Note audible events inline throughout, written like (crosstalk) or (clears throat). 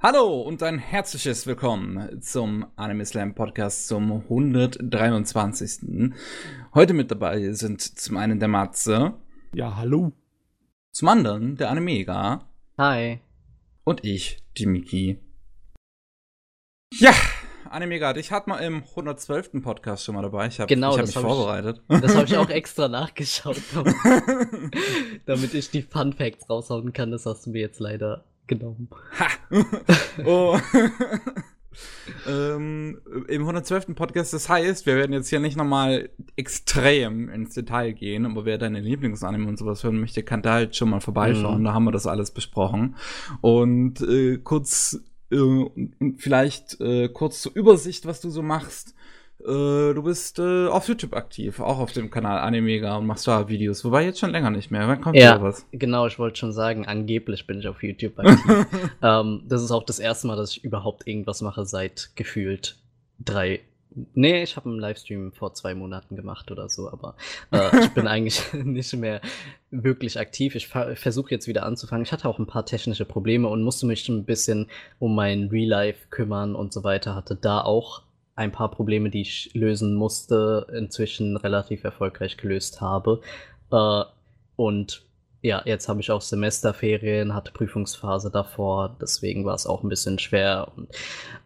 Hallo und ein herzliches Willkommen zum Anime Slam Podcast zum 123. Heute mit dabei sind zum einen der Matze. Ja, hallo. Zum anderen der Animega. Hi. Und ich, die Miki. Ja, Animega, dich hat man im 112. Podcast schon mal dabei. Ich habe genau, hab mich hab vorbereitet. Ich, das habe ich auch (laughs) extra nachgeschaut, (laughs) damit ich die Fun Facts raushauen kann. Das hast du mir jetzt leider genommen. Ha! (laughs) oh. (laughs) ähm, Im 112. Podcast, das heißt, wir werden jetzt hier nicht nochmal extrem ins Detail gehen, aber wer deine Lieblingsanime und sowas hören möchte, kann da halt schon mal vorbeischauen. Mhm. Da haben wir das alles besprochen. Und äh, kurz, äh, vielleicht äh, kurz zur Übersicht, was du so machst. Äh, du bist äh, auf YouTube aktiv, auch auf dem Kanal Animega und machst da Videos. Wobei jetzt schon länger nicht mehr. Wann kommt ja, was? Genau, ich wollte schon sagen, angeblich bin ich auf YouTube aktiv. (laughs) ähm, das ist auch das erste Mal, dass ich überhaupt irgendwas mache seit gefühlt drei. Nee, ich habe einen Livestream vor zwei Monaten gemacht oder so, aber äh, (laughs) ich bin eigentlich (laughs) nicht mehr wirklich aktiv. Ich versuche jetzt wieder anzufangen. Ich hatte auch ein paar technische Probleme und musste mich ein bisschen um mein Real Life kümmern und so weiter. Hatte da auch ein paar Probleme, die ich lösen musste, inzwischen relativ erfolgreich gelöst habe. Äh, und ja, jetzt habe ich auch Semesterferien, hatte Prüfungsphase davor, deswegen war es auch ein bisschen schwer. Und,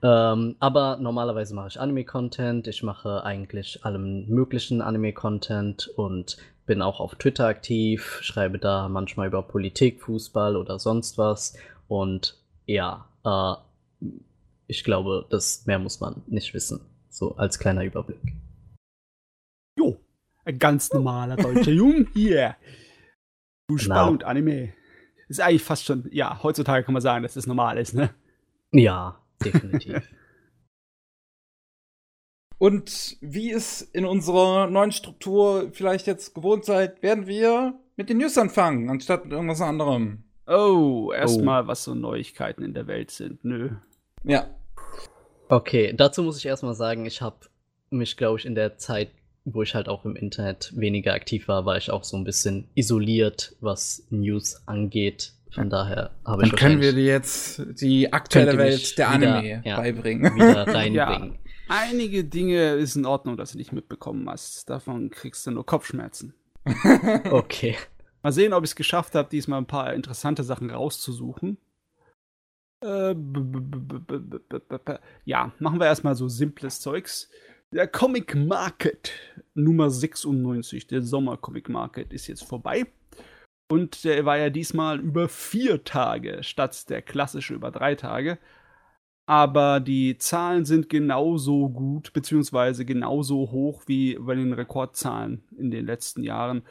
ähm, aber normalerweise mache ich Anime-Content, ich mache eigentlich allem möglichen Anime-Content und bin auch auf Twitter aktiv, schreibe da manchmal über Politik, Fußball oder sonst was. Und ja, äh, ich glaube, das mehr muss man nicht wissen. So als kleiner Überblick. Jo, ein ganz normaler deutscher Jung hier. Fußball genau. und Anime. Ist eigentlich fast schon, ja, heutzutage kann man sagen, dass das normal ist, ne? Ja, definitiv. (laughs) und wie es in unserer neuen Struktur vielleicht jetzt gewohnt seid, werden wir mit den News anfangen, anstatt mit irgendwas anderem. Oh, erstmal, oh. was so Neuigkeiten in der Welt sind. Nö. Ja, Okay, dazu muss ich erstmal sagen, ich habe mich, glaube ich, in der Zeit, wo ich halt auch im Internet weniger aktiv war, war ich auch so ein bisschen isoliert, was News angeht. Von daher habe ich. Dann können wir dir jetzt die aktuelle Welt der wieder, Anime ja, beibringen. Wieder (laughs) reinbringen. ja, einige Dinge ist in Ordnung, dass du nicht mitbekommen hast. Davon kriegst du nur Kopfschmerzen. okay. Mal sehen, ob ich es geschafft habe, diesmal ein paar interessante Sachen rauszusuchen. Ja, machen wir erstmal so simples Zeugs. Der Comic Market Nummer 96, der Sommer Comic Market, ist jetzt vorbei. Und der war ja diesmal über vier Tage statt der klassische über drei Tage. Aber die Zahlen sind genauso gut, beziehungsweise genauso hoch wie bei den Rekordzahlen in den letzten Jahren.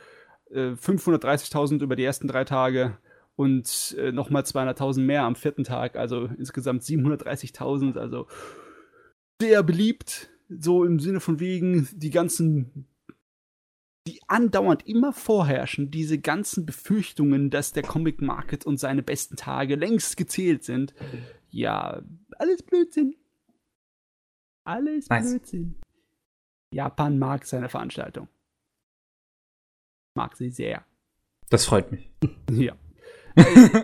530.000 äh, über die ersten drei Tage, und äh, nochmal 200.000 mehr am vierten Tag, also insgesamt 730.000, also sehr beliebt, so im Sinne von wegen die ganzen, die andauernd immer vorherrschen, diese ganzen Befürchtungen, dass der Comic Market und seine besten Tage längst gezählt sind. Ja, alles Blödsinn. Alles nice. Blödsinn. Japan mag seine Veranstaltung. Mag sie sehr. Das freut mich. (laughs) Ja.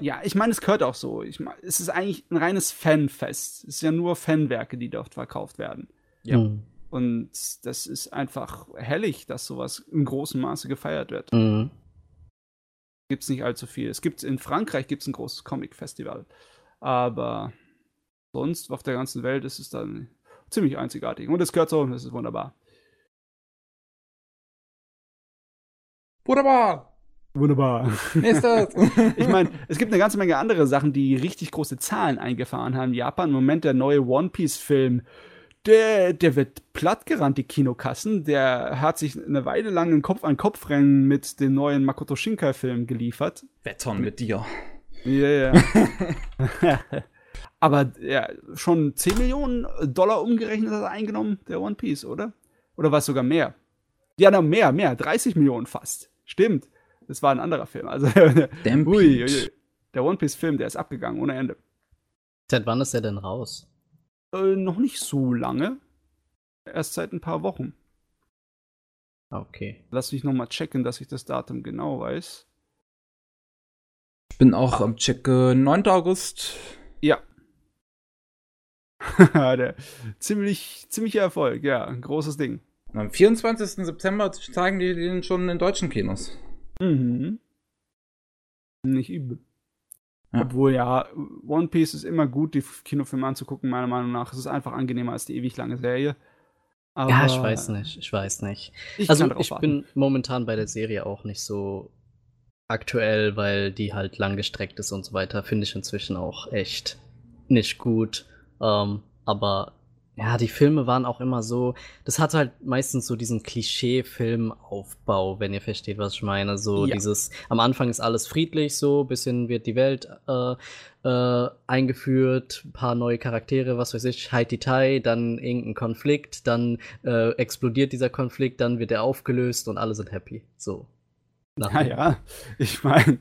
Ja, ich meine, es gehört auch so. Ich mein, es ist eigentlich ein reines Fanfest. Es ist ja nur Fanwerke, die dort verkauft werden. Ja. Mhm. Und das ist einfach herrlich, dass sowas im großen Maße gefeiert wird. Mhm. Gibt es nicht allzu viel. Es gibt in Frankreich gibt's ein großes Comic-Festival. Aber sonst auf der ganzen Welt ist es dann ziemlich einzigartig. Und es gehört so und es ist wunderbar. Wunderbar! Wunderbar. Nächstes. (laughs) ich meine, es gibt eine ganze Menge andere Sachen, die richtig große Zahlen eingefahren haben. Japan, im Moment der neue One Piece-Film, der, der wird plattgerannt, die Kinokassen. Der hat sich eine Weile lang ein Kopf-an-Kopf-Rennen mit dem neuen Makoto Shinkai-Film geliefert. Wettern mit dir. Ja, ja. (laughs) Aber ja, schon 10 Millionen Dollar umgerechnet hat er eingenommen, der One Piece, oder? Oder war es sogar mehr? Ja, noch mehr, mehr. 30 Millionen fast. Stimmt. Das war ein anderer Film. Also, (laughs) ui, ui, der One Piece-Film, der ist abgegangen ohne Ende. Seit wann ist der denn raus? Äh, noch nicht so lange. Erst seit ein paar Wochen. Okay. Lass mich nochmal checken, dass ich das Datum genau weiß. Ich bin auch am Checken. 9. August. Ja. (laughs) der, ziemlich, ziemlicher Erfolg, ja, ein großes Ding. Am 24. September zeigen die den schon in deutschen Kinos. Mhm. Nicht übel. Ja. Obwohl ja, One Piece ist immer gut, die Kinofilme anzugucken, meiner Meinung nach. Es ist einfach angenehmer als die ewig lange Serie. Aber ja, ich weiß nicht, ich weiß nicht. Ich also ich bin momentan bei der Serie auch nicht so aktuell, weil die halt langgestreckt ist und so weiter. Finde ich inzwischen auch echt nicht gut. Ähm, aber ja, die Filme waren auch immer so, das hat halt meistens so diesen Klischee-Filmaufbau, wenn ihr versteht, was ich meine. So ja. dieses, am Anfang ist alles friedlich, so, bisschen wird die Welt äh, äh, eingeführt, paar neue Charaktere, was weiß ich, Haiti Tai, dann irgendein Konflikt, dann äh, explodiert dieser Konflikt, dann wird er aufgelöst und alle sind happy. So. Naja, ich meine,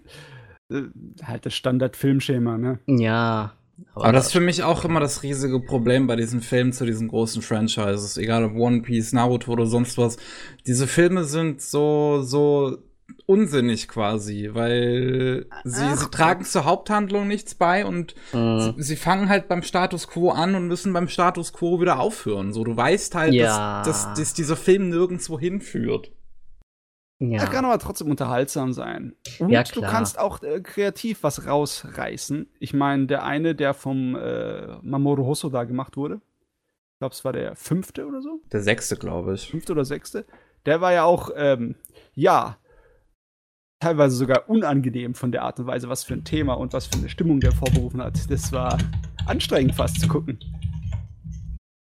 äh, halt das Standard-Filmschema, ne? Ja, aber, Aber, das ist für mich auch immer das riesige Problem bei diesen Filmen zu diesen großen Franchises, egal ob One Piece, Naruto oder sonst was. Diese Filme sind so, so unsinnig quasi, weil sie, sie tragen zur Haupthandlung nichts bei und mhm. sie, sie, fangen halt beim Status quo an und müssen beim Status quo wieder aufhören. So, du weißt halt, ja. dass, dass, dass dieser Film nirgendwo hinführt. Ja. Er kann aber trotzdem unterhaltsam sein. Und ja, du kannst auch äh, kreativ was rausreißen. Ich meine, der eine, der vom äh, Mamoru Hosoda gemacht wurde, ich glaube, es war der fünfte oder so. Der sechste, glaube ich. Fünfte oder sechste. Der war ja auch, ähm, ja, teilweise sogar unangenehm von der Art und Weise, was für ein Thema und was für eine Stimmung der vorberufen hat. Das war anstrengend fast zu gucken.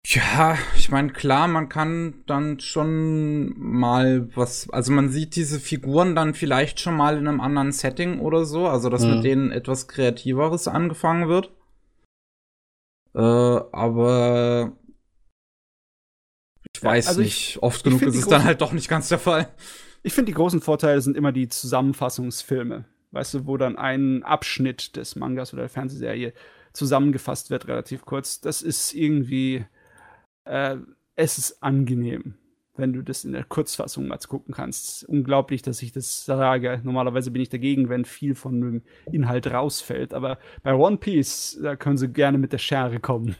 Ja, ich meine, klar, man kann dann schon mal was, also man sieht diese Figuren dann vielleicht schon mal in einem anderen Setting oder so, also dass mhm. mit denen etwas Kreativeres angefangen wird. Äh, aber ich weiß also ich, nicht, oft genug ist es dann halt doch nicht ganz der Fall. Ich finde, die großen Vorteile sind immer die Zusammenfassungsfilme. Weißt du, wo dann ein Abschnitt des Mangas oder der Fernsehserie zusammengefasst wird, relativ kurz. Das ist irgendwie äh, es ist angenehm, wenn du das in der Kurzfassung mal gucken kannst. Unglaublich, dass ich das sage. Normalerweise bin ich dagegen, wenn viel von dem Inhalt rausfällt. Aber bei One Piece, da können sie gerne mit der Schere kommen.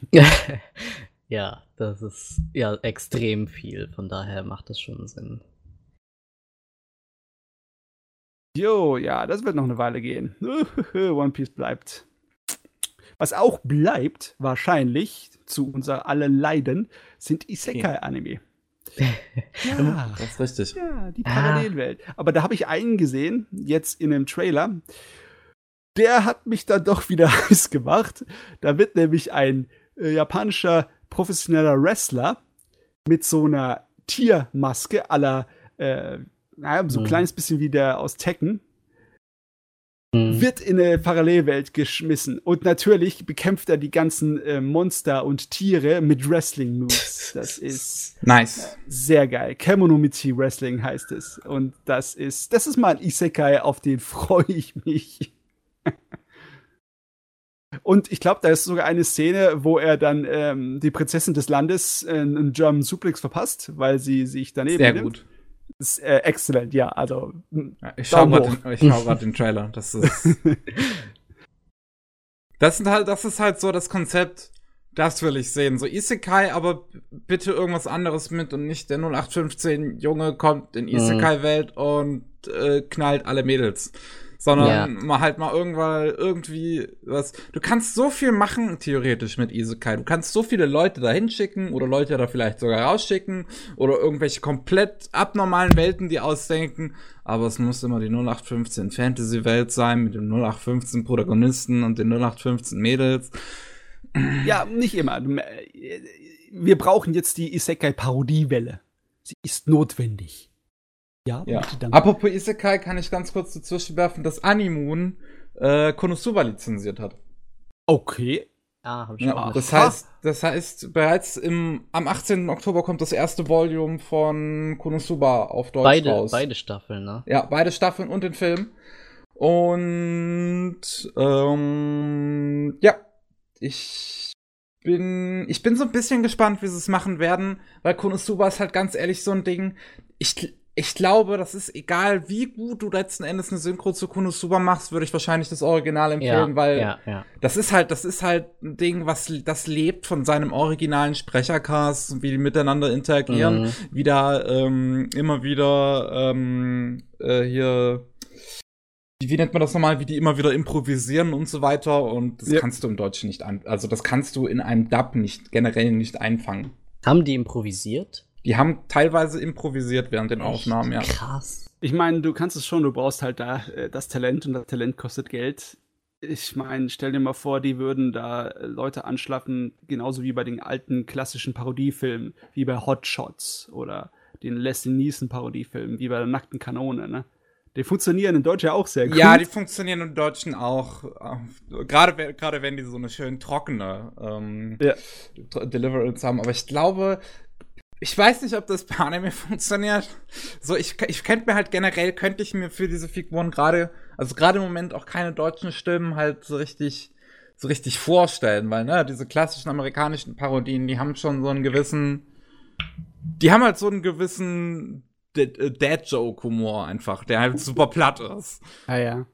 (laughs) ja, das ist ja extrem viel. Von daher macht das schon Sinn. Jo, ja, das wird noch eine Weile gehen. (laughs) One Piece bleibt. Was auch bleibt, wahrscheinlich, zu unser aller Leiden, sind Isekai-Anime. ja, das ist richtig. Ja, die Parallelwelt. Ah. Aber da habe ich einen gesehen, jetzt in einem Trailer. Der hat mich dann doch wieder (laughs) heiß gemacht. Da wird nämlich ein äh, japanischer professioneller Wrestler mit so einer Tiermaske aller, äh, naja, so ein mhm. kleines bisschen wie der aus Tekken, Mhm. wird in eine Parallelwelt geschmissen. Und natürlich bekämpft er die ganzen äh, Monster und Tiere mit Wrestling-Moves. (laughs) Das ist nice. sehr geil. Kemonomichi Wrestling heißt es. Und das ist, das ist mal ein Isekai, auf den (laughs) freue ich mich. (laughs) Und ich glaube, da ist sogar eine Szene, wo er dann ähm, die Prinzessin des Landes äh, einen German Suplex verpasst, weil sie sich daneben Sehr nimmt. gut. Ist äh, exzellent, ja. Also, ja, ich schaue gerade den, schau (laughs) den Trailer. Das ist. das sind halt, das ist halt so das Konzept, das will ich sehen. So Isekai, aber bitte irgendwas anderes mit und nicht der 0815 Junge kommt in mhm. Isekai-Welt und äh, knallt alle Mädels sondern ja. mal halt mal irgendwann irgendwie was. Du kannst so viel machen, theoretisch, mit Isekai. Du kannst so viele Leute da hinschicken oder Leute da vielleicht sogar rausschicken oder irgendwelche komplett abnormalen Welten, die ausdenken. Aber es muss immer die 0815 Fantasy-Welt sein mit den 0815 Protagonisten und den 0815 Mädels. Ja, nicht immer. Wir brauchen jetzt die Isekai-Parodiewelle. Sie ist notwendig. Ja, ja. Apropos Isekai kann ich ganz kurz dazwischen werfen, dass Animoon äh, Konosuba lizenziert hat. Okay. Ah, hab ich ja, das heißt, das heißt, bereits im, am 18. Oktober kommt das erste Volume von Konosuba auf Deutsch beide, raus. Beide Staffeln, ne? Ja, beide Staffeln und den Film. Und ähm, ja, ich bin, ich bin so ein bisschen gespannt, wie sie es machen werden, weil Konosuba ist halt ganz ehrlich so ein Ding. Ich ich glaube, das ist egal, wie gut du letzten Endes eine Synchro zu Konosuba machst, würde ich wahrscheinlich das Original empfehlen, Ja, weil ja, ja. das ist halt, das ist halt ein Ding, was das lebt von seinem originalen Sprechercast, wie die miteinander interagieren, Mhm. wie da ähm, immer wieder ähm, äh, hier wie, wie nennt man das nochmal, wie die immer wieder improvisieren und so weiter und das Ja. kannst du im Deutschen nicht an, also das kannst du in einem Dub nicht generell nicht einfangen. Haben die improvisiert? Die haben teilweise improvisiert während den Aufnahmen, ja. Krass. Ich meine, du kannst es schon, du brauchst halt da äh, das Talent und das Talent kostet Geld. Ich meine, stell dir mal vor, die würden da äh, Leute anschlaffen, genauso wie bei den alten klassischen Parodiefilmen, wie bei Hot Shots oder den Leslie Nielsen Parodiefilmen, wie bei der nackten Kanone, ne? Die funktionieren in Deutsch ja auch sehr gut. Ja, die funktionieren im Deutschen auch. äh, Gerade gerade wenn die so eine schön trockene ähm, Ja. Deliverance haben. Aber ich glaube, ich weiß nicht, ob das bei Anime (laughs) funktioniert. So, ich, ich könnte mir halt generell, könnte ich mir für diese Figuren gerade, also gerade im Moment auch keine deutschen Stimmen halt so richtig, so richtig vorstellen, weil, ne, diese klassischen amerikanischen Parodien, die haben schon so einen gewissen, die haben halt so einen gewissen äh, Dad-Joke-Humor einfach, der halt super platt ist. ja, ja.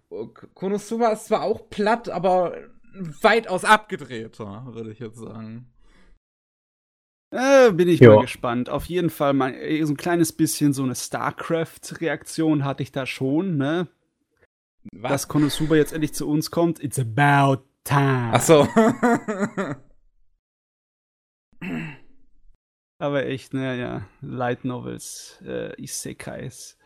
Konosuba ist zwar auch platt, aber weitaus abgedrehter, würde ich jetzt sagen. Äh, bin ich Ja. mal gespannt. Auf jeden Fall mal äh, so ein kleines bisschen so eine StarCraft-Reaktion hatte ich da schon, ne? Dass Konosuba jetzt endlich zu uns kommt. It's about time. Ach so. (laughs) Aber echt, ne, ja, Light Novels, äh, Isekais.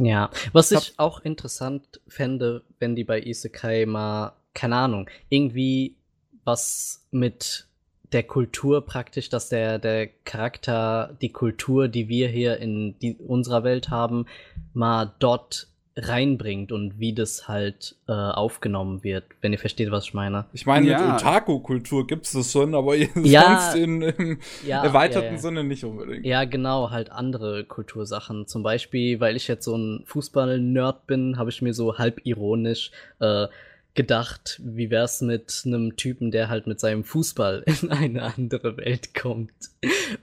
Ja, was Ich ich auch interessant fände, wenn die bei Isekai mal, keine Ahnung, irgendwie was mit der Kultur praktisch, dass der, der Charakter, die Kultur, die wir hier in die, unserer Welt haben, mal dort reinbringt und wie das halt äh, aufgenommen wird, wenn ihr versteht, was ich meine. Ich meine, Ja. mit Otaku-Kultur gibt's das schon, aber Ja. sonst in, im Ja, erweiterten ja, ja. Sinne nicht unbedingt. Ja, genau, halt andere Kultursachen. Zum Beispiel, weil ich jetzt so ein Fußball-Nerd bin, habe ich mir so halb ironisch äh, gedacht, wie wär's mit einem Typen, der halt mit seinem Fußball (laughs) in eine andere Welt kommt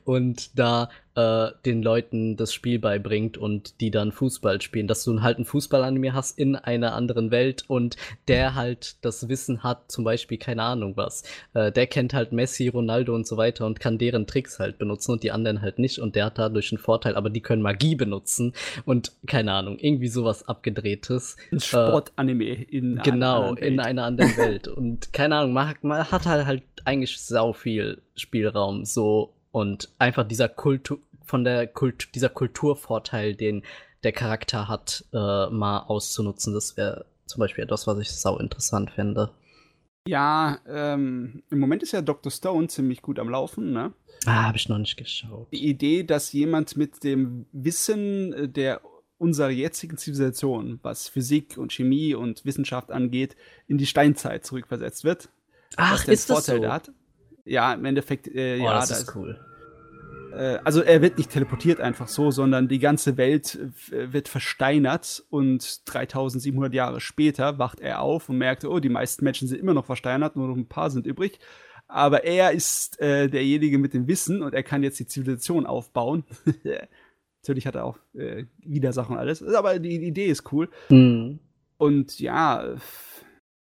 und da äh, den Leuten das Spiel beibringt und die dann Fußball spielen. Dass du halt einen Fußball-Anime hast in einer anderen Welt und der halt das Wissen hat, zum Beispiel, keine Ahnung was. Äh, der kennt halt Messi, Ronaldo und so weiter und kann deren Tricks halt benutzen und die anderen halt nicht und der hat dadurch einen Vorteil, aber die können Magie benutzen und keine Ahnung, irgendwie sowas abgedrehtes. Ein Sportanime in Genau, einer anderen in einer anderen Welt. Und keine Ahnung, man, hat- man hat halt, halt eigentlich sau viel Spielraum so und einfach dieser Kultur von der Kult dieser Kulturvorteil, den der Charakter hat, äh, mal auszunutzen. Das wäre zum Beispiel etwas, was ich sau interessant fände. Ja, ähm, im Moment ist ja Dr. Stone ziemlich gut am Laufen, ne? Ah, habe ich noch nicht geschaut. Die Idee, dass jemand mit dem Wissen äh, der unserer jetzigen Zivilisation, was Physik und Chemie und Wissenschaft angeht, in die Steinzeit zurückversetzt wird. Ach, ist das Vorteil so? hat. Ja, im Endeffekt, äh, Oh, ja, das da ist cool. Äh, also er wird nicht teleportiert einfach so, sondern die ganze Welt äh, wird versteinert und 3700 Jahre später wacht er auf und merkt, oh, die meisten Menschen sind immer noch versteinert, nur noch ein paar sind übrig. Aber er ist äh, derjenige mit dem Wissen und er kann jetzt die Zivilisation aufbauen. (laughs) Natürlich hat er auch äh, Widersachen und alles, aber die, die Idee ist cool. Hm. Und ja,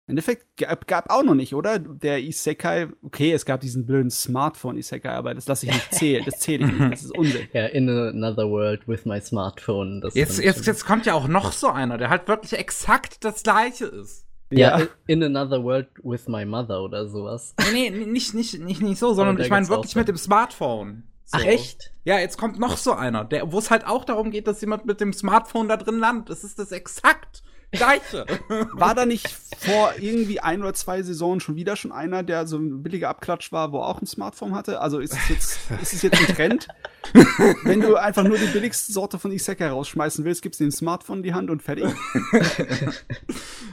im Endeffekt gab, gab auch noch nicht, oder? Der Isekai, okay, es gab diesen blöden Smartphone-Isekai, aber das lasse ich nicht zählen. Das zähle ich nicht, das ist (laughs) Unsinn. Ja, in another world with my smartphone. Das Jetzt, jetzt, jetzt kommt ja auch noch so einer, der halt wirklich exakt das gleiche ist. Ja, in another world with my mother oder sowas. Nee, nee, nicht, nicht, nicht, nicht so, sondern ich meine wirklich mit dem Smartphone. So. Ach, echt? Ja, jetzt kommt noch so einer, der, wo es halt auch darum geht, dass jemand mit dem Smartphone da drin landet. Das ist das exakt gleiche. War da nicht vor irgendwie ein oder zwei Saisonen schon wieder schon einer, der so ein billiger Abklatsch war, wo auch ein Smartphone hatte? Also ist es jetzt, ist es jetzt ein Trend? Wenn du einfach nur die billigste Sorte von Isekai rausschmeißen willst, gibst du dem Smartphone in die Hand und fertig.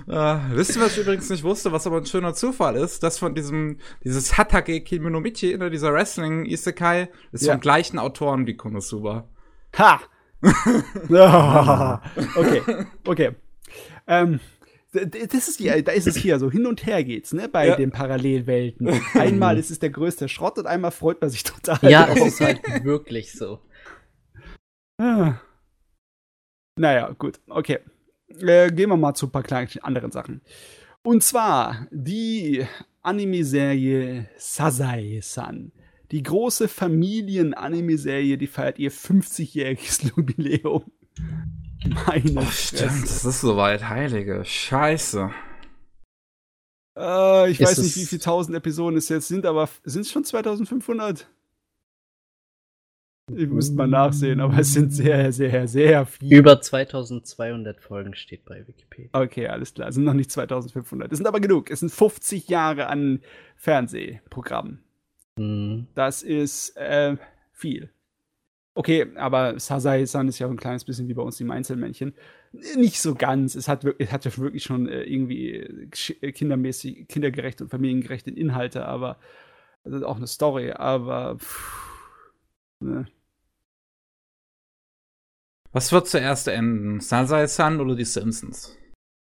äh, wisst ihr, was ich übrigens nicht wusste, was aber ein schöner Zufall ist? Das von diesem, dieses Hatage Kimonomichi, ne, dieser Wrestling-Isekai, ist Ja. vom gleichen Autoren wie Konosuba. Ha! (laughs) Ah, okay, okay. Ähm, das ist die, da ist es hier, so hin und her geht's, ne, bei Ja. den Parallelwelten. (laughs) Einmal ist es der größte Schrott und einmal freut man sich total. Ja, drauf. es ist halt (laughs) wirklich so. Ah. Naja, gut, okay. Äh, gehen wir mal zu ein paar kleinen anderen Sachen. Und zwar die Anime-Serie Sasai-san. Die große Familien-Anime-Serie, die feiert ihr 50-jähriges (laughs) Jubiläum. Meine oh, stimmt, das ist soweit, heilige Scheiße. Äh, ich ist weiß nicht, wie viele tausend Episoden es jetzt sind, aber sind es schon 2500? Ich müsste mal nachsehen, aber es sind sehr, sehr, sehr viele. Über 2200 Folgen steht bei Wikipedia. Okay, alles klar. Es sind noch nicht 2500. Es sind aber genug. Es sind 50 Jahre an Fernsehprogrammen. Mhm. Das ist äh, viel. Okay, aber Sasai-san ist ja auch ein kleines bisschen wie bei uns die Einzelmännchen. Nicht so ganz. Es hat, es hat ja wirklich schon äh, irgendwie äh, kindermäßig, kindergerechte und familiengerechte Inhalte, aber also auch eine Story, aber pff, ne. Was wird zuerst enden? Sasai-san oder die Simpsons?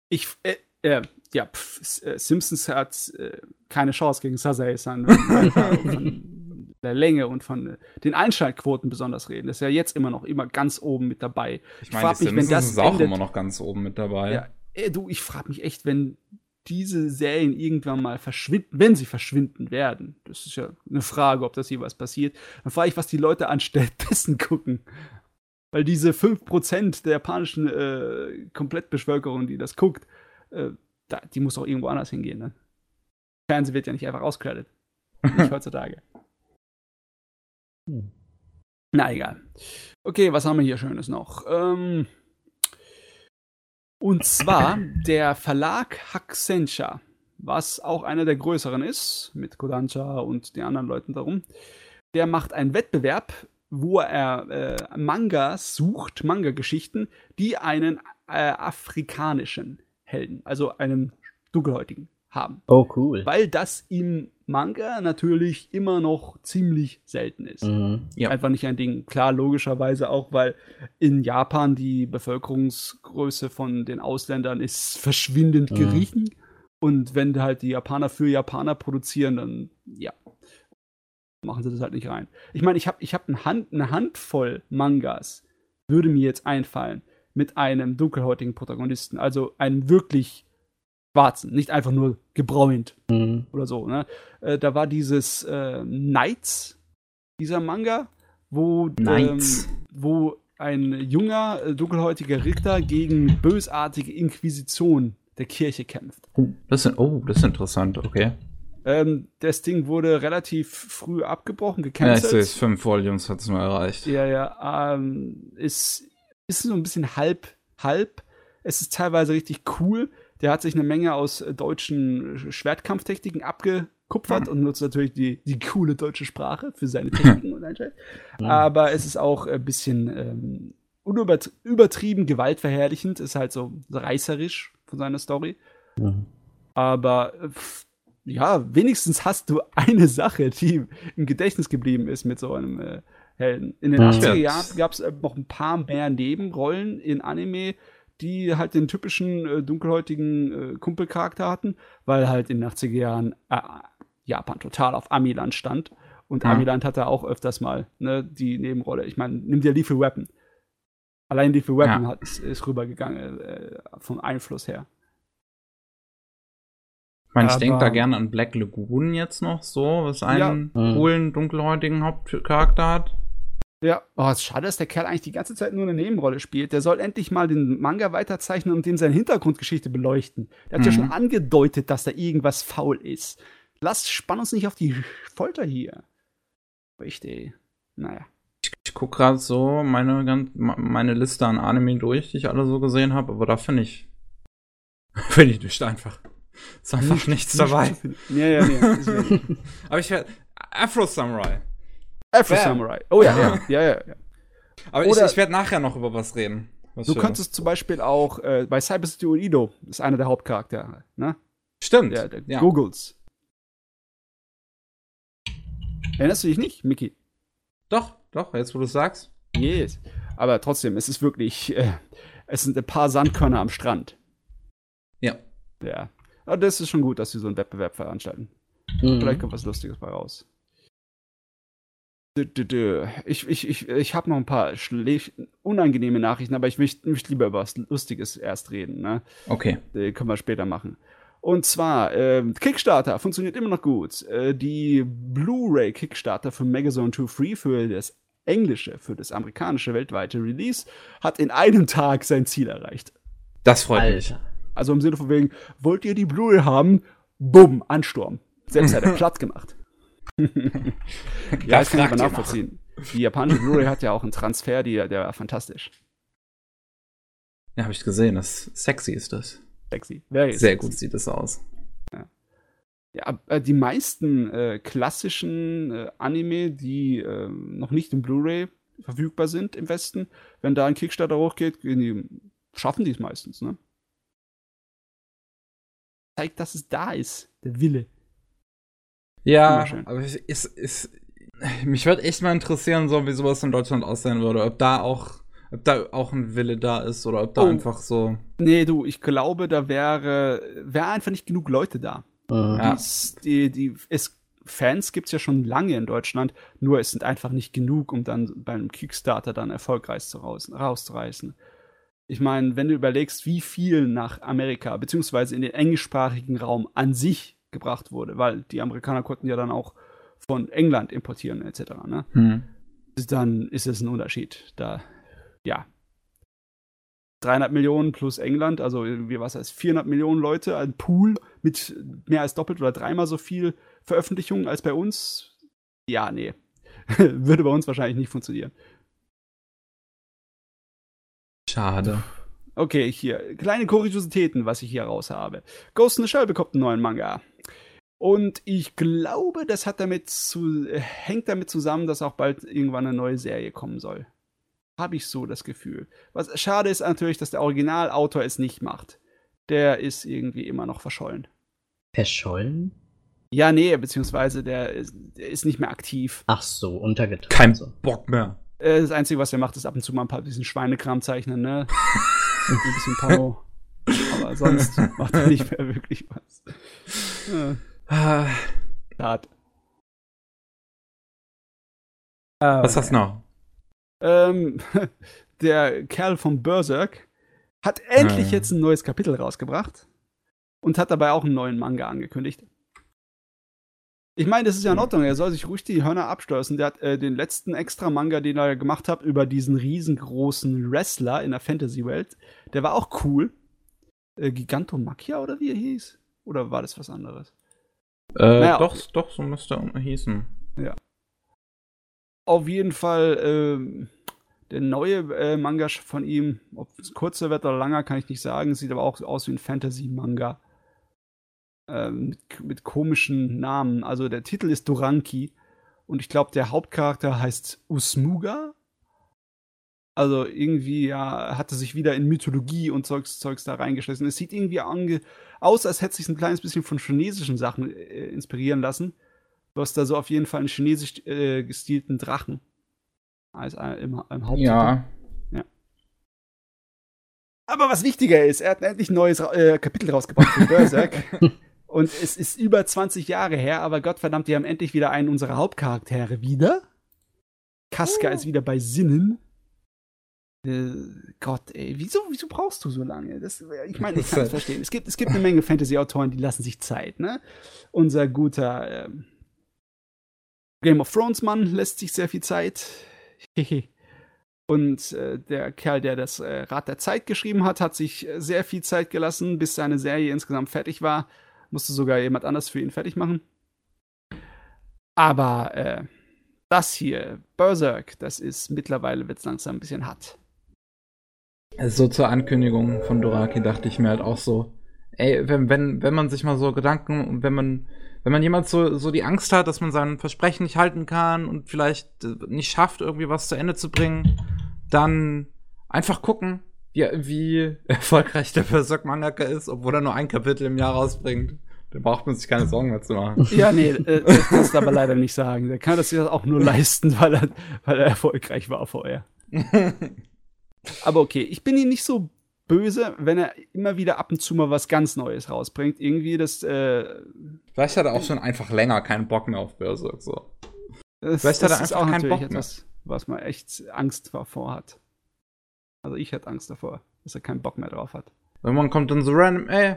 Ich, äh, äh ja, pff, äh, Simpsons hat äh, keine Chance gegen Sasai-san. (laughs) der Länge und von äh, den Einschaltquoten besonders reden. Das ist ja jetzt immer noch immer ganz oben mit dabei. Ich meine, die Simpsons ist auch endet, immer noch ganz oben mit dabei. Ja, ey, du, ich frage mich echt, wenn diese Serien irgendwann mal verschwinden, wenn sie verschwinden werden, das ist ja eine Frage, ob das jeweils passiert, dann frage ich, was die Leute anstattdessen (laughs) gucken. Weil diese 5% der japanischen äh, Komplettbevölkerung, die das guckt, äh, da, die muss auch irgendwo anders hingehen. Ne? Fernsehen wird ja nicht einfach ausgeschaltet. nicht (laughs) heutzutage. Hm. Na egal. Okay, was haben wir hier Schönes noch? Ähm, und zwar (laughs) der Verlag Hakusensha, was auch einer der größeren ist, mit Kodansha und den anderen Leuten darum. Der macht einen Wettbewerb wo er äh, Mangas sucht, Manga-Geschichten, die einen äh, afrikanischen Helden, also einen dunkelhäutigen, haben. Oh, cool. Weil das im Manga natürlich immer noch ziemlich selten ist. Mhm, ja. Einfach nicht ein Ding. Klar, logischerweise auch, weil in Japan die Bevölkerungsgröße von den Ausländern ist verschwindend mhm. gering. Und wenn halt die Japaner für Japaner produzieren, dann ja, machen sie das halt nicht rein. Ich meine, ich habe ich hab eine, Hand, eine Handvoll Mangas, würde mir jetzt einfallen, mit einem dunkelhäutigen Protagonisten. Also einen wirklich schwarzen, nicht einfach nur gebräunt mhm. oder so. Ne? Äh, da war dieses äh, Knights, dieser Manga, wo, ähm, wo ein junger, äh, dunkelhäutiger Richter gegen bösartige Inquisition der Kirche kämpft. Oh, das ist, oh, das ist interessant, okay. Ähm, das Ding wurde relativ früh abgebrochen, gecancelt. Ja, ich sehe fünf Volumes hat es nur erreicht. Ja, ja. Ähm, ist, ist so ein bisschen halb, halb. Es ist teilweise richtig cool. Der hat sich eine Menge aus äh, deutschen Schwertkampftechniken abgekupfert mhm. und nutzt natürlich die, die coole deutsche Sprache für seine Techniken und. Mhm. (laughs) Aber es ist auch ein bisschen ähm, übertrieben gewaltverherrlichend, ist halt so reißerisch von seiner Story. Mhm. Aber äh, ja, wenigstens hast du eine Sache, die im Gedächtnis geblieben ist mit so einem äh, Helden. In den ja. 80er Jahren gab es äh, noch ein paar mehr Nebenrollen in Anime, die halt den typischen äh, dunkelhäutigen äh, Kumpelcharakter hatten, weil halt in den 80er Jahren äh, Japan total auf Amiland stand. Und ja. Amiland hatte auch öfters mal ne, die Nebenrolle. Ich meine, nimm dir Lethal Weapon. Allein Lethal Weapon ja. hat, ist rübergegangen äh, vom Einfluss her. Ich meine, ich denke da gerne an Black Lagoon jetzt noch so, was einen ja. Mhm. coolen, dunkelhäutigen Hauptcharakter hat. Ja, oh, es ist schade, dass der Kerl eigentlich die ganze Zeit nur eine Nebenrolle spielt. Der soll endlich mal den Manga weiterzeichnen und dem seine Hintergrundgeschichte beleuchten. Der hat mhm. ja schon angedeutet, dass da irgendwas faul ist. Lass, spann uns nicht auf die Folter hier. Richtig. Naja. Ich, ich gucke gerade so meine, meine Liste an Anime durch, die ich alle so gesehen habe, aber da finde ich. (laughs) finde ich nicht einfach. Ist einfach nicht, nichts dabei. Ja, ja, nee. (laughs) Aber ich werde. Afro Samurai. Afro Samurai. Oh ja, ja, (laughs) ja, ja. ja. Aber Oder, ich, ich werde nachher noch über was reden. Was du könntest zum Beispiel auch äh, bei Cyber City Uido, ist einer der Hauptcharaktere, ne? Stimmt. Der, der ja. Googles. Erinnerst du dich nicht, Mickey? Doch, doch, jetzt wo du es sagst. Yes. Aber trotzdem, es ist wirklich, äh, es sind ein paar Sandkörner am Strand. Ja. Ja. Aber das ist schon gut, dass sie so einen Wettbewerb veranstalten. Mhm. Vielleicht kommt was Lustiges bei raus. Ich, ich, ich, ich habe noch ein paar unangenehme Nachrichten, aber ich möchte, möchte lieber über was Lustiges erst reden. Ne? Okay. Die können wir später machen. Und zwar, äh, Kickstarter funktioniert immer noch gut. Äh, die Blu-ray Kickstarter für Megazone 2 Free für das englische, für das amerikanische weltweite Release hat in einem Tag sein Ziel erreicht. Das freut Alter. mich. Also im Sinne von wegen, wollt ihr die Blu-ray haben? Bumm, Ansturm. Selbst hat er (laughs) platt gemacht. (laughs) ja, das kann ich aber nachvollziehen. Die japanische Blu-ray hat ja auch einen Transfer, die, der war fantastisch. Ja, habe ich gesehen. Das sexy ist das. Sexy. Very Sehr sexy. gut sieht das aus. Ja, ja äh, die meisten äh, klassischen äh, Anime, die äh, noch nicht im Blu-ray verfügbar sind im Westen, wenn da ein Kickstarter hochgeht, die, schaffen die es meistens, ne? Zeigt, dass es da ist, der Wille. Ja, aber es ist, mich würde echt mal interessieren, so wie sowas in Deutschland aussehen würde, ob da auch ob da auch ein Wille da ist oder ob da oh. einfach so. Nee, du, ich glaube, da wäre, wäre einfach nicht genug Leute da. Mhm. Ja. Die, die, es, Fans gibt es ja schon lange in Deutschland, nur es sind einfach nicht genug, um dann beim Kickstarter dann erfolgreich zu raus, rauszureißen. Ich meine, wenn du überlegst, wie viel nach Amerika, beziehungsweise in den englischsprachigen Raum an sich gebracht wurde, weil die Amerikaner konnten ja dann auch von England importieren etc. Ne? Hm. Dann ist es ein Unterschied. Da, ja. 300 Millionen plus England, also wie was heißt 400 Millionen Leute, ein Pool mit mehr als doppelt oder dreimal so viel Veröffentlichungen als bei uns. Ja, nee. (laughs) Würde bei uns wahrscheinlich nicht funktionieren. Schade. Okay, hier. Kleine Kuriositäten, was ich hier raus habe. Ghost in the Shell bekommt einen neuen Manga. Und ich glaube, das hat damit zu, hängt damit zusammen, dass auch bald irgendwann eine neue Serie kommen soll. Habe ich so das Gefühl. Was schade ist natürlich, dass der Originalautor es nicht macht. Der ist irgendwie immer noch verschollen. Verschollen? Ja, nee, beziehungsweise der ist, der ist nicht mehr aktiv. Ach so, untergetaucht. Kein Bock mehr. Äh, das Einzige, was er macht, ist ab und zu mal ein paar bisschen Schweinekram zeichnen, ne? (laughs) ein bisschen Porno. Aber sonst macht er nicht mehr wirklich was. Ja. (laughs) Ah. Tat. Was hast du noch? Ähm, (laughs) der Kerl von Berserk hat endlich hm. jetzt ein neues Kapitel rausgebracht und hat dabei auch einen neuen Manga angekündigt. Ich meine, das ist ja in Ordnung. Er soll sich ruhig die Hörner abstürzen. Der hat äh, den letzten extra Manga, den er gemacht hat, über diesen riesengroßen Wrestler in der Fantasy-Welt. Der war auch cool. Äh, Gigantomachia oder wie er hieß? Oder war das was anderes? Äh, naja, doch, doch, so müsste er hießen. Ja. Auf jeden Fall, äh, der neue äh, Manga von ihm, ob es kurzer wird oder langer, kann ich nicht sagen. Sieht aber auch aus wie ein Fantasy-Manga. Ähm, mit, mit, komischen Namen. Also der Titel ist Doranki. Und ich glaube, der Hauptcharakter heißt Usmuga. Also irgendwie, ja, hatte sich wieder in Mythologie und Zeugs, Zeugs da reingeschlossen. Es sieht irgendwie aus, als hätte sich ein kleines bisschen von chinesischen Sachen äh, inspirieren lassen. Du hast da so auf jeden Fall einen chinesisch äh, gestilten Drachen. Als äh, im, im Haupttitel. Ja. ja. Aber was wichtiger ist, er hat endlich ein neues äh, Kapitel rausgebracht für Berserk. (laughs) und es ist über 20 Jahre her, aber Gottverdammt, die haben endlich wieder einen unserer Hauptcharaktere wieder. Kaska oh. ist wieder bei Sinnen. Äh, Gott, ey, wieso, wieso brauchst du so lange? Das, ich meine, ich (laughs) kann es verstehen. Es gibt, es gibt eine Menge Fantasy-Autoren, die lassen sich Zeit, ne? Unser guter ähm, Game of Thrones Mann lässt sich sehr viel Zeit. (laughs) Und äh, der Kerl, der das äh, Rad der Zeit geschrieben hat, hat sich sehr viel Zeit gelassen, bis seine Serie insgesamt fertig war. Musste sogar jemand anders für ihn fertig machen. Aber äh, das hier, Berserk, das ist mittlerweile wird es langsam ein bisschen hart. Also so zur Ankündigung von Doraki dachte ich mir halt auch so, ey, wenn, wenn, wenn man sich mal so Gedanken, wenn man, wenn man jemand so, so die Angst hat, dass man sein Versprechen nicht halten kann und vielleicht äh, nicht schafft, irgendwie was zu Ende zu bringen, dann einfach gucken, wie, wie (laughs) erfolgreich der Berserk-Mangaka ist, obwohl er nur ein Kapitel im Jahr rausbringt. Da braucht man sich keine Sorgen mehr zu machen. Ja, nee, (laughs) äh, das kannst du aber leider nicht sagen. Der kann das sich auch nur leisten, weil er, weil er erfolgreich war vorher. (laughs) Aber okay, ich bin ihm nicht so böse, wenn er immer wieder ab und zu mal was ganz Neues rausbringt. Irgendwie das. Äh, Vielleicht hat er auch schon einfach länger keinen Bock mehr auf Berserk. So. Das, Vielleicht hat er einfach auch keinen Bock mehr. etwas, was man echt Angst davor hat. Also ich hätte Angst davor, dass er keinen Bock mehr drauf hat. Irgendwann kommt dann so random, ey,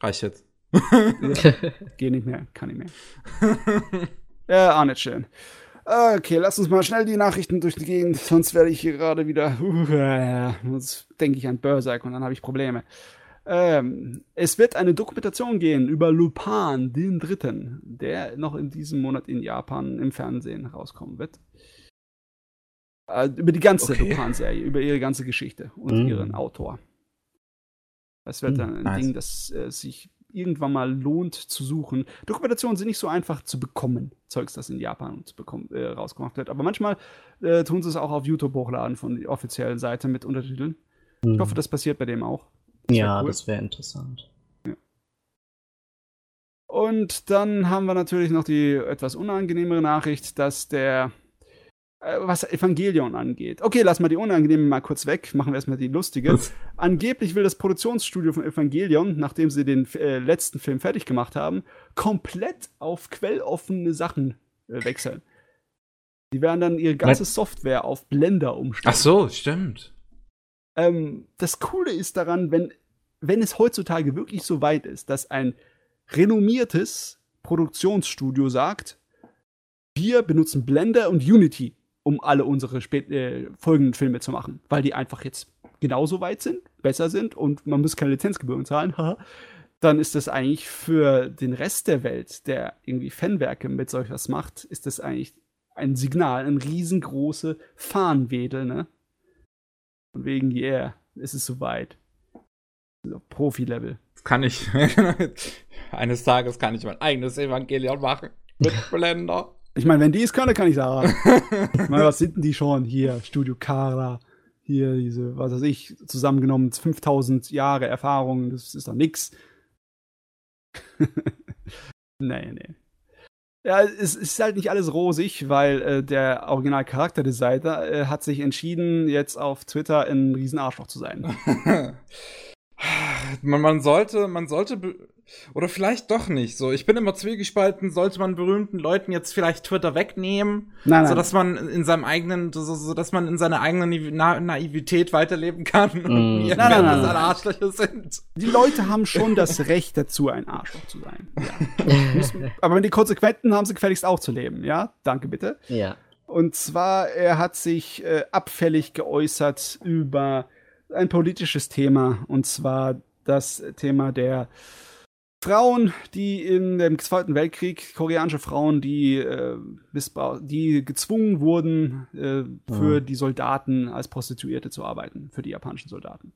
reicht jetzt. Ja, (laughs) geh nicht mehr, kann nicht mehr. (laughs) Ja, auch nicht schön. Okay, lass uns mal schnell die Nachrichten durchgehen, sonst werde ich hier gerade wieder. (laughs) Sonst denke ich an Berserk und dann habe ich Probleme. Ähm, es wird eine Dokumentation gehen über Lupin, den Dritten, der noch in diesem Monat in Japan im Fernsehen rauskommen wird. Äh, über die ganze Okay. Lupin-Serie, über ihre ganze Geschichte und Mm. ihren Autor. Das wird dann ein nice. Ding, das äh, sich irgendwann mal lohnt zu suchen. Dokumentationen sind nicht so einfach zu bekommen, Zeugs, das in Japan zu bekommen, äh, rausgemacht wird. Aber manchmal äh, tun sie es auch auf YouTube hochladen von der offiziellen Seite mit Untertiteln. Ich hoffe, das passiert bei dem auch. wär ja, cool. das wäre interessant. Und dann haben wir natürlich noch die etwas unangenehmere Nachricht, dass der, was Evangelion angeht. Okay, lass mal die unangenehme mal kurz weg, machen wir erstmal die lustige. Angeblich will das Produktionsstudio von Evangelion, nachdem sie den äh, letzten Film fertig gemacht haben, komplett auf quelloffene Sachen äh, wechseln. Die werden dann ihre ganze Software auf Blender umstellen. Ach so, stimmt. Ähm, das Coole ist daran, wenn, wenn es heutzutage wirklich so weit ist, dass ein renommiertes Produktionsstudio sagt, wir benutzen Blender und Unity, um alle unsere äh, folgenden Filme zu machen, weil die einfach jetzt genauso weit sind, besser sind und man muss keine Lizenzgebühren zahlen, dann ist das eigentlich für den Rest der Welt, der irgendwie Fanwerke mit solch was macht, ist das eigentlich ein Signal, ein riesengroße Fahnenwedel, ne? Von wegen, yeah, es ist soweit. So, Profi-Level. Kann ich. (laughs) Eines Tages kann ich mein eigenes Evangelion machen. Mit Blender. Ich meine, wenn die es können, kann ich sagen. ich (laughs) meine, was sind denn die schon? Hier, Studio Kara, hier diese, was weiß ich, zusammengenommen 5000 Jahre Erfahrung, das ist doch nix. (laughs) nee, nee. Ja, es ist halt nicht alles rosig, weil äh, der Original-Charakterdesigner äh, hat sich entschieden, jetzt auf Twitter ein Riesenarschloch zu sein. (laughs) man, man sollte, man sollte, oder vielleicht doch nicht so. Ich bin immer zwiegespalten, sollte man berühmten Leuten jetzt vielleicht Twitter wegnehmen, Nein, so dass man in seinem eigenen, so, so dass man in seiner eigenen Naiv- Na Naivität weiterleben kann und Mm. nie Nein, nein, nein, dass nein. alle Arschlöcher sind. Die Leute haben schon das (laughs) Recht dazu, ein Arschloch zu sein. Ja. (laughs) Aber wenn die Konsequenten haben sie gefälligst auch zu leben, ja? Danke bitte. ja. Und zwar, er hat sich äh, abfällig geäußert über ein politisches Thema, und zwar das Thema der Frauen, die in dem Zweiten Weltkrieg, koreanische Frauen, die, äh, die gezwungen wurden, äh, für die Soldaten als Prostituierte zu arbeiten, für die japanischen Soldaten.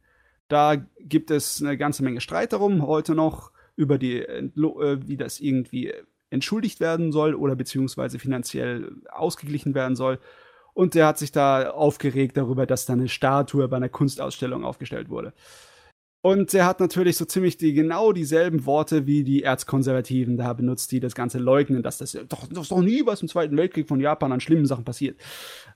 Da gibt es eine ganze Menge Streit darum, heute noch, über die, äh, wie das irgendwie entschuldigt werden soll oder beziehungsweise finanziell ausgeglichen werden soll. Und der hat sich da aufgeregt darüber, dass da eine Statue bei einer Kunstausstellung aufgestellt wurde. Und er hat natürlich so ziemlich die genau dieselben Worte wie die Erzkonservativen da benutzt, die das Ganze leugnen, dass das doch, das doch nie was im Zweiten Weltkrieg von Japan an schlimmen Sachen passiert.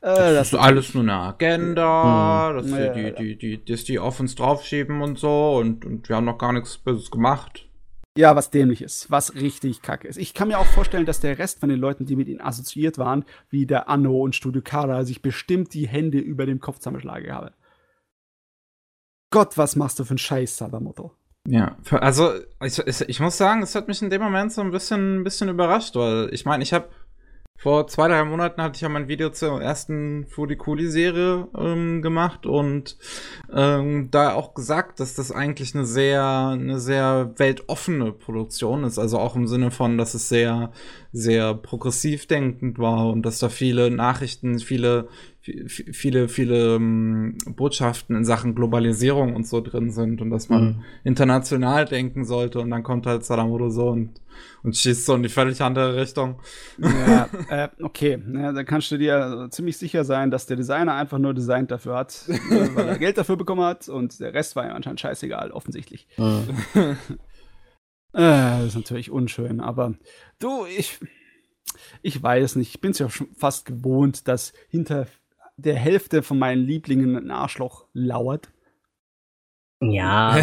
Äh, Das ist alles nur eine Agenda, Hm. dass Ja, die, die, die, die, dass die auf uns draufschieben und so und, und wir haben noch gar nichts Böses gemacht. Ja, was dämlich ist, was richtig kacke ist. Ich kann mir auch vorstellen, dass der Rest von den Leuten, die mit ihnen assoziiert waren, wie der Anno und Studio Kara, sich bestimmt die Hände über dem Kopf zusammenschlagen haben. Gott, was machst du für einen Scheiß, Sadamoto? Ja, also ich, ich, ich muss sagen, es hat mich in dem Moment so ein bisschen, ein bisschen überrascht, weil ich meine, ich habe vor zwei, drei Monaten hatte ich ja mein Video zur ersten Furikuli-Serie ähm, gemacht und ähm, da auch gesagt, dass das eigentlich eine sehr, eine sehr weltoffene Produktion ist. Also auch im Sinne von, dass es sehr, sehr progressiv denkend war und dass da viele Nachrichten, viele, vi- viele, viele ähm, Botschaften in Sachen Globalisierung und so drin sind und dass man Mhm. international denken sollte und dann kommt halt Sadamoto so und, und schießt so in die völlig andere Richtung. Ja, (laughs) äh, okay. Ja, dann kannst du dir ziemlich sicher sein, dass der Designer einfach nur designt dafür hat, (laughs) äh, weil er Geld dafür bekommen hat und der Rest war ja anscheinend scheißegal, offensichtlich. Mhm. (laughs) Äh, das ist natürlich unschön, aber du, ich, ich weiß nicht. Ich bin es ja schon fast gewohnt, dass hinter der Hälfte von meinen Lieblingen ein Arschloch lauert. Ja,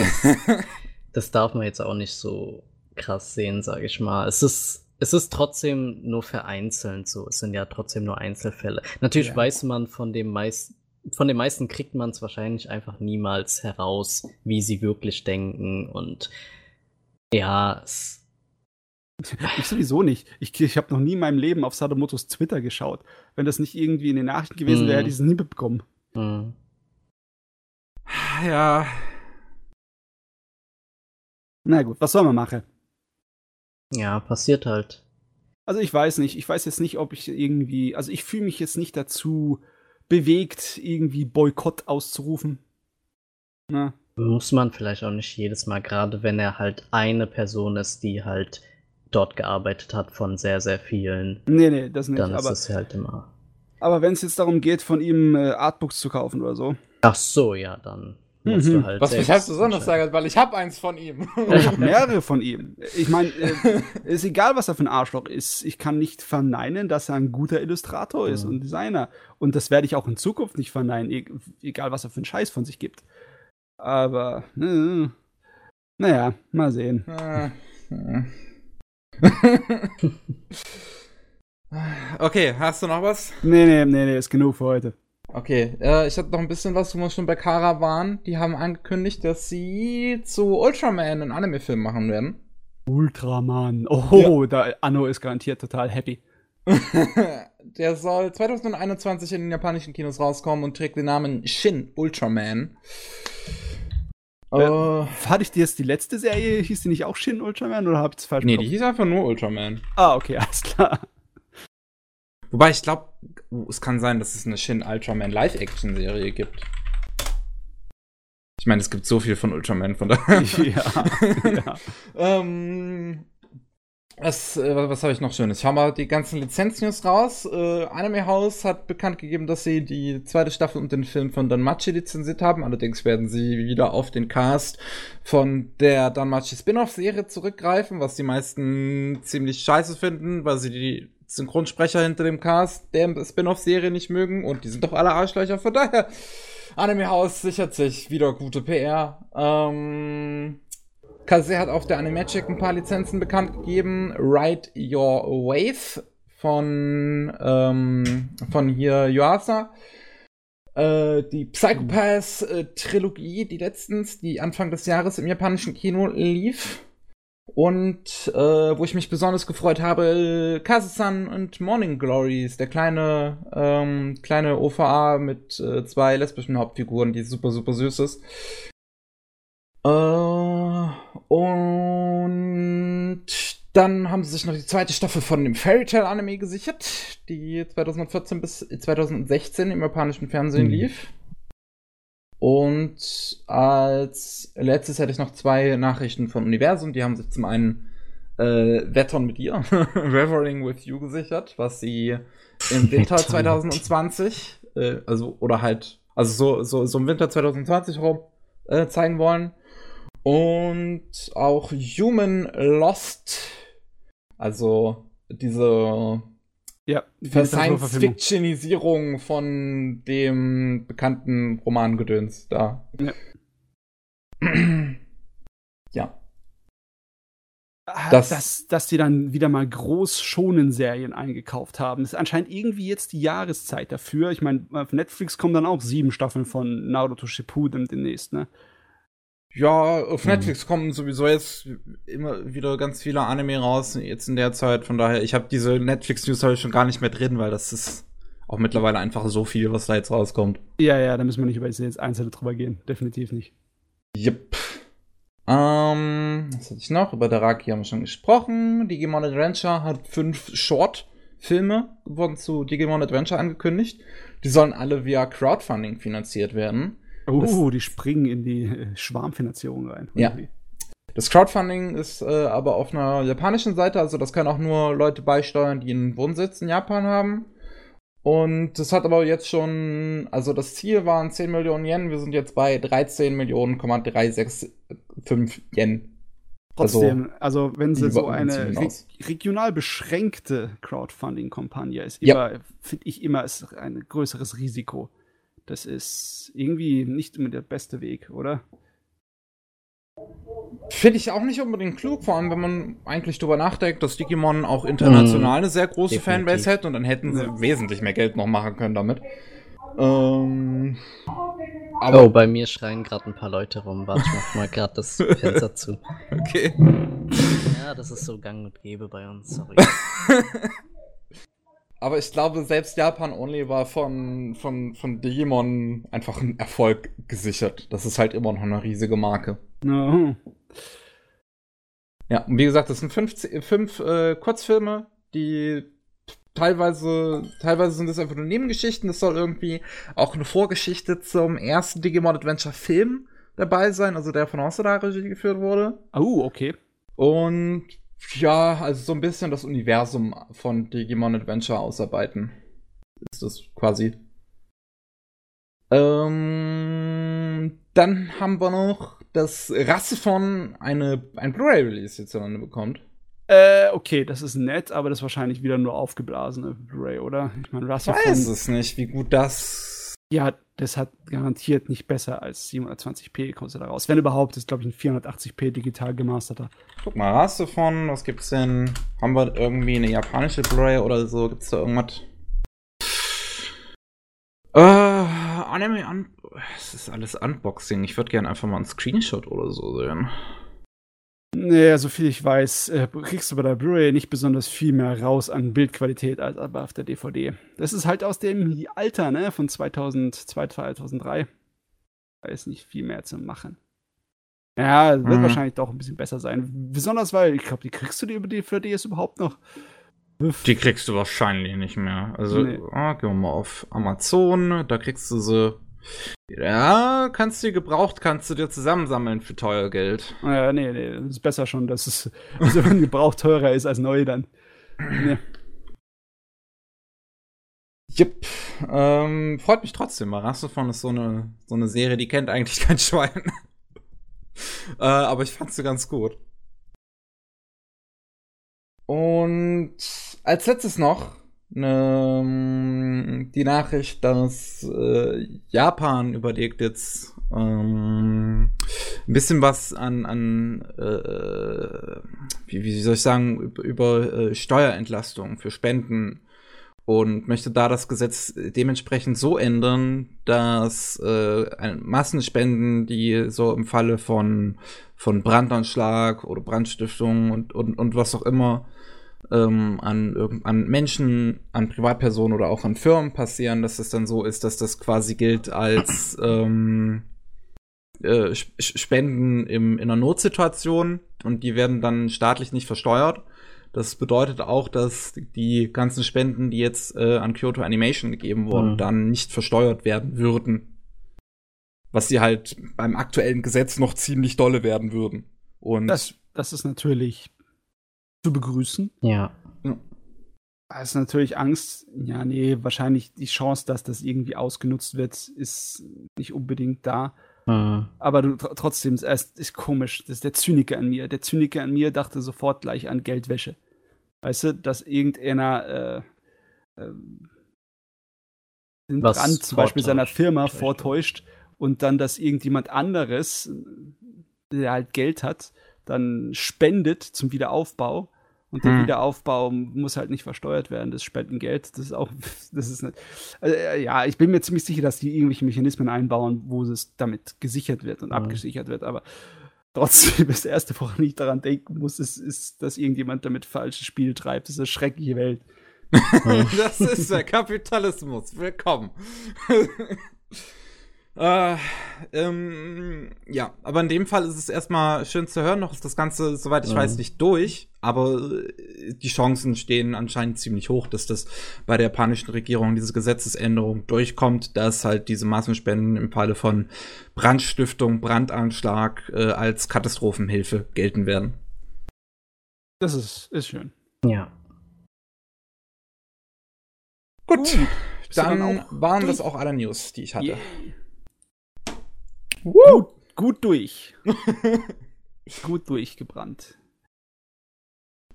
(laughs) das, darf man jetzt auch nicht so krass sehen, sage ich mal. Es ist es ist trotzdem nur vereinzelt so. Es sind ja trotzdem nur Einzelfälle. Natürlich Ja. weiß man von dem meisten, von den meisten kriegt man es wahrscheinlich einfach niemals heraus, wie sie wirklich denken und ja, es, (laughs) Ich sowieso nicht. Ich, ich habe noch nie in meinem Leben auf Sadamotos Twitter geschaut. Wenn das nicht irgendwie in den Nachrichten gewesen wäre, Mhm. hätte ich es nie mitbekommen. hm. Ja, Na gut, was soll man machen? ja, passiert halt. Also ich weiß nicht. Ich weiß jetzt nicht, ob ich irgendwie. Also ich fühle mich jetzt nicht dazu bewegt, irgendwie Boykott auszurufen. Na, Muss man vielleicht auch nicht jedes Mal, gerade wenn er halt eine Person ist, die halt dort gearbeitet hat von sehr, sehr vielen, nee, nee, das nicht. dann ist Aber, es halt immer. aber wenn es jetzt darum geht, von ihm äh, Artbooks zu kaufen oder so. Ach so, ja, dann musst Mhm. du halt. was mich halt besonders entscheiden. ärgert, weil ich habe eins von ihm. Ich habe mehrere von ihm. Ich meine, äh, ist egal, was er für ein Arschloch ist. Ich kann nicht verneinen, dass er ein guter Illustrator ist Mhm. und Designer. Und das werde ich auch in Zukunft nicht verneinen, e egal was er für einen Scheiß von sich gibt. Aber, äh, naja, mal sehen. Äh, äh. (laughs) okay, hast du noch was? Nee, nee, nee, nee, ist genug für heute. Okay, äh, ich hatte noch ein bisschen was, wo wir schon bei Kara waren. Die haben angekündigt, dass sie zu Ultraman einen Anime-Film machen werden. Ultraman. Oh, da Anno ist garantiert total happy. (laughs) Der soll 2021 in den japanischen Kinos rauskommen und trägt den Namen Shin Ultraman. Äh, Äh, Hatte ich dir jetzt die letzte Serie, hieß die nicht auch Shin Ultraman oder hab ich es falsch nee, die hieß einfach nur Ultraman. Ah, okay, (laughs) alles klar. Wobei ich glaube, es kann sein, dass es eine Shin Ultraman Live-Action-Serie gibt. Ich meine, es gibt so viel von Ultraman, von daher. (laughs) ja, ja. (laughs) ähm, was äh, was habe ich noch Schönes? Schauen wir mal die ganzen Lizenz-News raus. Äh, Anime House hat bekannt gegeben, dass sie die zweite Staffel und den Film von Danmachi lizenziert haben. Allerdings werden sie wieder auf den Cast von der Danmachi Spin-off-Serie zurückgreifen, was die meisten ziemlich scheiße finden, weil sie die Synchronsprecher hinter dem Cast der Spin-off-Serie nicht mögen und die sind doch alle Arschlöcher. Von daher, Anime House sichert sich wieder gute PR. Ähm, Kase hat auf der Animagic ein paar Lizenzen bekannt gegeben. Ride Your Wave von, ähm, von hier Yuasa. Äh, die Psychopaths-Trilogie, die letztens, die Anfang des Jahres im japanischen Kino lief. Und äh, wo ich mich besonders gefreut habe, Kase-san und Morning Glories, der kleine, ähm, kleine OVA mit äh, zwei lesbischen Hauptfiguren, die super, super süß ist. Äh, und dann haben sie sich noch die zweite Staffel von dem Fairy Tail Anime gesichert, die 2014 bis 2016 im japanischen Fernsehen Mhm. lief. Und als letztes hätte ich noch zwei Nachrichten von Universum. Die haben sich zum einen äh, Wettern mit ihr, (laughs) Reveling with You gesichert, was sie im (laughs) Winter Wettern mit 2020, äh, also oder halt, also so, so, so im Winter 2020 rum äh, zeigen wollen. Und auch Human Lost, also diese Ja, die. Science-Fictionisierung von dem bekannten Romangedöns da. Ja. (clears throat) ja. Ah, Das- dass, dass die dann wieder mal groß schonen Serien eingekauft haben. ist anscheinend irgendwie jetzt die Jahreszeit dafür. Ich meine, auf Netflix kommen dann auch sieben Staffeln von Naruto Shippuden demnächst, ne? Ja, auf Mhm. Netflix kommen sowieso jetzt immer wieder ganz viele Anime raus, jetzt in der Zeit. Von daher, ich habe diese Netflix-News ich schon gar nicht mehr drin, weil das ist auch mittlerweile einfach so viel, was da jetzt rauskommt. Ja, ja, da müssen wir nicht über jetzt Einzelne drüber gehen. Definitiv nicht. Yep. Ähm, was hatte ich noch? Über Daraki haben wir schon gesprochen. Digimon Adventure hat fünf Short-Filme wurden zu Digimon Adventure angekündigt. Die sollen alle via Crowdfunding finanziert werden. Oh, die springen in die äh, Schwarmfinanzierung rein. Ja. Das Crowdfunding ist äh, aber auf einer japanischen Seite, also das können auch nur Leute beisteuern, die einen Wohnsitz in Japan haben. Und das hat aber jetzt schon, also das Ziel waren 10 Millionen Yen, wir sind jetzt bei 13 Millionen,365 Yen. Trotzdem, also, wenn sie so eine re regional beschränkte Crowdfunding-Kampagne ist, Ja. finde ich immer, ist ein größeres Risiko. Das ist irgendwie nicht immer der beste Weg, oder? Finde ich auch nicht unbedingt klug, vor allem wenn man eigentlich drüber nachdenkt, dass Digimon auch international eine sehr große Definitiv. Fanbase hätte und dann hätten sie wesentlich mehr Geld noch machen können damit. Ähm, aber oh, bei mir schreien gerade ein paar Leute rum. Warte, ich mach mal gerade das (laughs) Fenster zu. okay. Ja, das ist so gang und gäbe bei uns, sorry. (laughs) Aber ich glaube, selbst Japan Only war von, von, von Digimon einfach ein Erfolg gesichert. Das ist halt immer noch eine riesige Marke. Ja. Ja, und wie gesagt, das sind fünf, fünf äh, Kurzfilme, die teilweise, teilweise sind das einfach nur Nebengeschichten. Das soll irgendwie auch eine Vorgeschichte zum ersten Digimon Adventure Film dabei sein, also der von Hosoda Regie geführt wurde. Oh, okay. Und ja, also so ein bisschen das Universum von Digimon Adventure ausarbeiten. Ist das quasi. Ähm, dann haben wir noch, dass Rasse von eine, ein Blu-ray-Release jetzt zustande bekommt. Äh, okay, das ist nett, aber das ist wahrscheinlich wieder nur aufgeblasene Blu-ray, oder? Ich meine, Ich Russell weiß es nicht, wie gut das. ja, das hat garantiert nicht besser als 720p kommt da raus. Wenn überhaupt, ist glaube ich ein 480p digital gemasterter. Guck mal, Rasse von, was gibt's denn? Haben wir irgendwie eine japanische Blu-ray oder so? Gibt's da irgendwas? Äh, Anime an. Es ist alles Unboxing. Ich würde gerne einfach mal einen Screenshot oder so sehen. Naja, soviel ich weiß, äh, kriegst du bei der Blu-ray nicht besonders viel mehr raus an Bildqualität als aber auf der DVD. Das ist halt aus dem Alter, ne, von 2002, 2003. Da ist nicht viel mehr zu machen. Ja, wird Mhm. wahrscheinlich doch ein bisschen besser sein. Besonders, weil ich glaube, die kriegst du die über die DVDs überhaupt noch. Die kriegst du wahrscheinlich nicht mehr. Also, Nee. ah, gehen wir mal auf Amazon. Da kriegst du sie. Ja, kannst du die gebraucht, kannst du dir zusammensammeln für teuer Geld. Äh, nee, nee, das ist besser schon, dass es (laughs) also wenn gebraucht teurer ist als neu dann. Nee. Jupp. Ähm, freut mich trotzdem, Rastafon ist so eine, so eine Serie, die kennt eigentlich kein (laughs) Schwein. äh, aber ich fand sie ganz gut. Und als letztes noch ähm, die Nachricht, dass äh, Japan überlegt jetzt ähm, ein bisschen was an, an äh, wie, wie soll ich sagen, über, über äh, Steuerentlastung für Spenden und möchte da das Gesetz dementsprechend so ändern, dass äh, Massenspenden, die so im Falle von, von Brandanschlag oder Brandstiftung und, und, und was auch immer ähm, an, an Menschen, an Privatpersonen oder auch an Firmen passieren, dass es dann so ist, dass das quasi gilt als (clears throat) ähm, äh, Sp- Spenden im, in einer Notsituation und die werden dann staatlich nicht versteuert. Das bedeutet auch, dass die ganzen Spenden, die jetzt äh, an Kyoto Animation gegeben wurden, Mhm. dann nicht versteuert werden würden. Was sie halt beim aktuellen Gesetz noch ziemlich dolle werden würden. Und Das, das ist natürlich zu begrüßen. Ja. Da ist natürlich Angst. Ja, nee, wahrscheinlich die Chance, dass das irgendwie ausgenutzt wird, ist nicht unbedingt da. Hm. Aber du, tr trotzdem, es ist, komisch. Das ist der Zyniker an mir. Der Zyniker an mir dachte sofort gleich an Geldwäsche. Weißt du, dass irgendeiner äh, ähm, den Was Brand zum Beispiel seiner. Firma Täuscht. vortäuscht und dann, dass irgendjemand anderes, der halt Geld hat, dann spendet zum Wiederaufbau. Und der Hm. Wiederaufbau muss halt nicht versteuert werden, das Spendengeld. Das ist auch, (laughs) das ist nicht, äh, ja, ich bin mir ziemlich sicher, dass die irgendwelche Mechanismen einbauen, wo es damit gesichert wird und Mhm. abgesichert wird. Aber trotzdem (laughs) ist der erste, woran ich daran denken muss, ist, ist, dass irgendjemand damit falsches Spiel treibt. Das ist eine schreckliche Welt. (laughs) das ist der Kapitalismus. Willkommen. Äh, ähm, ja, aber in dem Fall ist es erstmal schön zu hören. Noch ist das Ganze, soweit ich Mhm. weiß, nicht durch. Aber äh, die Chancen stehen anscheinend ziemlich hoch, dass das bei der japanischen Regierung diese Gesetzesänderung durchkommt, dass halt diese Massenspenden im Falle von Brandstiftung, Brandanschlag äh, als Katastrophenhilfe gelten werden. Das ist, ist schön. Ja. Gut, du dann, dann waren das durch? auch alle News, die ich hatte. Yay. Gut, gut durch. (laughs) gut durchgebrannt.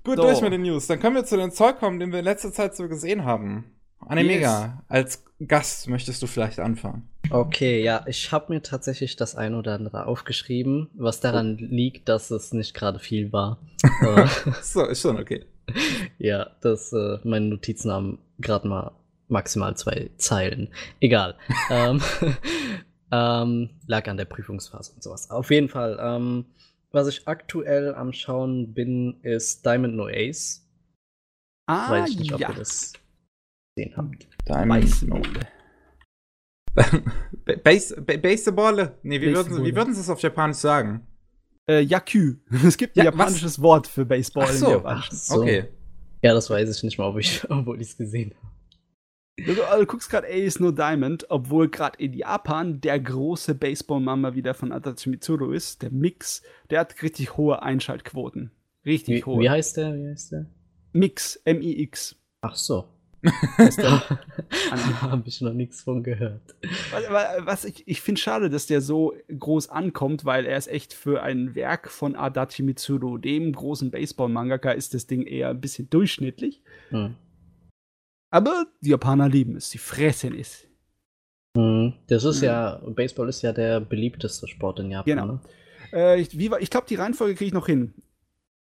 Gut So. durch mit den News. Dann können wir zu den Zeug kommen, den wir in letzter Zeit so gesehen haben. Animega, als Gast möchtest du vielleicht anfangen. Okay, ja, ich habe mir tatsächlich das ein oder andere aufgeschrieben, was daran liegt, dass es nicht gerade viel war. (laughs) So, ist schon okay. (laughs) ja, dass äh, meine Notizen haben gerade mal maximal zwei Zeilen. Egal. ähm, ähm, lag an der Prüfungsphase und sowas. Auf jeden Fall, ähm, was ich aktuell am Schauen bin, ist Diamond No Ace. Ah, Weiß ich nicht, ob ja. ihr das gesehen habt. Weißball. (laughs) Ba- Base, ba- Baseball? Nee, wie würden, wie würden sie es auf Japanisch sagen? Äh, Yakü. (laughs) Es gibt ein Ja, japanisches Wort für Baseball Ach so. Japanischen. So. Okay. Ja, das weiß ich nicht mal, ob ich, (laughs) obwohl ich es gesehen habe. Du, du, guckst gerade Ace No Diamond, obwohl gerade in Japan der große Baseball-Mama wieder von Adachi Mitsuru ist, der Mix, der hat richtig hohe Einschaltquoten. Richtig Wie, hohe. wie heißt der? Wie heißt der? Mix, M-I-X. Ach so. (laughs) Habe ich noch nichts von gehört. Was, wa- was ich, ich finde schade, dass der so groß ankommt, weil er ist echt für ein Werk von Adachi Mitsuru, dem großen Baseball-Mangaka, ist das Ding eher ein bisschen durchschnittlich. Hm. Aber die Japaner lieben es, die fressen es. Hm. Das ist Mhm. ja, Baseball ist ja der beliebteste Sport in Japan. Genau. Ne? Äh, ich ich glaube, die Reihenfolge kriege ich noch hin.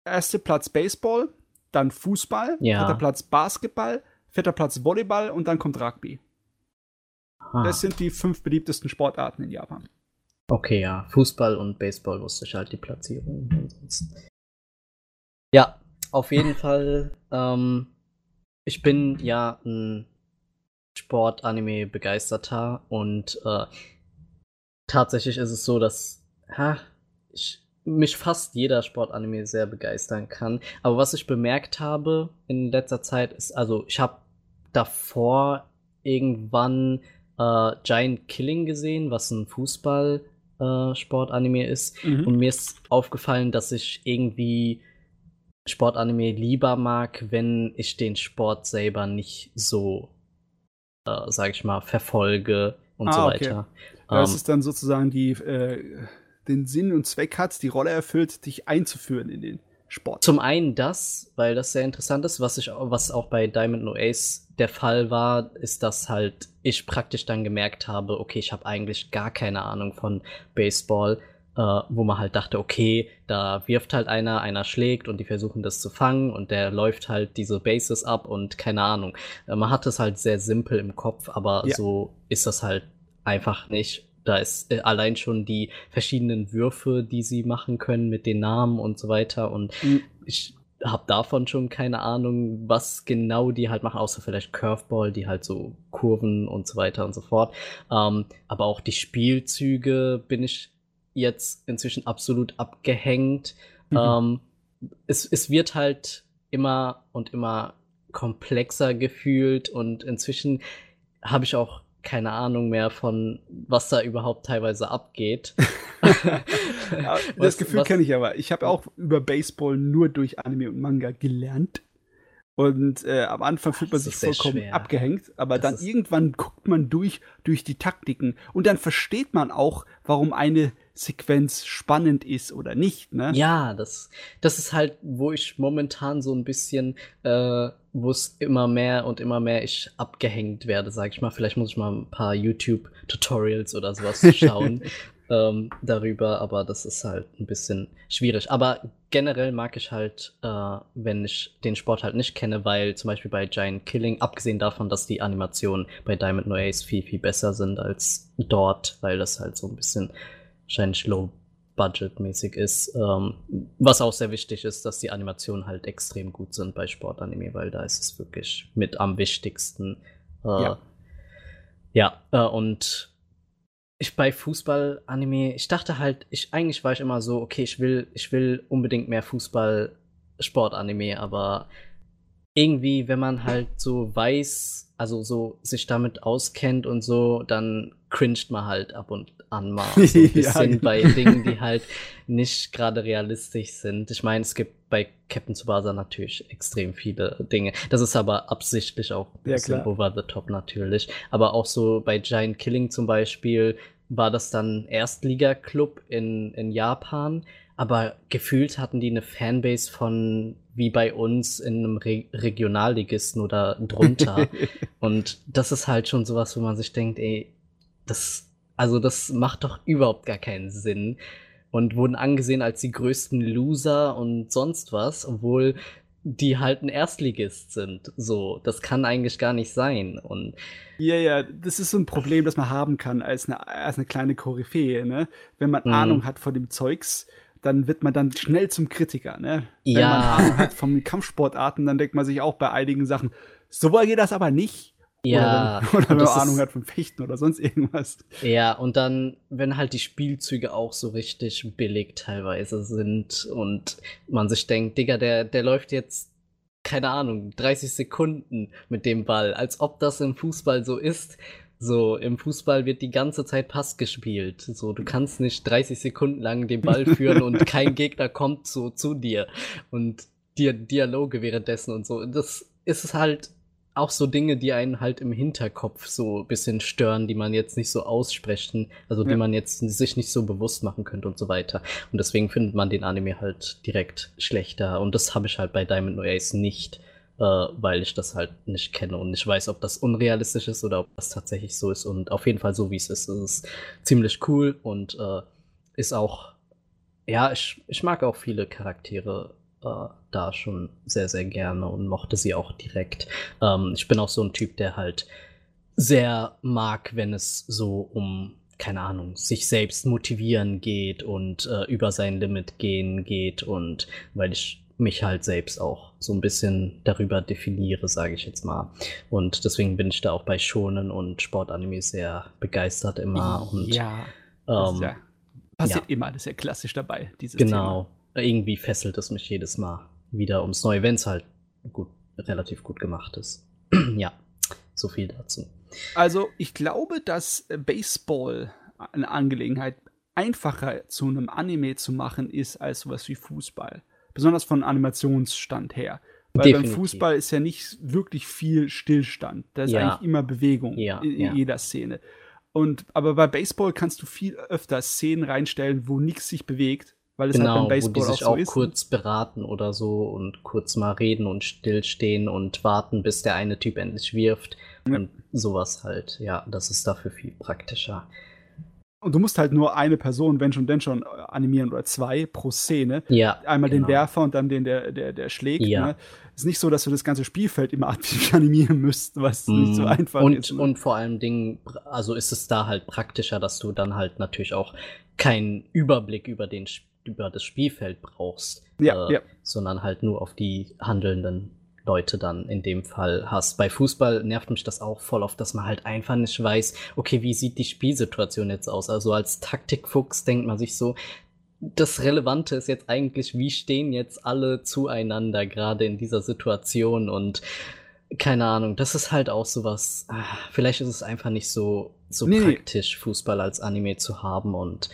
Erster Platz Baseball, dann Fußball, Ja. dritter Platz Basketball, vierter Platz Volleyball und dann kommt Rugby. Ah, Das sind die fünf beliebtesten Sportarten in Japan. okay, ja. Fußball und Baseball wusste ich halt die Platzierung. Ja, auf jeden (laughs) Fall. Ähm, ich bin ja ein Sport-Anime-Begeisterter und äh, tatsächlich ist es so, dass ha, ich, mich fast jeder Sport-Anime sehr begeistern kann. Aber was ich bemerkt habe in letzter Zeit ist, also ich habe davor irgendwann äh, Giant Killing gesehen, was ein Fußball-Sport-Anime ist. Mhm. Und mir ist aufgefallen, dass ich irgendwie Sportanime lieber mag, wenn ich den Sport selber nicht so, äh, sag ich mal, verfolge und Ah, so okay. weiter. Das Ähm, ist dann sozusagen die, äh, den Sinn und Zweck hat, die Rolle erfüllt, dich einzuführen in den Sport. Zum einen das, weil das sehr interessant ist, was ich, was auch bei Diamond No Ace der Fall war, ist, dass halt ich praktisch dann gemerkt habe, okay, ich habe eigentlich gar keine Ahnung von Baseball, äh, wo man halt dachte, okay, da wirft halt einer, einer schlägt und die versuchen das zu fangen und der läuft halt diese Bases ab und keine Ahnung. Äh, man hat es halt sehr simpel im Kopf, aber Ja. so ist das halt einfach nicht. Da ist äh, allein schon die verschiedenen Würfe, die sie machen können mit den Namen und so weiter. Und Mhm. ich habe davon schon keine Ahnung, was genau die halt machen, außer vielleicht Curveball, die halt so Kurven und so weiter und so fort. Ähm, aber auch die Spielzüge bin ich jetzt inzwischen absolut abgehängt. Mhm. Ähm, es, es wird halt immer und immer komplexer gefühlt und inzwischen habe ich auch keine Ahnung mehr von, was da überhaupt teilweise abgeht. (laughs) (laughs) Ja, das Was- Gefühl kenne ich aber. Ich habe auch über Baseball nur durch Anime und Manga gelernt. Und äh, am Anfang fühlt man sich vollkommen schwer. abgehängt, aber Das dann irgendwann guckt man durch, durch die Taktiken und dann versteht man auch, warum eine Sequenz spannend ist oder nicht. Ne? Ja, das, das ist halt, wo ich momentan so ein bisschen, äh, wo es immer mehr und immer mehr ich abgehängt werde, sag ich mal. Vielleicht muss ich mal ein paar YouTube-Tutorials oder sowas (laughs) schauen ähm, darüber, aber das ist halt ein bisschen schwierig. Aber generell mag ich halt, äh, wenn ich den Sport halt nicht kenne, weil zum Beispiel bei Giant Killing, abgesehen davon, dass die Animationen bei Diamond No Ace viel, viel besser sind als dort, weil das halt so ein bisschen wahrscheinlich low budgetmäßig ist. Ähm, was auch sehr wichtig ist, dass die Animationen halt extrem gut sind bei Sportanime, weil da ist es wirklich mit am wichtigsten. Äh, Ja. ja, äh, und ich bei Fußball-Anime, ich dachte halt, ich eigentlich war ich immer so, okay, ich will, ich will unbedingt mehr Fußball-Sport-Anime, aber irgendwie, wenn man halt so weiß, also so sich damit auskennt und so, dann cringet man halt ab und an mal so ein (laughs) Ja, bisschen genau. bei Dingen, die halt nicht gerade realistisch sind. Ich meine, es gibt bei Captain Tsubasa natürlich extrem viele Dinge. Das ist aber absichtlich auch ein Ja, bisschen klar. over the top natürlich. Aber auch so bei Giant Killing zum Beispiel war das dann Erstliga-Club in, in Japan. Aber gefühlt hatten die eine Fanbase von wie bei uns in einem Re Regionalligisten oder drunter. (laughs) Und das ist halt schon sowas, wo man sich denkt, ey, das Also das macht doch überhaupt gar keinen Sinn. Und wurden angesehen als die größten Loser und sonst was, obwohl die halt ein Erstligist sind. So, das kann eigentlich gar nicht sein. Und ja, ja, das ist so ein Problem, das man haben kann als eine, als eine kleine Koryphäe, ne? Wenn man Mhm. Ahnung hat von dem Zeugs, dann wird man dann schnell zum Kritiker, ne? Wenn Ja. man Ahnung hat von (laughs) Kampfsportarten, dann denkt man sich auch bei einigen Sachen, so weit geht das aber nicht. ja, (laughs) Oder wenn, oder wenn man Ahnung ist- hat von Fechten oder sonst irgendwas. Ja, und dann, wenn halt die Spielzüge auch so richtig billig teilweise sind und man sich denkt, Digga, der, der läuft jetzt, keine Ahnung, 30 Sekunden mit dem Ball, als ob das im Fußball so ist. So, im Fußball wird die ganze Zeit Pass gespielt. So, du kannst nicht 30 Sekunden lang den Ball (laughs) führen und kein Gegner kommt so zu dir und dir Dialoge währenddessen und so. Das ist halt auch so Dinge, die einen halt im Hinterkopf so ein bisschen stören, die man jetzt nicht so aussprechen, also die Ja. man jetzt sich nicht so bewusst machen könnte und so weiter. Und deswegen findet man den Anime halt direkt schlechter. Und das habe ich halt bei Diamond No Ace nicht, äh, weil ich das halt nicht kenne und nicht weiß, ob das unrealistisch ist oder ob das tatsächlich so ist. Und auf jeden Fall so, wie es ist, ist es ziemlich cool und äh, ist auch, ja, ich, ich mag auch viele Charaktere äh, da schon sehr, sehr gerne und mochte sie auch direkt. Ähm, ich bin auch so ein Typ, der halt sehr mag, wenn es so um, keine Ahnung, sich selbst motivieren geht und äh, über sein Limit gehen geht und weil ich mich halt selbst auch so ein bisschen darüber definiere, sage ich jetzt mal. Und deswegen bin ich da auch bei Shonen und Sportanime sehr begeistert immer. Und ja, ähm, ja, passiert ja. immer, das ist ja klassisch dabei, dieses Genau. Irgendwie fesselt es mich jedes Mal wieder ums Neue, wenn es halt gut, relativ gut gemacht ist. (clears throat) ja, so viel dazu. Thema. Also, ich glaube, dass äh, Baseball eine Angelegenheit einfacher zu einem Anime zu machen ist als sowas wie Fußball. Besonders von Animationsstand her. Weil beim Definitiv. Fußball ist ja nicht wirklich viel Stillstand. Da ist Ja. eigentlich immer Bewegung Ja, in, in jeder Szene. Und, aber bei Baseball kannst du viel öfter Szenen reinstellen, wo nichts sich bewegt, weil es halt Genau, beim wo Baseball die sich auch auch, so ist. kurz beraten oder so und kurz mal reden und stillstehen und warten, bis der eine Typ endlich wirft Ja. und sowas halt. Ja, das ist dafür viel praktischer. Und du musst halt nur eine Person, wenn schon, denn schon, animieren oder zwei pro Szene. Ja, Einmal den genau. Werfer und dann den, der, der, der schlägt. Ja. Ne? Ist nicht so, dass du das ganze Spielfeld immer (laughs) aktiv animieren müsst, was nicht so Mm, einfach und, ist. ne? Und vor allem Dingen, also ist es da halt praktischer, dass du dann halt natürlich auch keinen Überblick über, den, über das Spielfeld brauchst, Ja, äh, ja. sondern halt nur auf die handelnden Leute dann in dem Fall hast. Bei Fußball nervt mich das auch voll oft, dass man halt einfach nicht weiß, okay, wie sieht die Spielsituation jetzt aus? Also als Taktikfuchs denkt man sich so, das Relevante ist jetzt eigentlich, wie stehen jetzt alle zueinander gerade in dieser Situation und keine Ahnung, das ist halt auch sowas. ah, Vielleicht ist es einfach nicht so, so Nee, praktisch, Fußball als Anime zu haben und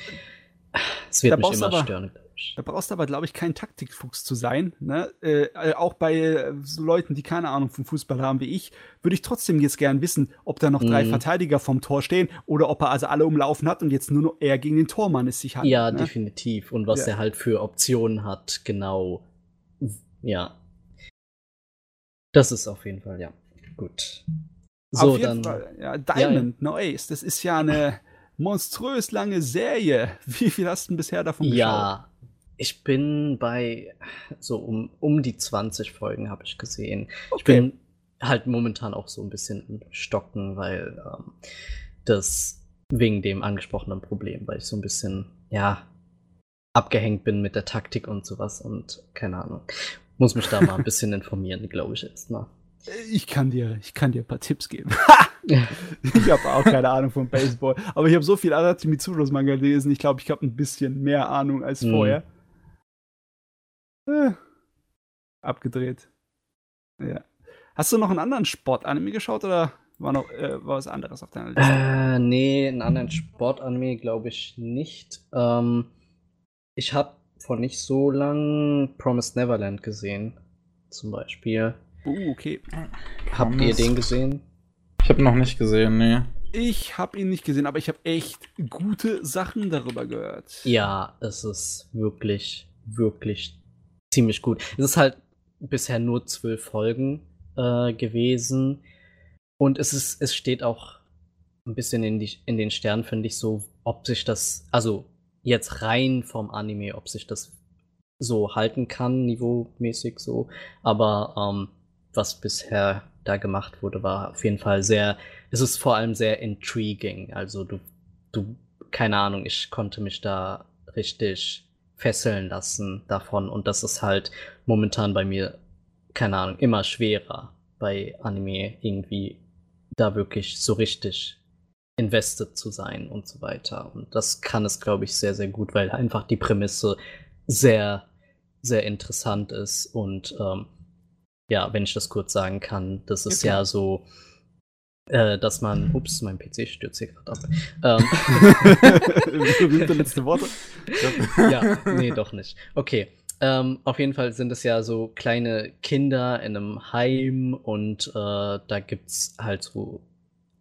es wird Da mich immer aber- stören. Da brauchst du aber, glaube ich, kein Taktikfuchs zu sein. Ne? Äh, äh, auch bei äh, so Leuten, die keine Ahnung vom Fußball haben wie ich, würde ich trotzdem jetzt gern wissen, ob da noch drei Mhm. Verteidiger vom Tor stehen oder ob er also alle umlaufen hat und jetzt nur noch er gegen den Tormann es sich hat. Ja, ne? definitiv. Und was Ja. er halt für Optionen hat, genau. Ja. Das ist auf jeden Fall, ja. Gut. So, Auf jeden dann. Fall. Ja, Diamond, No Ace, das ist ja eine monströs lange Serie. (laughs) Wie viel hast du denn bisher davon geschaut? Ja, ich bin bei so um, um die 20 Folgen habe ich gesehen. Ich Okay. bin halt momentan auch so ein bisschen im Stocken, weil ähm, das wegen dem angesprochenen Problem, weil ich so ein bisschen, ja, abgehängt bin mit der Taktik und sowas und keine Ahnung. Muss mich da mal ein (laughs) bisschen informieren, glaube ich erstmal. Ich kann dir, ich kann dir ein paar Tipps geben. (laughs) ich habe auch keine Ahnung von Baseball, aber ich habe so viel Adachi Mitsuros Manga gelesen. Ich glaube, ich habe ein bisschen mehr Ahnung als Mhm. vorher. Äh, abgedreht. Ja. Hast du noch einen anderen Sportanime geschaut oder war noch äh, war was anderes auf deiner Liste? Äh, nee, einen anderen Sportanime glaube ich nicht. Ähm, ich habe vor nicht so lang Promised Neverland gesehen, zum Beispiel. Uh, okay. Habt ihr den gesehen? Ich habe noch nicht gesehen, nee. Ich habe ihn nicht gesehen, aber ich habe echt gute Sachen darüber gehört. Ja, es ist wirklich, wirklich ziemlich gut. Es ist halt bisher nur zwölf Folgen äh, gewesen. Und es ist, es steht auch ein bisschen in, die, in den Sternen, finde ich, so, ob sich das, also jetzt rein vom Anime, ob sich das so halten kann, niveaumäßig so. Aber ähm, was bisher da gemacht wurde, war auf jeden Fall sehr, es ist vor allem sehr intriguing. Also du, du, keine Ahnung, ich konnte mich da richtig fesseln lassen davon und das ist halt momentan bei mir, keine Ahnung, immer schwerer bei Anime irgendwie da wirklich so richtig invested zu sein und so weiter. Und das kann es, glaube ich, sehr, sehr gut, weil einfach die Prämisse sehr, sehr interessant ist. Und ähm, ja, wenn ich das kurz sagen kann, das ist ja, ja so, äh, dass man, ups, mein PC stürzt hier gerade ab. Ähm, (laughs) Berühmte letzte Worte? (laughs) ja, nee, doch nicht. Okay. Ähm, auf jeden Fall sind es ja so kleine Kinder in einem Heim und äh, da gibt es halt so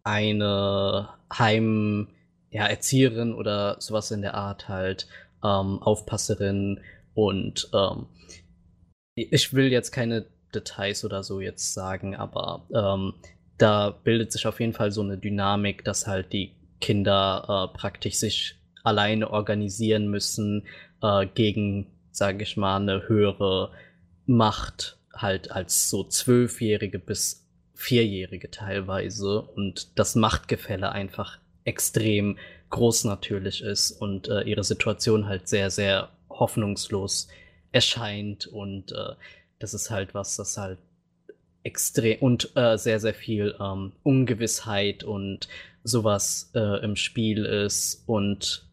eine Heim, ja, Erzieherin oder sowas in der Art halt, ähm, Aufpasserin und ähm, ich will jetzt keine Details oder so jetzt sagen, aber ähm, da bildet sich auf jeden Fall so eine Dynamik, dass halt die Kinder äh, praktisch sich alleine organisieren müssen äh, gegen, sage ich mal, eine höhere Macht halt als so Zwölfjährige bis Vierjährige teilweise. Und das Machtgefälle einfach extrem groß natürlich ist und äh, ihre Situation halt sehr, sehr hoffnungslos erscheint. Und äh, das ist halt was, das halt extrem und äh, sehr, sehr viel ähm, Ungewissheit und sowas äh, im Spiel ist und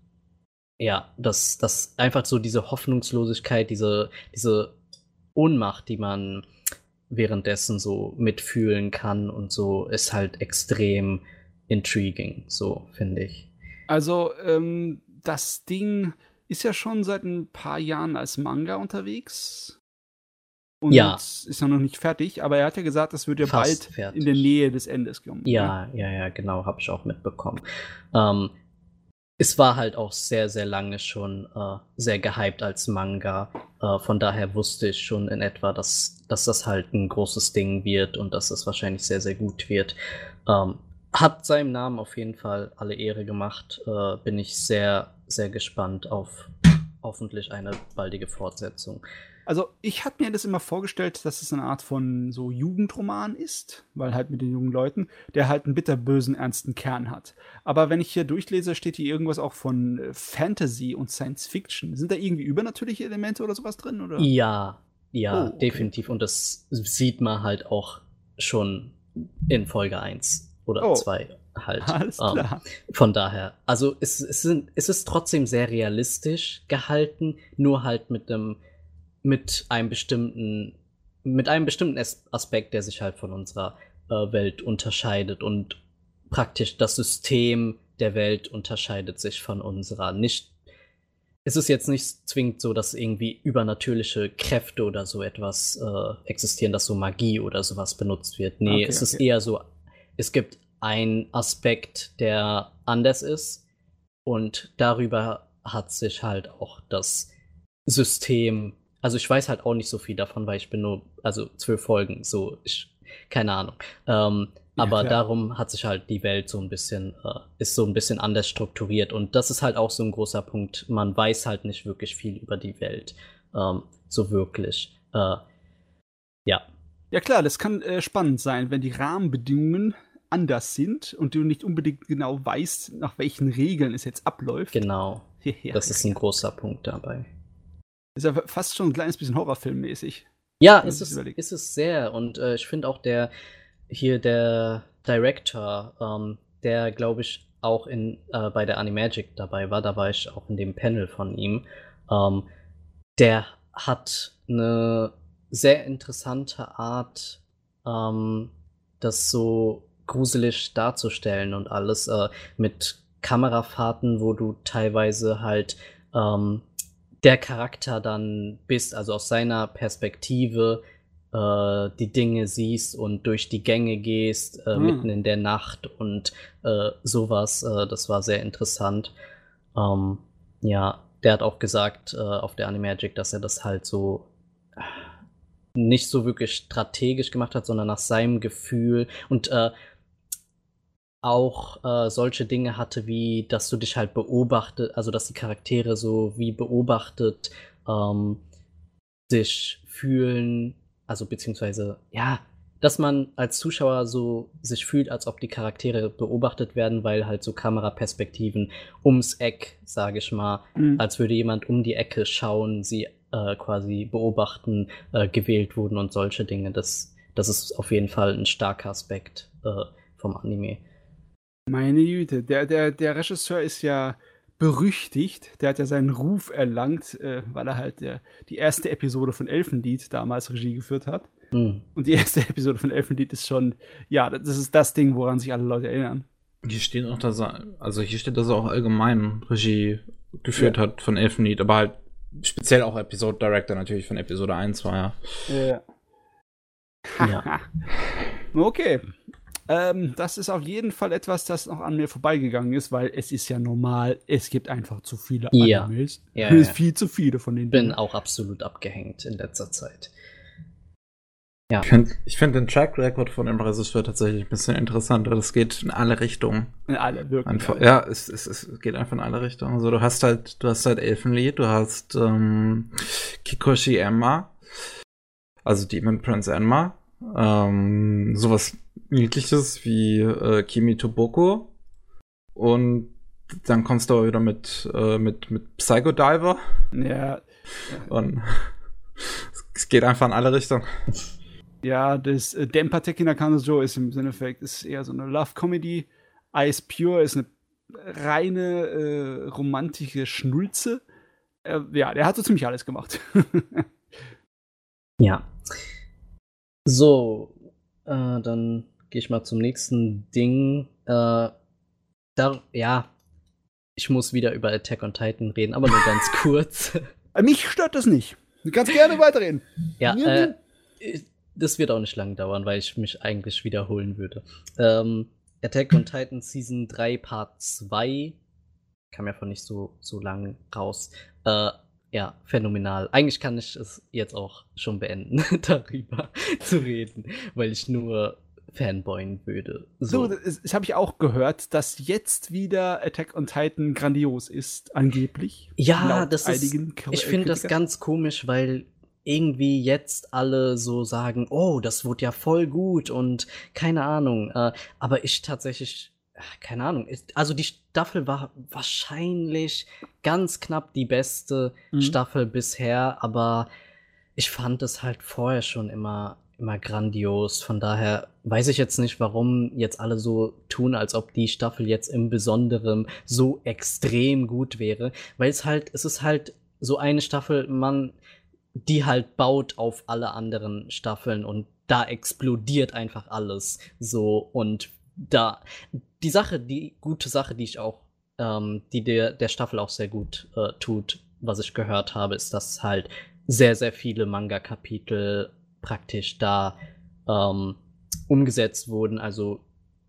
ja, dass das einfach so diese Hoffnungslosigkeit, diese, diese Ohnmacht, die man währenddessen so mitfühlen kann und so, ist halt extrem intriguing, so finde ich. Also, ähm, das Ding ist ja schon seit ein paar Jahren als Manga unterwegs. Und ja. ist ja noch nicht fertig, aber er hat ja gesagt, das wird ja Fast bald fertig. in der Nähe des Endes kommen. Ja, ne? ja, ja, genau, habe ich auch mitbekommen. Ähm, es war halt auch sehr, sehr lange schon äh, sehr gehypt als Manga. Äh, von daher wusste ich schon in etwa, dass, dass das halt ein großes Ding wird und dass es wahrscheinlich sehr, sehr gut wird. Ähm, hat seinem Namen auf jeden Fall alle Ehre gemacht. Äh, bin ich sehr, sehr gespannt auf hoffentlich eine baldige Fortsetzung. Also ich hatte mir das immer vorgestellt, dass es eine Art von so Jugendroman ist, weil halt mit den jungen Leuten, der halt einen bitterbösen, ernsten Kern hat. Aber wenn ich hier durchlese, steht hier irgendwas auch von äh, Fantasy und Science Fiction. Sind da irgendwie übernatürliche Elemente oder sowas drin? Oder? Ja, ja, oh, okay. definitiv. Und das sieht man halt auch schon in Folge 1 oder oh. 2 halt. Alles ähm, klar. Von daher, also es, es, sind, es ist trotzdem sehr realistisch gehalten, nur halt mit einem mit einem bestimmten, mit einem bestimmten Aspekt, der sich halt von unserer äh, Welt unterscheidet und praktisch das System der Welt unterscheidet sich von unserer. Nicht, es ist jetzt nicht zwingend so, dass irgendwie übernatürliche Kräfte oder so etwas äh, existieren, dass so Magie oder sowas benutzt wird. Nee, okay, es okay. ist eher so, es gibt einen Aspekt, der anders ist und darüber hat sich halt auch das System also ich weiß halt auch nicht so viel davon, weil ich bin nur, also zwölf Folgen, so, ich, keine Ahnung. Ähm, ja, aber klar. darum hat sich halt die Welt so ein bisschen, äh, ist so ein bisschen anders strukturiert. Und das ist halt auch so ein großer Punkt. Man weiß halt nicht wirklich viel über die Welt. Ähm, so wirklich. Äh, ja. Ja klar, das kann äh, spannend sein, wenn die Rahmenbedingungen anders sind und du nicht unbedingt genau weißt, nach welchen Regeln es jetzt abläuft. Genau. (laughs) Ja, das ist ein großer Punkt dabei. Ist ja fast schon ein kleines bisschen horrorfilmmäßig. Ja, ist es, ist es sehr. Und äh, ich finde auch der hier der Director, ähm, der glaube ich auch in, äh, bei der Animagic dabei war, da war ich auch in dem Panel von ihm, ähm, der hat eine sehr interessante Art, ähm, das so gruselig darzustellen und alles äh, mit Kamerafahrten, wo du teilweise halt ähm, der Charakter dann bist, also aus seiner Perspektive äh, die Dinge siehst und durch die Gänge gehst, äh, hm. mitten in der Nacht und äh, sowas. Äh, das war sehr interessant. Ähm, ja, der hat auch gesagt äh, auf der Animagic, dass er das halt so nicht so wirklich strategisch gemacht hat, sondern nach seinem Gefühl. Und äh, auch äh, solche Dinge hatte, wie dass du dich halt beobachtet, also dass die Charaktere so wie beobachtet ähm, sich fühlen, also beziehungsweise, ja, dass man als Zuschauer so sich fühlt, als ob die Charaktere beobachtet werden, weil halt so Kameraperspektiven ums Eck, sage ich mal, mhm. als würde jemand um die Ecke schauen, sie äh, quasi beobachten, äh, gewählt wurden und solche Dinge. Das, das ist auf jeden Fall ein starker Aspekt äh, vom Anime. Meine Güte, der, der, der Regisseur ist ja berüchtigt. Der hat ja seinen Ruf erlangt, äh, weil er halt der, die erste Episode von Elfenlied damals Regie geführt hat. Mhm. Und die erste (laughs) Episode von Elfenlied ist schon, ja, das ist das Ding, woran sich alle Leute erinnern. Hier steht auch, dass er, also hier steht, dass er auch allgemein Regie geführt ja. hat von Elfenlied, aber halt speziell auch Episode Director natürlich von Episode 1 war, ja. Ja. ja. (laughs) okay. Ähm, das ist auf jeden Fall etwas, das noch an mir vorbeigegangen ist, weil es ist ja normal, es gibt einfach zu viele ja. Animes. Ja, es ja. viel zu viele von denen. Bin auch absolut abgehängt in letzter Zeit. Ja. Ich finde find den Track Record von dem Regisseur tatsächlich ein bisschen interessanter. Das geht in alle Richtungen. In alle, wirklich. Einfach, ja, es, es, es geht einfach in alle Richtungen. Also du hast halt, du hast halt Elfenlied, du hast ähm, Kikoshi Emma, also Demon Prince Emma, ähm, sowas niedliches wie äh, Kimi Toboko und dann kommst du aber wieder mit, äh, mit, mit Psychodiver. Ja. Und (laughs) es geht einfach in alle Richtungen. Ja, das äh, Dempa Tekina Kanojo ist im Endeffekt ist eher so eine Love-Comedy. Ice Pure ist eine reine äh, romantische Schnulze. Äh, ja, der hat so ziemlich alles gemacht. (laughs) ja. So, äh, dann gehe ich mal zum nächsten Ding. Äh, da, ja, ich muss wieder über Attack on Titan reden, aber nur ganz (laughs) kurz. Äh, mich stört das nicht. Du kannst gerne weiterreden. Ja, äh, das wird auch nicht lang dauern, weil ich mich eigentlich wiederholen würde. Ähm, Attack on Titan Season 3 Part 2 kam ja von nicht so, so lang raus. Äh, ja, phänomenal. Eigentlich kann ich es jetzt auch schon beenden, (laughs) darüber zu reden, weil ich nur fanboyen würde. So, so das, das habe ich auch gehört, dass jetzt wieder Attack on Titan grandios ist, angeblich. Ja, das ist. Ich finde das ganz komisch, weil irgendwie jetzt alle so sagen, oh, das wurde ja voll gut und keine Ahnung. Äh, aber ich tatsächlich, keine Ahnung. Also die Staffel war wahrscheinlich ganz knapp die beste mhm. Staffel bisher, aber ich fand es halt vorher schon immer immer grandios. Von daher weiß ich jetzt nicht, warum jetzt alle so tun, als ob die Staffel jetzt im Besonderen so extrem gut wäre, weil es halt, es ist halt so eine Staffel, man, die halt baut auf alle anderen Staffeln und da explodiert einfach alles so und da die Sache, die gute Sache, die ich auch, ähm, die der, der Staffel auch sehr gut äh, tut, was ich gehört habe, ist, dass halt sehr, sehr viele Manga-Kapitel praktisch da ähm, umgesetzt wurden, also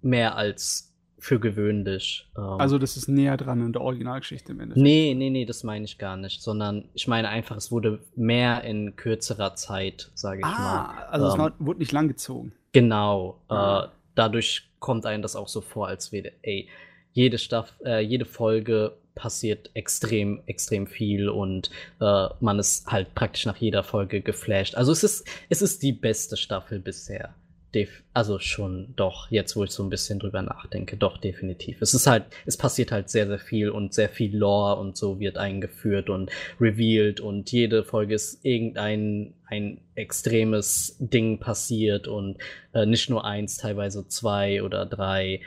mehr als für gewöhnlich. Ähm, also das ist näher dran in der Originalgeschichte im Endeffekt. Nee, nee, nee, das meine ich gar nicht, sondern ich meine einfach, es wurde mehr in kürzerer Zeit, sage ich ah, mal. Also ähm, es wurde nicht langgezogen. Genau. Ah. Äh, dadurch kommt einem das auch so vor, als wäre, ey, jede Staffel, äh, jede Folge passiert extrem, extrem viel und äh, man ist halt praktisch nach jeder Folge geflasht. Also es ist, es ist die beste Staffel bisher. Def also schon doch, jetzt wo ich so ein bisschen drüber nachdenke, doch definitiv. Es ist halt, es passiert halt sehr, sehr viel und sehr viel Lore und so wird eingeführt und revealed und jede Folge ist irgendein ein extremes Ding passiert und äh, nicht nur eins, teilweise zwei oder drei.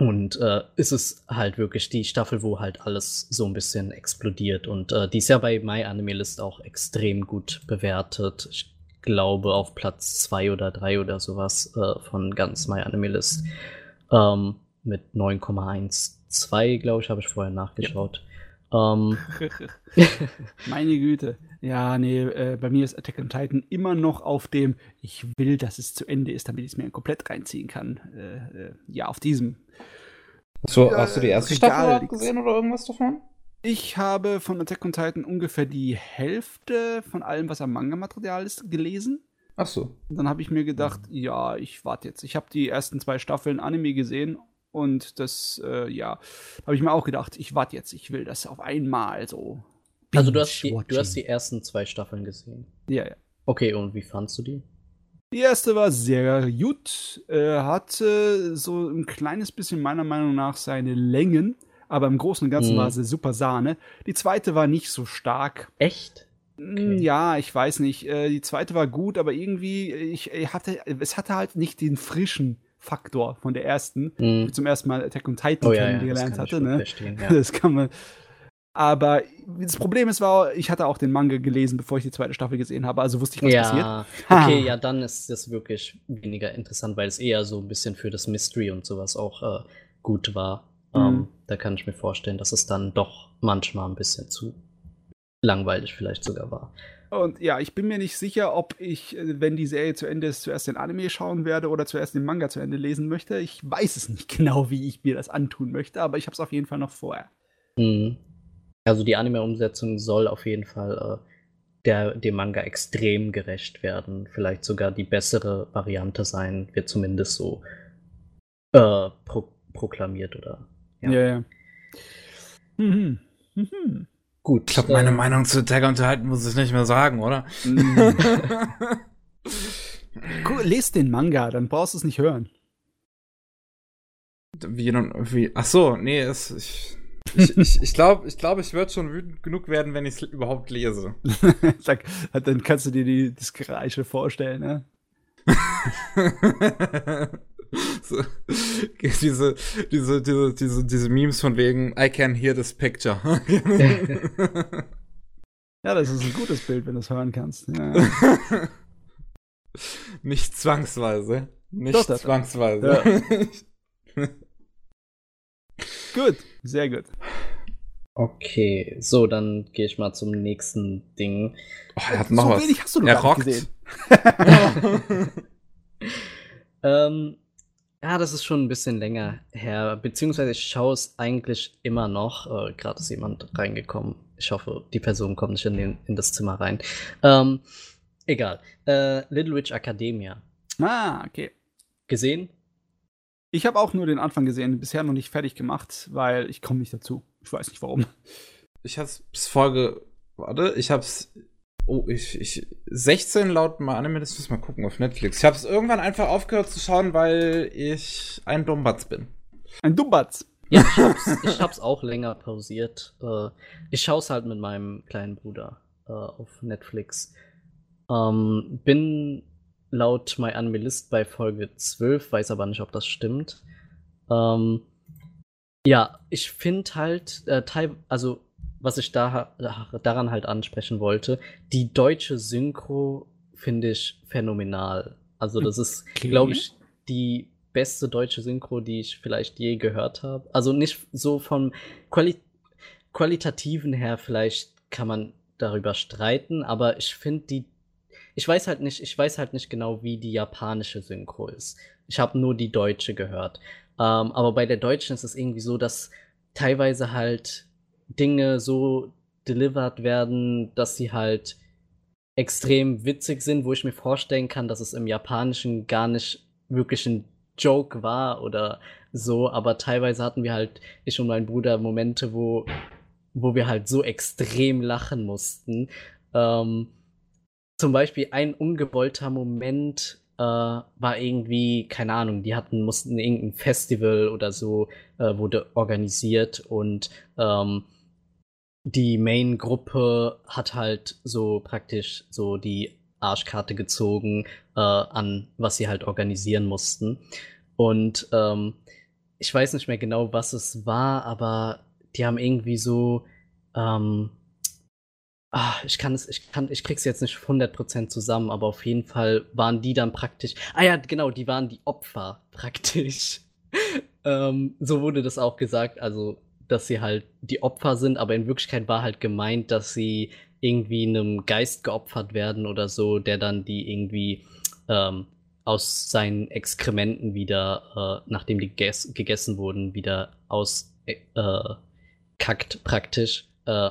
Und äh, ist es halt wirklich die Staffel, wo halt alles so ein bisschen explodiert. Und äh, die ist ja bei My Anime List auch extrem gut bewertet. Ich glaube auf Platz zwei oder drei oder sowas äh, von ganz My Anime List. Ähm, mit 9,12, glaube ich, habe ich vorher nachgeschaut. Ja. Ähm, (laughs) Meine Güte. Ja, nee, äh, bei mir ist Attack on Titan immer noch auf dem, ich will, dass es zu Ende ist, damit ich es mir komplett reinziehen kann. Äh, äh ja, auf diesem. So, hast du die erste Staffel gesehen oder irgendwas davon? Ich habe von Attack on Titan ungefähr die Hälfte von allem, was am Manga-Material ist, gelesen. Ach so. Und dann habe ich mir gedacht, ja, ich warte jetzt. Ich habe die ersten zwei Staffeln Anime gesehen Und das, äh, ja, habe ich mir auch gedacht, ich warte jetzt, ich will das auf einmal so. Also du hast, die, du hast die ersten zwei Staffeln gesehen. Ja, ja. Okay, und wie fandst du die? Die erste war sehr gut, äh, hatte so ein kleines bisschen meiner Meinung nach seine Längen, aber im Großen und Ganzen Mhm. war sie super Sahne. Die zweite war nicht so stark. Echt? Mm, Ja, ich weiß nicht. Äh, die zweite war gut, aber irgendwie, ich, ich hatte, es hatte halt nicht den frischen Faktor von der ersten, Mhm. zum ersten Mal Attack on Titan Oh ja, ja, kennengelernt kann ich hatte. Ne? verstehen. Ja. (laughs) Das kann man. Aber das Problem ist, war, ich hatte auch den Manga gelesen, bevor ich die zweite Staffel gesehen habe, also wusste ich, was passiert. Ja, Ha. okay, ja, dann ist das wirklich weniger interessant, weil es eher so ein bisschen für das Mystery und sowas auch äh, gut war. Mhm. Ähm, da kann ich mir vorstellen, dass es dann doch manchmal ein bisschen zu langweilig vielleicht sogar war. Und ja, ich bin mir nicht sicher, ob ich, äh, wenn die Serie zu Ende ist, zuerst den Anime schauen werde oder zuerst den Manga zu Ende lesen möchte. Ich weiß es nicht (laughs) genau, wie ich mir das antun möchte, aber ich habe es auf jeden Fall noch vorher. Mhm. Also die Anime-Umsetzung soll auf jeden Fall äh, der, dem Manga extrem gerecht werden. Vielleicht sogar die bessere Variante sein, wird zumindest so äh, pro proklamiert oder. Ja. Ja, ja. Mhm. Mhm. Gut. Ich glaube, meine äh, Meinung zu on Titan muss ich nicht mehr sagen, oder? Mhm. (laughs) Guck, lest den Manga, dann brauchst du es nicht hören. wie, wie, ach so, nee, es, ich, ich, ich, ich glaube, ich, glaub, ich würde schon wütend genug werden, wenn ich es überhaupt lese. (laughs) Sag, dann kannst du dir die, das Gereiche vorstellen, ne? (laughs) so, diese, diese, diese, diese, diese Memes von wegen, I can hear this picture. (laughs) Ja, das ist ein gutes Bild, wenn du es hören kannst. Ja. Nicht zwangsweise. Nicht Doch, doch, doch. Gut, sehr gut. Okay, so, dann gehe ich mal zum nächsten Ding. Oh, er hat noch so was. wenig hast du noch er rockt. gesehen. (laughs) Ähm, ja, das ist schon ein bisschen länger her, beziehungsweise ich schaue es eigentlich immer noch. Äh, Gerade ist jemand reingekommen. Ich hoffe, die Person kommt nicht in, den, in das Zimmer rein. Ähm, egal. Äh, Little Witch Academia. Ah, okay. Gesehen? Ich habe auch nur den Anfang gesehen, bisher noch nicht fertig gemacht, weil ich komme nicht dazu. Ich weiß nicht warum. Ich hab's bis Folge, warte, ich hab's, oh, ich, ich, 16 laut mal Anime, das muss mal gucken auf Netflix. Ich hab's irgendwann einfach aufgehört zu schauen, weil ich ein Dummbatz bin. Ein Dumbatz. Ja, ich hab's, ich hab's auch länger pausiert. Äh, ich schaue es halt mit meinem kleinen Bruder äh, auf Netflix. Ähm, bin laut My Anime List bei Folge 12, weiß aber nicht, ob das stimmt. Ähm, ja, ich finde halt, äh, also was ich da, daran halt ansprechen wollte, die deutsche Synchro finde ich phänomenal. Also das ist, Okay. glaube ich, die beste deutsche Synchro, die ich vielleicht je gehört habe. Also nicht so vom Quali qualitativen her, vielleicht kann man darüber streiten, aber ich finde die, ich weiß halt nicht, ich weiß halt nicht genau, wie die japanische Synchro ist. Ich habe nur die deutsche gehört. Ähm, aber bei der deutschen ist es irgendwie so, dass teilweise halt Dinge so delivered werden, dass sie halt extrem witzig sind, wo ich mir vorstellen kann, dass es im Japanischen gar nicht wirklich ein Joke war oder so, aber teilweise hatten wir halt, ich und mein Bruder, Momente, wo, wo wir halt so extrem lachen mussten. Ähm, zum Beispiel ein ungewollter Moment äh, war irgendwie, keine Ahnung, die hatten, mussten irgendein Festival oder so, äh, wurde organisiert und ähm, die Main-Gruppe hat halt so praktisch so die Arschkarte gezogen äh, an, was sie halt organisieren mussten. Und ähm, ich weiß nicht mehr genau, was es war, aber die haben irgendwie so, ähm, ah, ich kann es, ich kann, ich krieg's jetzt nicht 100% zusammen, aber auf jeden Fall waren die dann praktisch, ah ja, genau, die waren die Opfer (laughs) praktisch. ähm, so wurde das auch gesagt, also dass sie halt die Opfer sind, aber in Wirklichkeit war halt gemeint, dass sie irgendwie einem Geist geopfert werden oder so, der dann die irgendwie ähm, aus seinen Exkrementen wieder, äh, nachdem die geges gegessen wurden, wieder auskackt äh, kackt praktisch. Äh,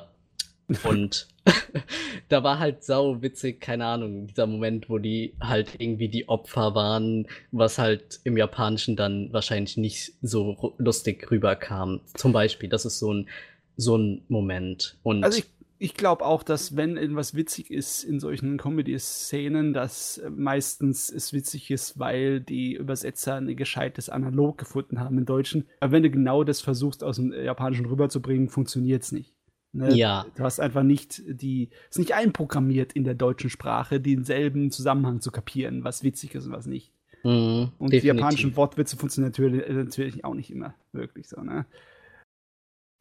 Und (laughs) da war halt sau witzig, keine Ahnung, dieser Moment, wo die halt irgendwie die Opfer waren, was halt im Japanischen dann wahrscheinlich nicht so lustig rüberkam. Zum Beispiel, das ist so ein, so ein Moment. Und also ich, ich glaube auch, dass wenn irgendwas witzig ist in solchen Comedy-Szenen, dass meistens es witzig ist, weil die Übersetzer ein gescheites Analog gefunden haben im Deutschen. Aber wenn du genau das versuchst, aus dem Japanischen rüberzubringen, funktioniert es nicht. Ne? Ja. Du hast einfach nicht die, es ist nicht einprogrammiert in der deutschen Sprache, denselben Zusammenhang zu kapieren, was witzig ist und was nicht. Mhm, und definitiv. die japanischen Wortwitze funktionieren natürlich, natürlich auch nicht immer wirklich so, ne?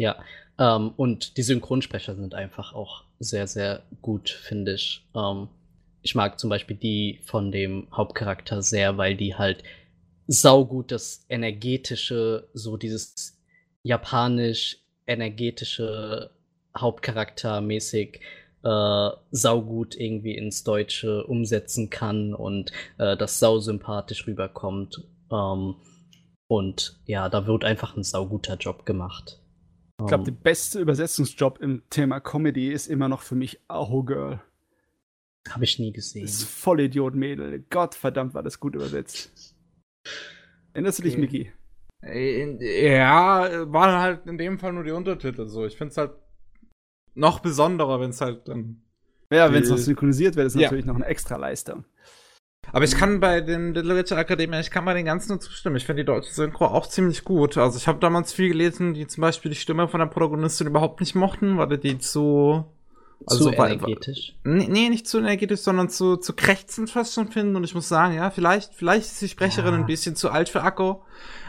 Ja, ähm, und die Synchronsprecher sind einfach auch sehr, sehr gut, finde ich. Ähm, ich mag zum Beispiel die von dem Hauptcharakter sehr, weil die halt saugut das energetische, so dieses japanisch energetische Hauptcharaktermäßig äh, saugut irgendwie ins Deutsche umsetzen kann und äh, das sau sympathisch rüberkommt. Ähm, und ja, da wird einfach ein sauguter Job gemacht. Ich glaube, der beste Übersetzungsjob im Thema Comedy ist immer noch für mich Aho Girl. Habe ich nie gesehen. Das ist Vollidiot-Mädel. Gott verdammt, war das gut übersetzt. Erinnerst du dich, okay. Mickey? Ja, waren halt in dem Fall nur die Untertitel so. Ich finde es halt noch besonderer, wenn es halt dann. Ja, wenn es noch synchronisiert wird, ist ja. natürlich noch eine extra Leistung. Aber ich kann bei den Literature Akademie, ich kann bei den ganzen nur zustimmen. Ich finde die deutsche Synchro auch ziemlich gut. Also ich habe damals viel gelesen, die zum Beispiel die Stimme von der Protagonistin überhaupt nicht mochten, weil die zu also zu energetisch. Nee, nee, nicht zu energetisch, sondern zu, zu krächzend fast schon finden. Und ich muss sagen, ja, vielleicht, vielleicht ist die Sprecherin ja. ein bisschen zu alt für Akko.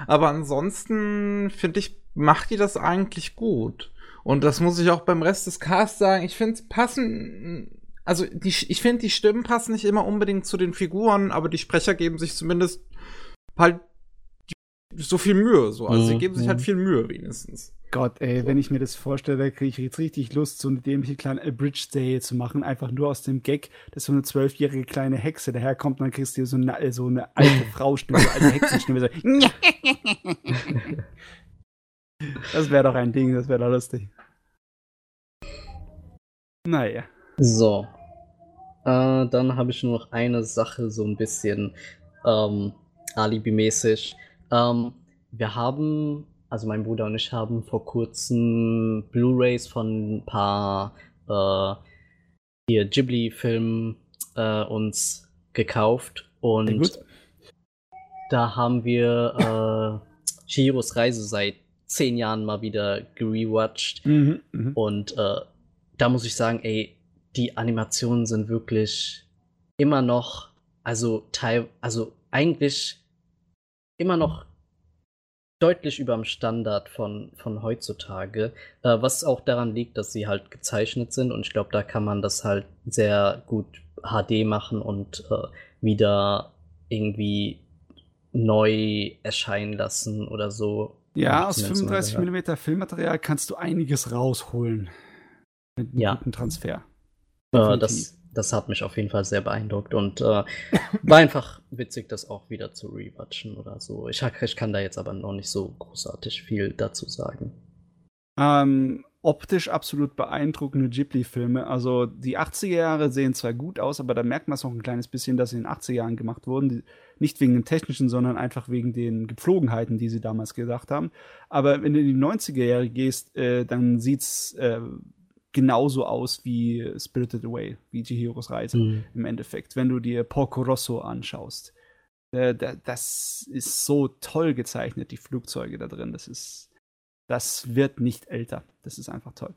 Aber ansonsten finde ich, macht die das eigentlich gut. Und das muss ich auch beim Rest des Casts sagen. Ich finde es passen also die, ich finde, die Stimmen passen nicht immer unbedingt zu den Figuren, aber die Sprecher geben sich zumindest halt so viel Mühe. So. Also mhm. sie geben sich halt mhm. viel Mühe wenigstens. Gott, ey, so. wenn ich mir das vorstelle, kriege ich jetzt richtig Lust, so eine dämliche kleine Abridged-Serie zu machen, einfach nur aus dem Gag, dass so eine zwölfjährige kleine Hexe daherkommt und dann kriegst du so eine, so eine alte (laughs) Frau-Stimme, so alte Hexenstimme. So. (laughs) das wäre doch ein Ding, das wäre doch lustig. Naja. So, äh, dann habe ich nur noch eine Sache, so ein bisschen ähm, Alibi-mäßig. Ähm, wir haben, also mein Bruder und ich haben vor kurzem Blu-rays von ein paar äh, hier Ghibli-Filmen äh, uns gekauft und da haben wir äh, Chihiros Reise seit zehn Jahren mal wieder gerewatcht mhm, mh. und äh, da muss ich sagen, ey, die Animationen sind wirklich immer noch, also teil, also eigentlich immer noch deutlich über dem Standard von, von heutzutage, äh, was auch daran liegt, dass sie halt gezeichnet sind und ich glaube, da kann man das halt sehr gut HD machen und äh, wieder irgendwie neu erscheinen lassen oder so. Ja, aus 35 mm Filmmaterial kannst du einiges rausholen. Mit einem ja. guten Transfer. Äh, das, das hat mich auf jeden Fall sehr beeindruckt und äh, (laughs) war einfach witzig, das auch wieder zu rewatchen oder so. Ich, ich kann da jetzt aber noch nicht so großartig viel dazu sagen. Ähm, optisch absolut beeindruckende Ghibli-Filme. Also die 80er Jahre sehen zwar gut aus, aber da merkt man es auch ein kleines bisschen, dass sie in den 80er Jahren gemacht wurden. Die, nicht wegen dem Technischen, sondern einfach wegen den Gepflogenheiten, die sie damals gesagt haben. Aber wenn du in die 90er Jahre gehst, äh, dann sieht's äh, genauso aus wie Spirited Away, wie Chihiros Reise mhm. im Endeffekt. Wenn du dir Porco Rosso anschaust, äh, das ist so toll gezeichnet, die Flugzeuge da drin. Das ist, das wird nicht älter. Das ist einfach toll.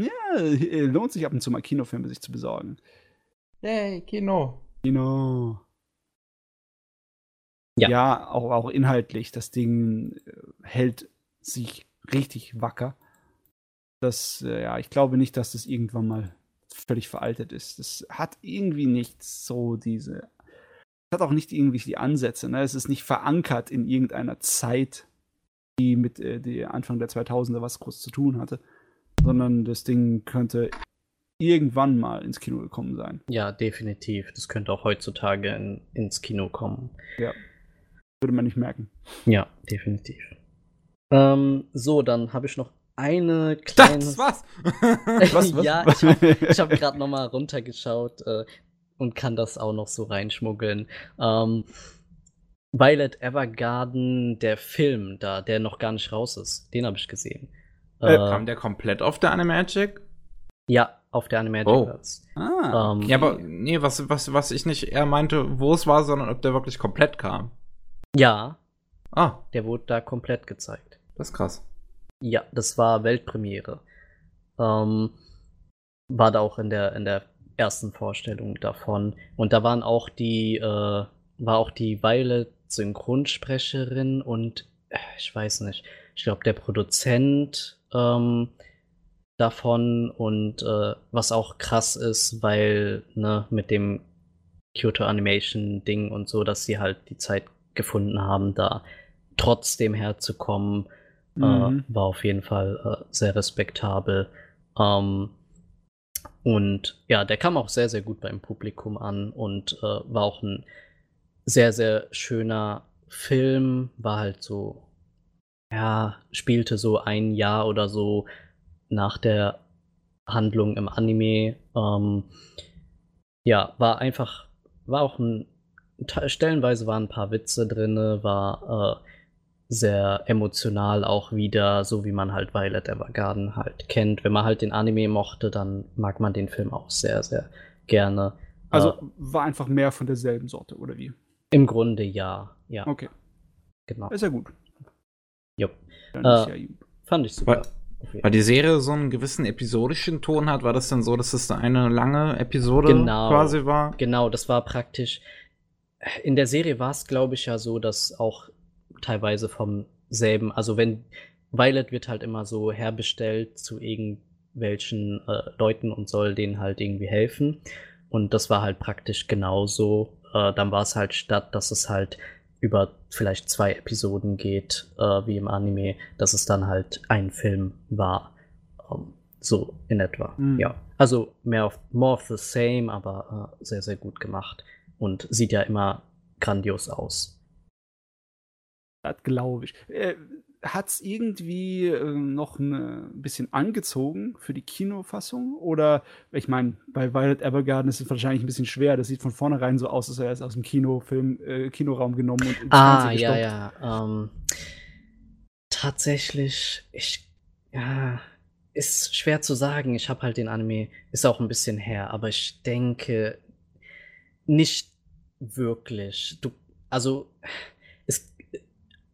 Ja, äh, lohnt sich ab und zu mal Kinofilme sich zu besorgen. Yay, Kino. Kino. Ja, ja auch, auch inhaltlich. Das Ding äh, hält sich richtig wacker das, äh, ja, ich glaube nicht, dass das irgendwann mal völlig veraltet ist. Das hat irgendwie nicht so diese, hat auch nicht irgendwie die Ansätze. Ne? Es ist nicht verankert in irgendeiner Zeit, die mit äh, die Anfang der 2000er was groß zu tun hatte, sondern das Ding könnte irgendwann mal ins Kino gekommen sein. Ja, definitiv. Das könnte auch heutzutage in, ins Kino kommen. Ja. Würde man nicht merken. Ja, definitiv. Ähm, so, dann habe ich noch eine kleine. Das war's. (laughs) Was, was? ja, ich habe ich hab gerade noch mal runtergeschaut äh, und kann das auch noch so reinschmuggeln. Ähm, Violet Evergarden, der Film da, der noch gar nicht raus ist, den habe ich gesehen. Äh, kam der komplett auf der Animagic? Ja, auf der Animagic-Verse. Oh. Ah. Ähm, Ja, aber nee, was, was, was ich nicht eher meinte, wo es war, sondern ob der wirklich komplett kam. ja, Ah, der wurde da komplett gezeigt. das ist krass. Ja, das war Weltpremiere. Ähm, war da auch in der, in der ersten Vorstellung davon. Und da waren auch die, äh, war auch die Violet Synchronsprecherin und äh, ich weiß nicht, ich glaube der Produzent ähm, davon und äh, was auch krass ist, weil ne, mit dem Kyoto Animation Ding und so, dass sie halt die Zeit gefunden haben, da trotzdem herzukommen, Mhm. äh, war auf jeden Fall äh, sehr respektabel. Ähm, und ja, der kam auch sehr, sehr gut beim Publikum an und äh, war auch ein sehr, sehr schöner Film. War halt so, ja, spielte so ein Jahr oder so nach der Handlung im Anime. Ähm, ja, war einfach, war auch ein, te- stellenweise waren ein paar Witze drinne, war äh, sehr emotional auch wieder, so wie man halt Violet Evergarden halt kennt. Wenn man halt den Anime mochte, dann mag man den Film auch sehr, sehr gerne. Also äh, war einfach mehr von derselben Sorte, oder wie? im Grunde ja, ja, Okay, genau. ist ja gut. Jupp. Äh, ist ja gut. Fand ich super. Weil- die Serie so einen gewissen episodischen Ton hat, war das dann so, dass es da eine lange Episode Genau. quasi war? Genau, das war praktisch. In der Serie war es, glaube ich, ja so, dass auch teilweise vom selben, also wenn Violet wird halt immer so herbestellt zu irgendwelchen äh, Leuten und soll denen halt irgendwie helfen. Und das war halt praktisch genauso. Äh, dann war es halt statt, dass es halt über vielleicht zwei Episoden geht, äh, wie im Anime, dass es dann halt ein Film war. Ähm, so in etwa. Mhm. Ja. Also mehr of, more of the same, aber äh, sehr, sehr gut gemacht. Und sieht ja immer grandios aus. Das glaube ich. Äh, Hat es irgendwie äh, noch ein bisschen angezogen für die Kinofassung? Oder, ich meine, bei Violet Evergarden ist es wahrscheinlich ein bisschen schwer. Das sieht von vornherein so aus, als wäre es aus dem Kinofilm, äh, Kinoraum genommen und ins Ah, ja, ja. Ähm, tatsächlich, ich, ja, ist schwer zu sagen. Ich habe halt den Anime, ist auch ein bisschen her, aber ich denke nicht wirklich. Du, also,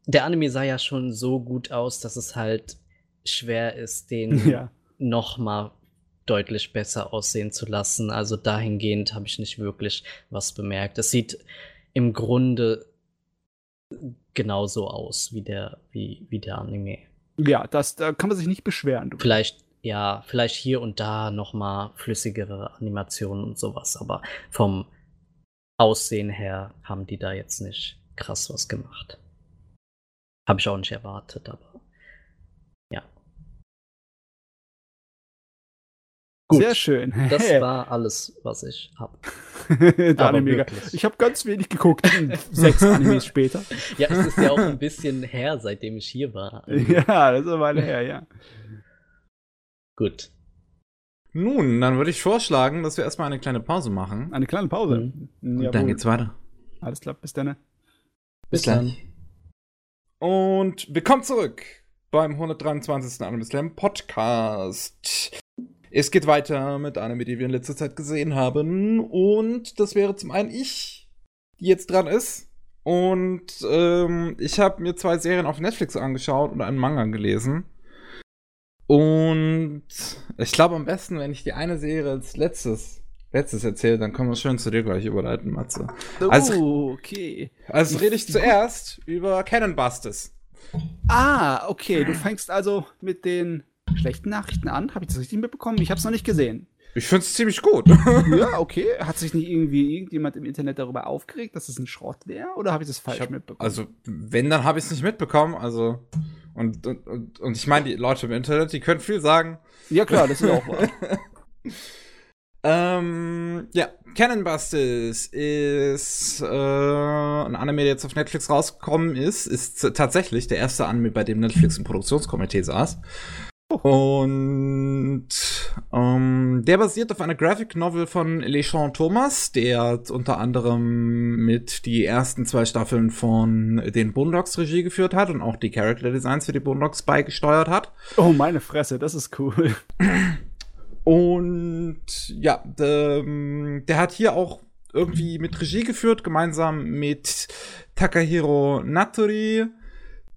der Anime sah ja schon so gut aus, dass es halt schwer ist, den (laughs) Ja. noch mal deutlich besser aussehen zu lassen. Also dahingehend habe ich nicht wirklich was bemerkt. Es sieht im Grunde genauso aus wie der, wie, wie der Anime. Ja, das, da kann man sich nicht beschweren. Du. Vielleicht, ja, vielleicht hier und da noch mal flüssigere Animationen und sowas, aber vom Aussehen her haben die da jetzt nicht krass was gemacht. Habe ich auch nicht erwartet, aber ja. Gut, Sehr schön. das (laughs) war alles, was ich habe. (laughs) Anime. Ich habe ganz wenig geguckt. (laughs) Sechs Animes später. Ja, es ist ja auch ein bisschen her, seitdem ich hier war. Ja, das ist eine Weile her, ja. Gut. Nun, dann würde ich vorschlagen, dass wir erstmal eine kleine Pause machen. Eine kleine Pause. Mhm. Und Jawohl. dann geht's weiter. Alles klar, bis dann. Bis gleich. Und willkommen zurück beim 123. Anime Slam Podcast. Es geht weiter mit Anime, die wir in letzter Zeit gesehen haben. Und das wäre zum einen ich, die jetzt dran ist. Und ähm, ich habe mir zwei Serien auf Netflix angeschaut und einen Manga gelesen. Und ich glaube am besten, wenn ich die eine Serie als letztes, letztes erzähle, dann können wir schön zu dir gleich überleiten, Matze. Also- oh, okay. Also rede ich zuerst über Cannon Busters. Ah, okay. Du fängst also mit den schlechten Nachrichten an. Habe ich das richtig mitbekommen? Ich habe es noch nicht gesehen. Ich finde es ziemlich gut. (laughs) Ja, okay. Hat sich nicht irgendwie irgendjemand im Internet darüber aufgeregt, dass es ein Schrott wäre? Oder habe ich das falsch Ich hab- mitbekommen? also, wenn, dann habe ich es nicht mitbekommen. Also, und, und, und, und ich meine, die Leute im Internet, die können viel sagen. ja, klar, das ist auch wahr. (laughs) Ähm, ja, Cannon Busters ist äh, ein Anime, der jetzt auf Netflix rausgekommen ist. Ist tatsächlich der erste Anime, bei dem Netflix im Produktionskomitee saß. Und ähm, der basiert auf einer Graphic Novel von Lechon Thomas, der unter anderem mit die ersten zwei Staffeln von den Boondocks Regie geführt hat und auch die Character Designs für die Boondocks beigesteuert hat. Oh, meine Fresse, das ist cool. (clears throat) Und ja, der, der hat hier auch irgendwie mit Regie geführt, gemeinsam mit Takahiro Natori,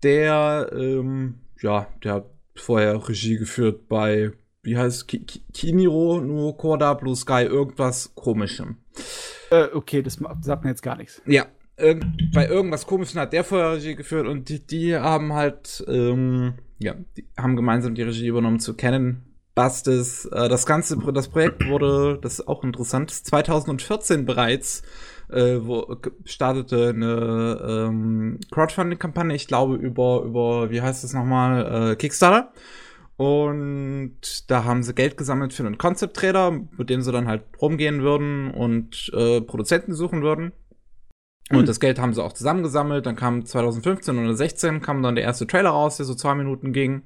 der, ähm, ja, der hat vorher Regie geführt bei, wie heißt Ki Ki Kiniro no Koda Blue Sky, irgendwas komischem. Äh, okay, das sagt mir jetzt gar nichts. Ja, irg bei irgendwas komischem hat der vorher Regie geführt und die, die haben halt, ähm, ja, die haben gemeinsam die Regie übernommen zu Canon Busters. Äh, das ganze, das Projekt wurde, das ist auch interessant, 2014 bereits äh, wo startete eine ähm, Crowdfunding-Kampagne, ich glaube über, über, wie heißt das nochmal, äh, Kickstarter. Und da haben sie Geld gesammelt für einen Concept-Trader, mit dem sie dann halt rumgehen würden und äh, Produzenten suchen würden. Und mhm. das Geld haben sie auch zusammengesammelt. Dann kam 2015 oder 16 kam dann der erste Trailer raus, der so zwei Minuten ging.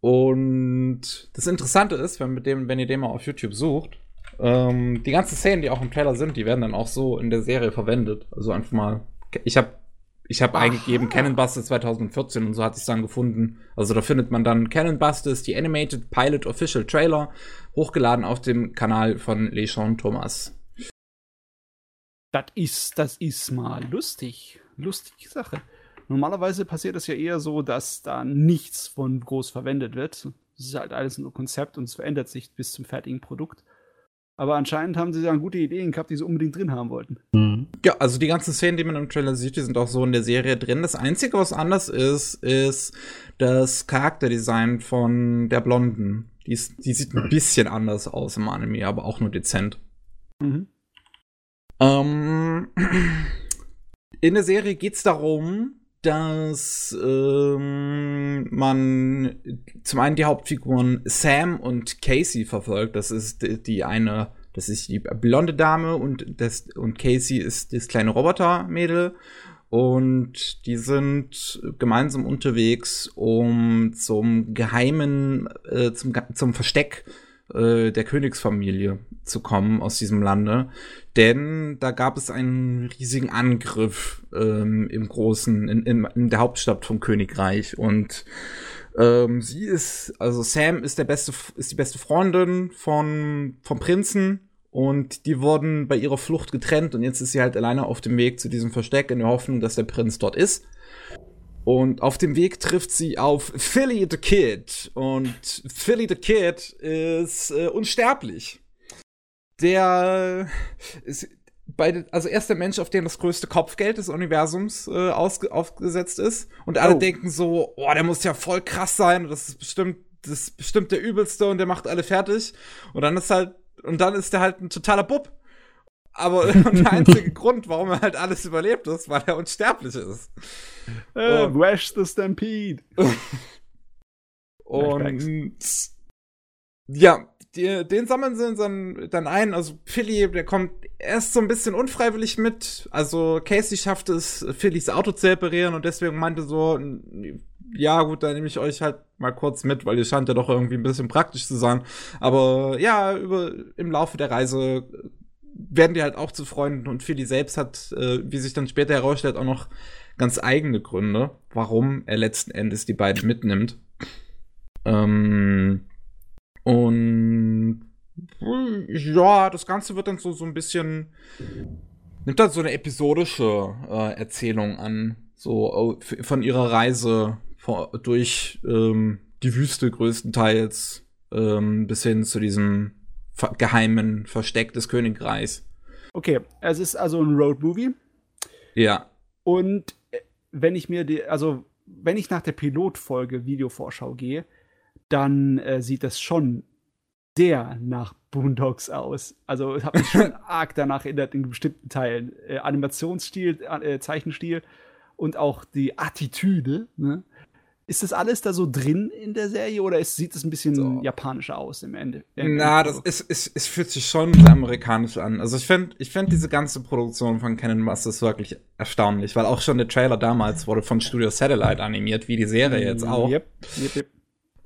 Und das Interessante ist, wenn, mit dem, wenn ihr den mal auf YouTube sucht, ähm, die ganzen Szenen, die auch im Trailer sind, die werden dann auch so in der Serie verwendet. Also einfach mal. Ich habe ich habe eingegeben Cannon Busters 2014 und so hat es dann gefunden. Also da findet man dann Cannon Busters, die Animated Pilot Official Trailer, hochgeladen auf dem Kanal von Lechon Thomas. Das ist, das ist mal lustig. Lustige Sache. Normalerweise passiert es ja eher so, dass da nichts von groß verwendet wird. Es ist halt alles nur Konzept und es verändert sich bis zum fertigen Produkt. Aber anscheinend haben sie dann gute Ideen gehabt, die sie unbedingt drin haben wollten. Mhm. Ja, also die ganzen Szenen, die man im Trailer sieht, die sind auch so in der Serie drin. Das Einzige, was anders ist, ist das Charakterdesign von der Blonden. Die, ist, die sieht ein bisschen anders aus im Anime, aber auch nur dezent. Mhm. Ähm, (clears throat) in der Serie geht es darum, dass ähm, man zum einen die Hauptfiguren Sam und Casey verfolgt. Das ist die, eine, das ist die blonde Dame und das und Casey ist das kleine Robotermädel. Und die sind gemeinsam unterwegs, um zum geheimen, äh, zum, zum Versteck äh, der Königsfamilie zu kommen aus diesem Lande. Denn da gab es einen riesigen Angriff ähm, im großen, in, in, in der Hauptstadt vom Königreich. Und ähm, sie ist, also Sam ist der beste, ist die beste Freundin von, vom Prinzen. Und die wurden bei ihrer Flucht getrennt und jetzt ist sie halt alleine auf dem Weg zu diesem Versteck in der Hoffnung, dass der Prinz dort ist. Und auf dem Weg trifft sie auf Philly the Kid. Und Philly the Kid ist äh, unsterblich. Der ist bei, also er ist der Mensch, auf dem das größte Kopfgeld des Universums äh, ausge, aufgesetzt ist. Und alle oh. denken so, oh, der muss ja voll krass sein. Das ist bestimmt, das ist bestimmt der übelste und der macht alle fertig. Und dann ist halt, und dann ist der halt ein totaler Bub. Aber (laughs) der einzige (laughs) Grund, warum er halt alles überlebt ist, weil er unsterblich ist. Äh, und, Wash the Stampede. (laughs) und ja, die, den sammeln sie dann, dann ein. Also Philly, der kommt erst so ein bisschen unfreiwillig mit. Also Casey schafft es, Phillys Auto zu reparieren und deswegen meinte so, ja gut, dann nehme ich euch halt mal kurz mit, weil ihr scheint ja doch irgendwie ein bisschen praktisch zu sein. Aber ja, über, im Laufe der Reise werden die halt auch zu Freunden und Philly selbst hat, äh, wie sich dann später herausstellt, auch noch ganz eigene Gründe, warum er letzten Endes die beiden mitnimmt. Ähm, und ja, das Ganze wird dann so, so ein bisschen, nimmt dann so eine episodische äh, Erzählung an, so von ihrer Reise vor, durch ähm, die Wüste größtenteils ähm, bis hin zu diesem geheimen Versteck des Königreichs. Okay, es ist also ein Road-Movie. Ja. Und äh, wenn ich mir die, also wenn ich nach der Pilotfolge Videovorschau gehe, dann äh, sieht das schon sehr nach Boondocks aus. Also ich habe mich schon (laughs) arg danach erinnert in bestimmten Teilen. Äh, Animationsstil, äh, Zeichenstil und auch die Attitüde. Ne? Ist das alles da so drin in der Serie oder ist, sieht es ein bisschen so. japanischer aus im Ende? Na, das ist, ist, es fühlt sich schon amerikanisch an. Also ich finde ich find diese ganze Produktion von Canon Masters wirklich erstaunlich, weil auch schon der Trailer damals wurde von Studio Satellite animiert, wie die Serie jetzt auch. Yep, yep, yep.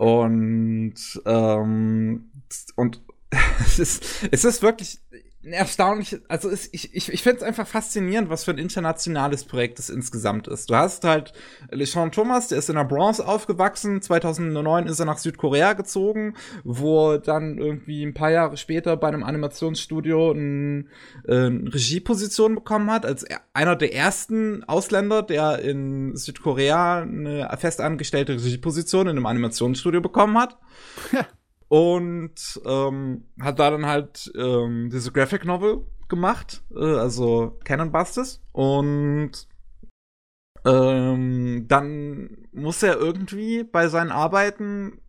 Und, ähm, und (laughs) es ist, es ist wirklich erstaunlich, also es, ich, ich, ich finde es einfach faszinierend, was für ein internationales Projekt es insgesamt ist. Du hast halt LeSean Thomas, der ist in der Bronze aufgewachsen, 2009 ist er nach Südkorea gezogen, wo dann irgendwie ein paar Jahre später bei einem Animationsstudio äh, eine Regieposition bekommen hat, als einer der ersten Ausländer, der in Südkorea eine festangestellte Regieposition in einem Animationsstudio bekommen hat. Und ähm, hat da dann halt ähm, diese Graphic Novel gemacht, äh, also Cannon Busters und ähm, dann muss er irgendwie bei seinen Arbeiten,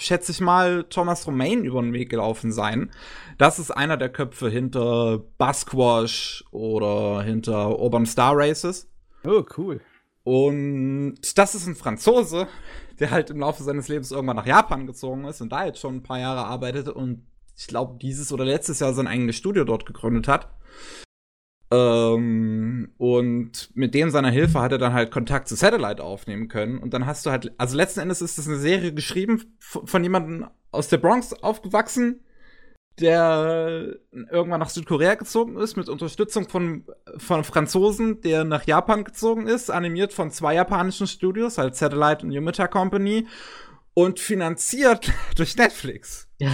schätze ich mal, Thomas Romain über den Weg gelaufen sein. Das ist einer der Köpfe hinter Busquash oder hinter Urban Star Races. Oh, cool. Und das ist ein Franzose, der halt im Laufe seines Lebens irgendwann nach Japan gezogen ist und da jetzt schon ein paar Jahre arbeitet und ich glaube, dieses oder letztes Jahr sein eigenes Studio dort gegründet hat. Ähm, und mit dem seiner Hilfe hat er dann halt Kontakt zu Satellite aufnehmen können. Und dann hast du halt, also letzten Endes ist das eine Serie geschrieben von jemandem aus der Bronx aufgewachsen, der irgendwann nach Südkorea gezogen ist, mit Unterstützung von, von Franzosen, der nach Japan gezogen ist, animiert von zwei japanischen Studios, halt Satellite und Yumita Company, und finanziert (laughs) durch Netflix. (laughs)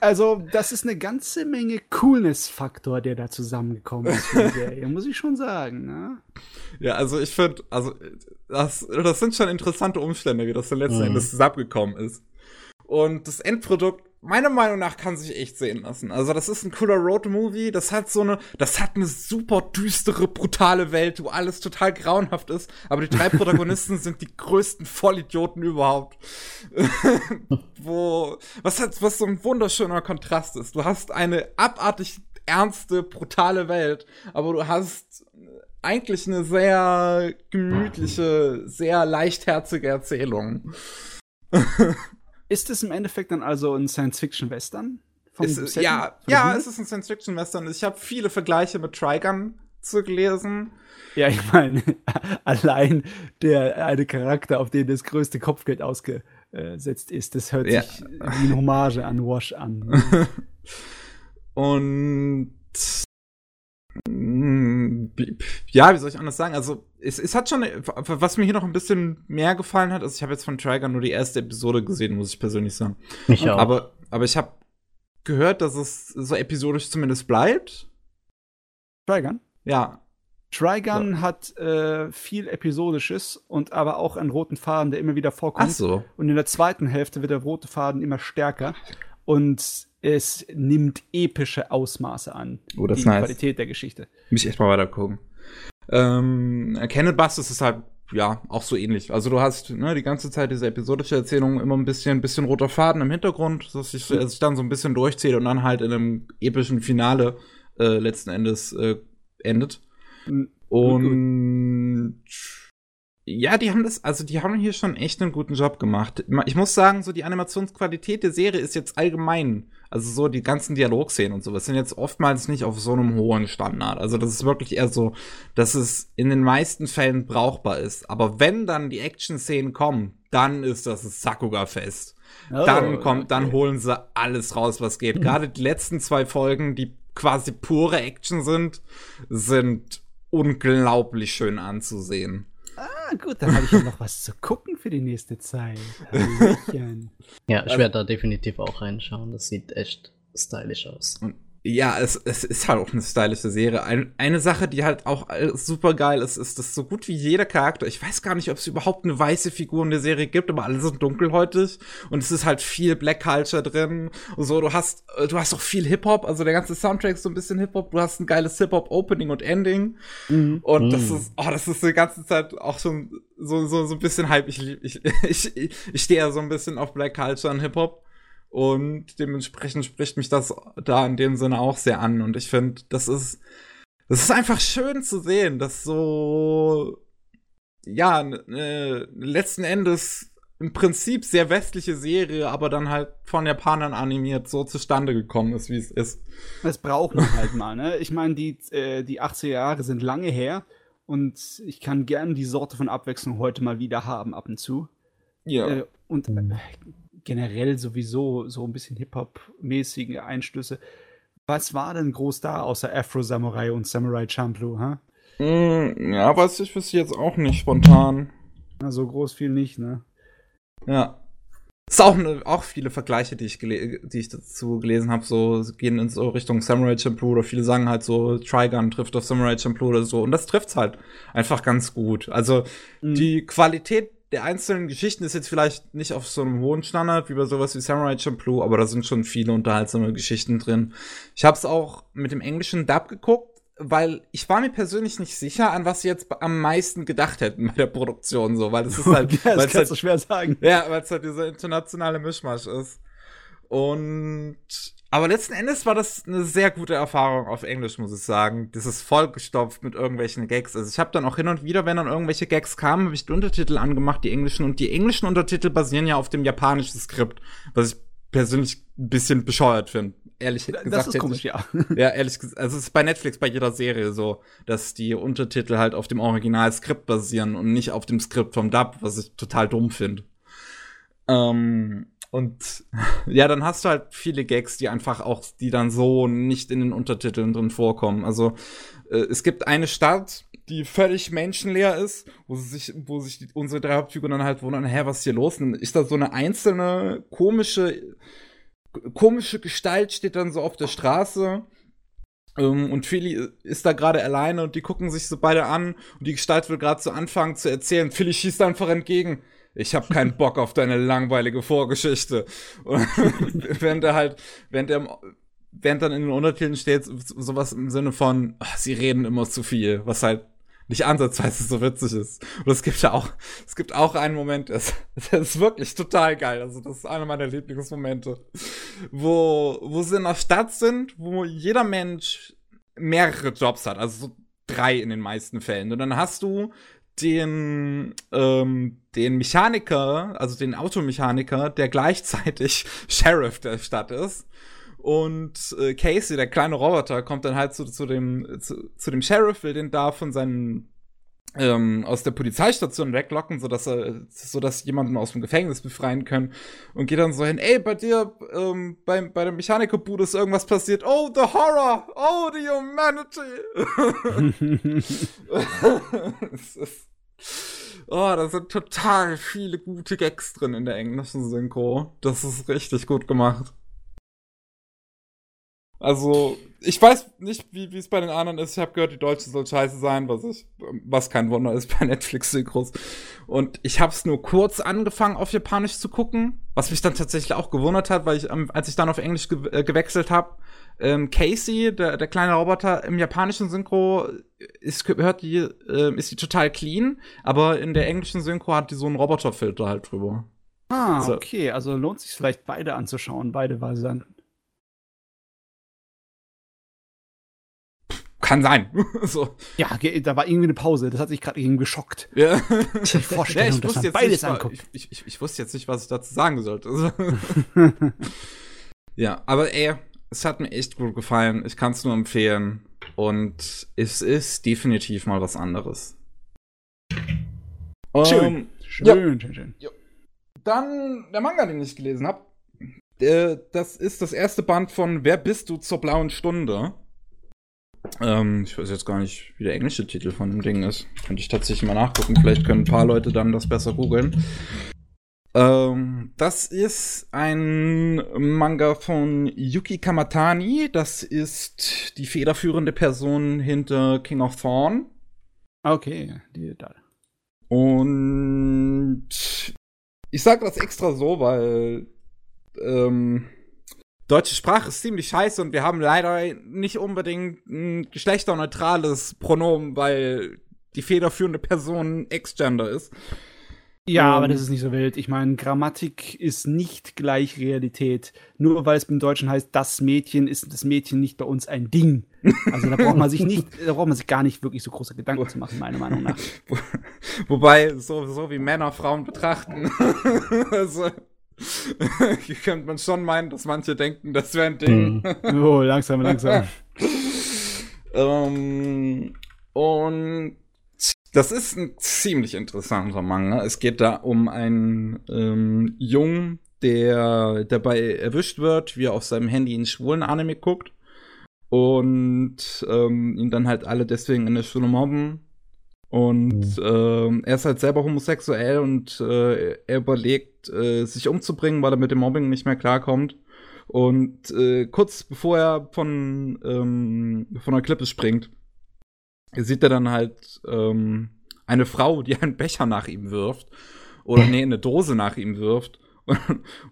also, das ist eine ganze Menge Coolness-Faktor, der da zusammengekommen ist für die Serie, muss ich schon sagen. Ne? Ja, also ich finde, also das, das sind schon interessante Umstände, wie das dann letzten mhm. Endes zusammengekommen ist. Und das Endprodukt meiner Meinung nach kann sich echt sehen lassen. Also das ist ein cooler Road-Movie. Das hat so eine, das hat eine super düstere, brutale Welt, wo alles total grauenhaft ist. Aber die drei (laughs) Protagonisten sind die größten Vollidioten überhaupt. (laughs) wo, was hat, was so ein wunderschöner Kontrast ist. Du hast eine abartig ernste, brutale Welt, aber du hast eigentlich eine sehr gemütliche, sehr leichtherzige Erzählung. (laughs) Ist es im Endeffekt dann also ein Science-Fiction-Western? Ja, ja, es ist ein Science-Fiction-Western. Ich habe viele Vergleiche mit Trigun zu gelesen. Ja, ich meine, (laughs) allein der eine Charakter, auf den das größte Kopfgeld ausgesetzt ist, das hört ja. sich wie eine Hommage an Wash an. (laughs) Und ja, wie soll ich anders sagen? Also, es, es hat schon, was mir hier noch ein bisschen mehr gefallen hat, also ich habe jetzt von Trigger nur die erste Episode gesehen, muss ich persönlich sagen. Ich auch. Aber, aber ich habe gehört, dass es so episodisch zumindest bleibt. Trigun? Ja. Trigun so. hat äh, viel Episodisches und aber auch einen roten Faden, der immer wieder vorkommt. Ach so. Und in der zweiten Hälfte wird der rote Faden immer stärker. Und es nimmt epische Ausmaße an. Oh, das die ist nice. Qualität der Geschichte. Mich echt mal weiter gucken. Ähm, Kenneth Busters ist halt ja, auch so ähnlich. Also du hast ne, die ganze Zeit diese episodische Erzählung immer ein bisschen, bisschen roter Faden im Hintergrund, dass sich, dass sich dann so ein bisschen durchzieht und dann halt in einem epischen Finale äh, letzten Endes äh, endet. Mhm. Und ja, die haben das, also die haben hier schon echt einen guten Job gemacht. Ich muss sagen, so die Animationsqualität der Serie ist jetzt allgemein, also so die ganzen Dialogszenen und sowas sind jetzt oftmals nicht auf so einem hohen Standard. Also das ist wirklich eher so, dass es in den meisten Fällen brauchbar ist. Aber wenn dann die Action-Szenen kommen, dann ist das ein Sakuga-Fest. Oh, dann kommt, okay. dann holen sie alles raus, was geht. Gerade die letzten zwei Folgen, die quasi pure Action sind, sind unglaublich schön anzusehen. Ah, gut, dann habe ich ja noch was zu gucken für die nächste Zeit. (laughs) ja, ich werde da definitiv auch reinschauen. Das sieht echt stylisch aus. Und ja, es, es ist halt auch eine stylische Serie. Ein, eine Sache, die halt auch super geil ist, ist, dass so gut wie jeder Charakter, ich weiß gar nicht, ob es überhaupt eine weiße Figur in der Serie gibt, aber alle sind dunkelhäutig und es ist halt viel Black Culture drin und so. Du hast, du hast auch viel Hip-Hop, also der ganze Soundtrack ist so ein bisschen Hip-Hop. Du hast ein geiles Hip-Hop-Opening und Ending mhm. und das mhm. ist, oh, das ist die ganze Zeit auch schon so, so, so ein bisschen Hype. Ich, ich, (laughs) ich, ich, ich stehe ja so ein bisschen auf Black Culture und Hip-Hop. Und dementsprechend spricht mich das da in dem Sinne auch sehr an. Und ich finde, das ist, das ist einfach schön zu sehen, dass so, ja, ne, letzten Endes im Prinzip sehr westliche Serie, aber dann halt von Japanern animiert so zustande gekommen ist, wie es ist. Es braucht man halt mal, ne? Ich meine, die, äh, die 80er Jahre sind lange her und ich kann gern die Sorte von Abwechslung heute mal wieder haben, ab und zu. Ja. Äh, und äh, generell sowieso so ein bisschen Hip-Hop-mäßige Einschlüsse. Was war denn groß da außer Afro Samurai und Samurai Champloo, ha? Mm, ja, weiß ich wüsste jetzt auch nicht spontan. Na, so groß viel nicht, ne? Ja. Es ist auch, ne, auch viele Vergleiche, die ich, die ich dazu gelesen habe, so gehen in so Richtung Samurai Champloo oder viele sagen halt so, Trigun trifft auf Samurai Champloo oder so. Und das trifft's halt einfach ganz gut. Also mhm. die Qualität der einzelnen Geschichten ist jetzt vielleicht nicht auf so einem hohen Standard wie bei sowas wie Samurai Champloo, aber da sind schon viele unterhaltsame Geschichten drin. Ich habe es auch mit dem englischen Dub geguckt weil ich war mir persönlich nicht sicher, an was sie jetzt am meisten gedacht hätten bei der Produktion, so, weil das ist halt, (laughs) ja, das kannst halt, du schwer sagen. Ja, weil es halt dieser internationale Mischmasch ist. Und aber letzten Endes war das eine sehr gute Erfahrung auf Englisch, muss ich sagen. Das ist vollgestopft mit irgendwelchen Gags. Also ich habe dann auch hin und wieder, wenn dann irgendwelche Gags kamen, habe ich die Untertitel angemacht, die englischen. Und die englischen Untertitel basieren ja auf dem japanischen Skript, was ich persönlich ein bisschen bescheuert finde ehrlich gesagt. Das ist komisch, ja. (laughs) Ja, ehrlich gesagt. Also es ist bei Netflix bei jeder Serie so, dass die Untertitel halt auf dem Originalskript basieren und nicht auf dem Skript vom Dub, was ich total dumm finde. Ähm, und ja, dann hast du halt viele Gags, die einfach auch, die dann so nicht in den Untertiteln drin vorkommen. Also äh, es gibt eine Stadt, die völlig menschenleer ist, wo sich, wo sich die, unsere drei Hauptfiguren dann halt wundern, hä, was ist hier los? Und ist da so eine einzelne komische komische Gestalt steht dann so auf der Straße. Ähm, und Philly ist da gerade alleine und die gucken sich so beide an und die Gestalt will gerade so anfangen zu erzählen. Philly schießt einfach entgegen. Ich habe keinen (laughs) Bock auf deine langweilige Vorgeschichte. Und (laughs) während er halt, während er während dann in den Untertiteln steht sowas im Sinne von, ach, sie reden immer zu viel, was halt nicht ansatzweise so witzig ist. Und es gibt ja auch, es gibt auch einen Moment, das, (laughs) das ist wirklich total geil. Also das ist einer meiner Lieblingsmomente, wo, wo sie in der Stadt sind, wo jeder Mensch mehrere Jobs hat, also so drei in den meisten Fällen. Und dann hast du den, ähm, den Mechaniker, also den Automechaniker, der gleichzeitig (laughs) Sheriff der Stadt ist. Und äh, Casey, der kleine Roboter, kommt dann halt zu, zu, dem, zu, zu dem Sheriff, will den da von seinen ähm, aus der Polizeistation weglocken, sodass er, sodass jemanden aus dem Gefängnis befreien können und geht dann so hin, ey, bei dir, ähm, bei, bei der Mechanikerbude ist irgendwas passiert. Oh, the horror! Oh, the humanity! (laughs) ist, oh, da sind total viele gute Gags drin in der englischen Synchro. Das ist richtig gut gemacht. Also, ich weiß nicht, wie es bei den anderen ist. Ich habe gehört, die Deutsche soll scheiße sein, was ich, was kein Wunder ist bei Netflix-Synchros. Und ich habe es nur kurz angefangen, auf Japanisch zu gucken, was mich dann tatsächlich auch gewundert hat, weil ich, ähm, als ich dann auf Englisch ge äh, gewechselt habe, ähm, Casey, der, der kleine Roboter im japanischen Synchro, ist, hört die, äh, ist die total clean, aber in der englischen Synchro hat die so einen Roboterfilter halt drüber. Ah, okay. Also lohnt sich vielleicht beide anzuschauen, beide Varianten. Kann sein. (laughs) so. Ja, da war irgendwie eine Pause. Das hat sich gerade irgendwie geschockt. Ja. Die Vorstellung, (laughs) ja, ich dass man beides anguckt. Ich, ich, ich, wusste jetzt nicht, was ich dazu sagen sollte. (laughs) ja, aber ey, es hat mir echt gut gefallen. Ich kann es nur empfehlen. Und es ist definitiv mal was anderes. Schön. Um, ähm, schön, ja. schön, schön. Ja. Dann der Manga, den ich gelesen habe. Äh, das ist das erste Band von Wer bist du zur blauen Stunde? Ähm, ich weiß jetzt gar nicht, wie der englische Titel von dem Ding ist. Könnte ich tatsächlich mal nachgucken. Vielleicht können ein paar Leute dann das besser googeln. Ähm, das ist ein Manga von Yuki Kamatani. Das ist die federführende Person hinter King of Thorn. Okay, die da. Und ich sage das extra so, weil ähm, deutsche Sprache ist ziemlich scheiße und wir haben leider nicht unbedingt ein geschlechterneutrales Pronomen, weil die federführende Person Ex-Gender ist. Ja, aber das ist nicht so wild. Ich meine, Grammatik ist nicht gleich Realität. Nur weil es im Deutschen heißt, das Mädchen ist das Mädchen nicht bei uns ein Ding. Also da braucht man sich nicht, da braucht man sich gar nicht wirklich so große Gedanken zu machen, meiner Meinung nach. (laughs) Wobei, so, so wie Männer Frauen betrachten. (laughs) also, Hier (laughs) könnte man schon meinen, dass manche denken, das wäre ein Ding. Mhm. Oh, langsam, langsam. (laughs) ähm, und Das ist ein ziemlich interessanter Manga. Es geht da um einen ähm, Jungen, der dabei erwischt wird, wie er auf seinem Handy in schwulen Anime guckt. Und ähm, ihn dann halt alle deswegen in der Schule mobben. Und mhm. ähm, er ist halt selber homosexuell und äh, er überlegt, äh, sich umzubringen, weil er mit dem Mobbing nicht mehr klarkommt. Und äh, kurz bevor er von, ähm, von der Klippe springt, sieht er dann halt ähm, eine Frau, die einen Becher nach ihm wirft. Oder nee, eine Dose nach ihm wirft. (laughs)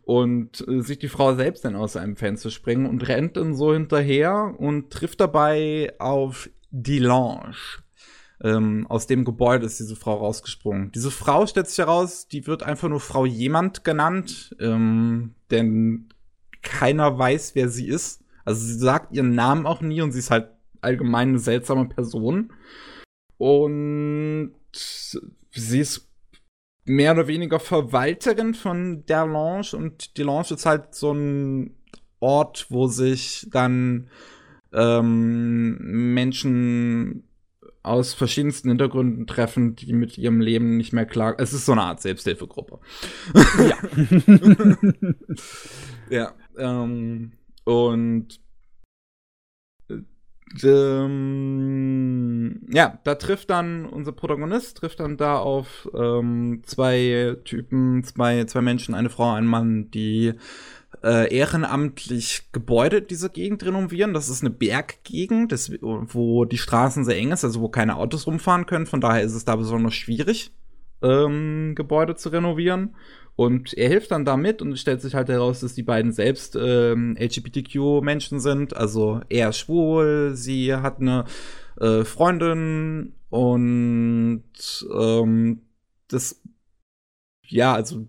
und äh, sieht die Frau selbst dann aus einem Fenster springen und rennt dann so hinterher und trifft dabei auf Delange. Ähm, aus dem Gebäude ist diese Frau rausgesprungen. Diese Frau stellt sich heraus, die wird einfach nur Frau Jemand genannt, ähm, denn keiner weiß, wer sie ist. Also sie sagt ihren Namen auch nie und sie ist halt allgemein eine seltsame Person. Und sie ist mehr oder weniger Verwalterin von Delange und Delange ist halt so ein Ort, wo sich dann ähm, Menschen aus verschiedensten Hintergründen treffen, die mit ihrem Leben nicht mehr klar. Es ist so eine Art Selbsthilfegruppe. Ja. (laughs) ja. Ähm, und ähm, ja, da trifft dann unser Protagonist, trifft dann da auf ähm, zwei Typen, zwei, zwei Menschen, eine Frau, ein Mann, die äh, ehrenamtlich Gebäude dieser Gegend renovieren. Das ist eine Berggegend, das, wo die Straßen sehr eng ist, also wo keine Autos rumfahren können. Von daher ist es da besonders schwierig, ähm, Gebäude zu renovieren. Und er hilft dann damit und es stellt sich halt heraus, dass die beiden selbst ähm, LGBTQ-Menschen sind. Also er ist schwul, sie hat eine äh, Freundin und ähm, das ja, also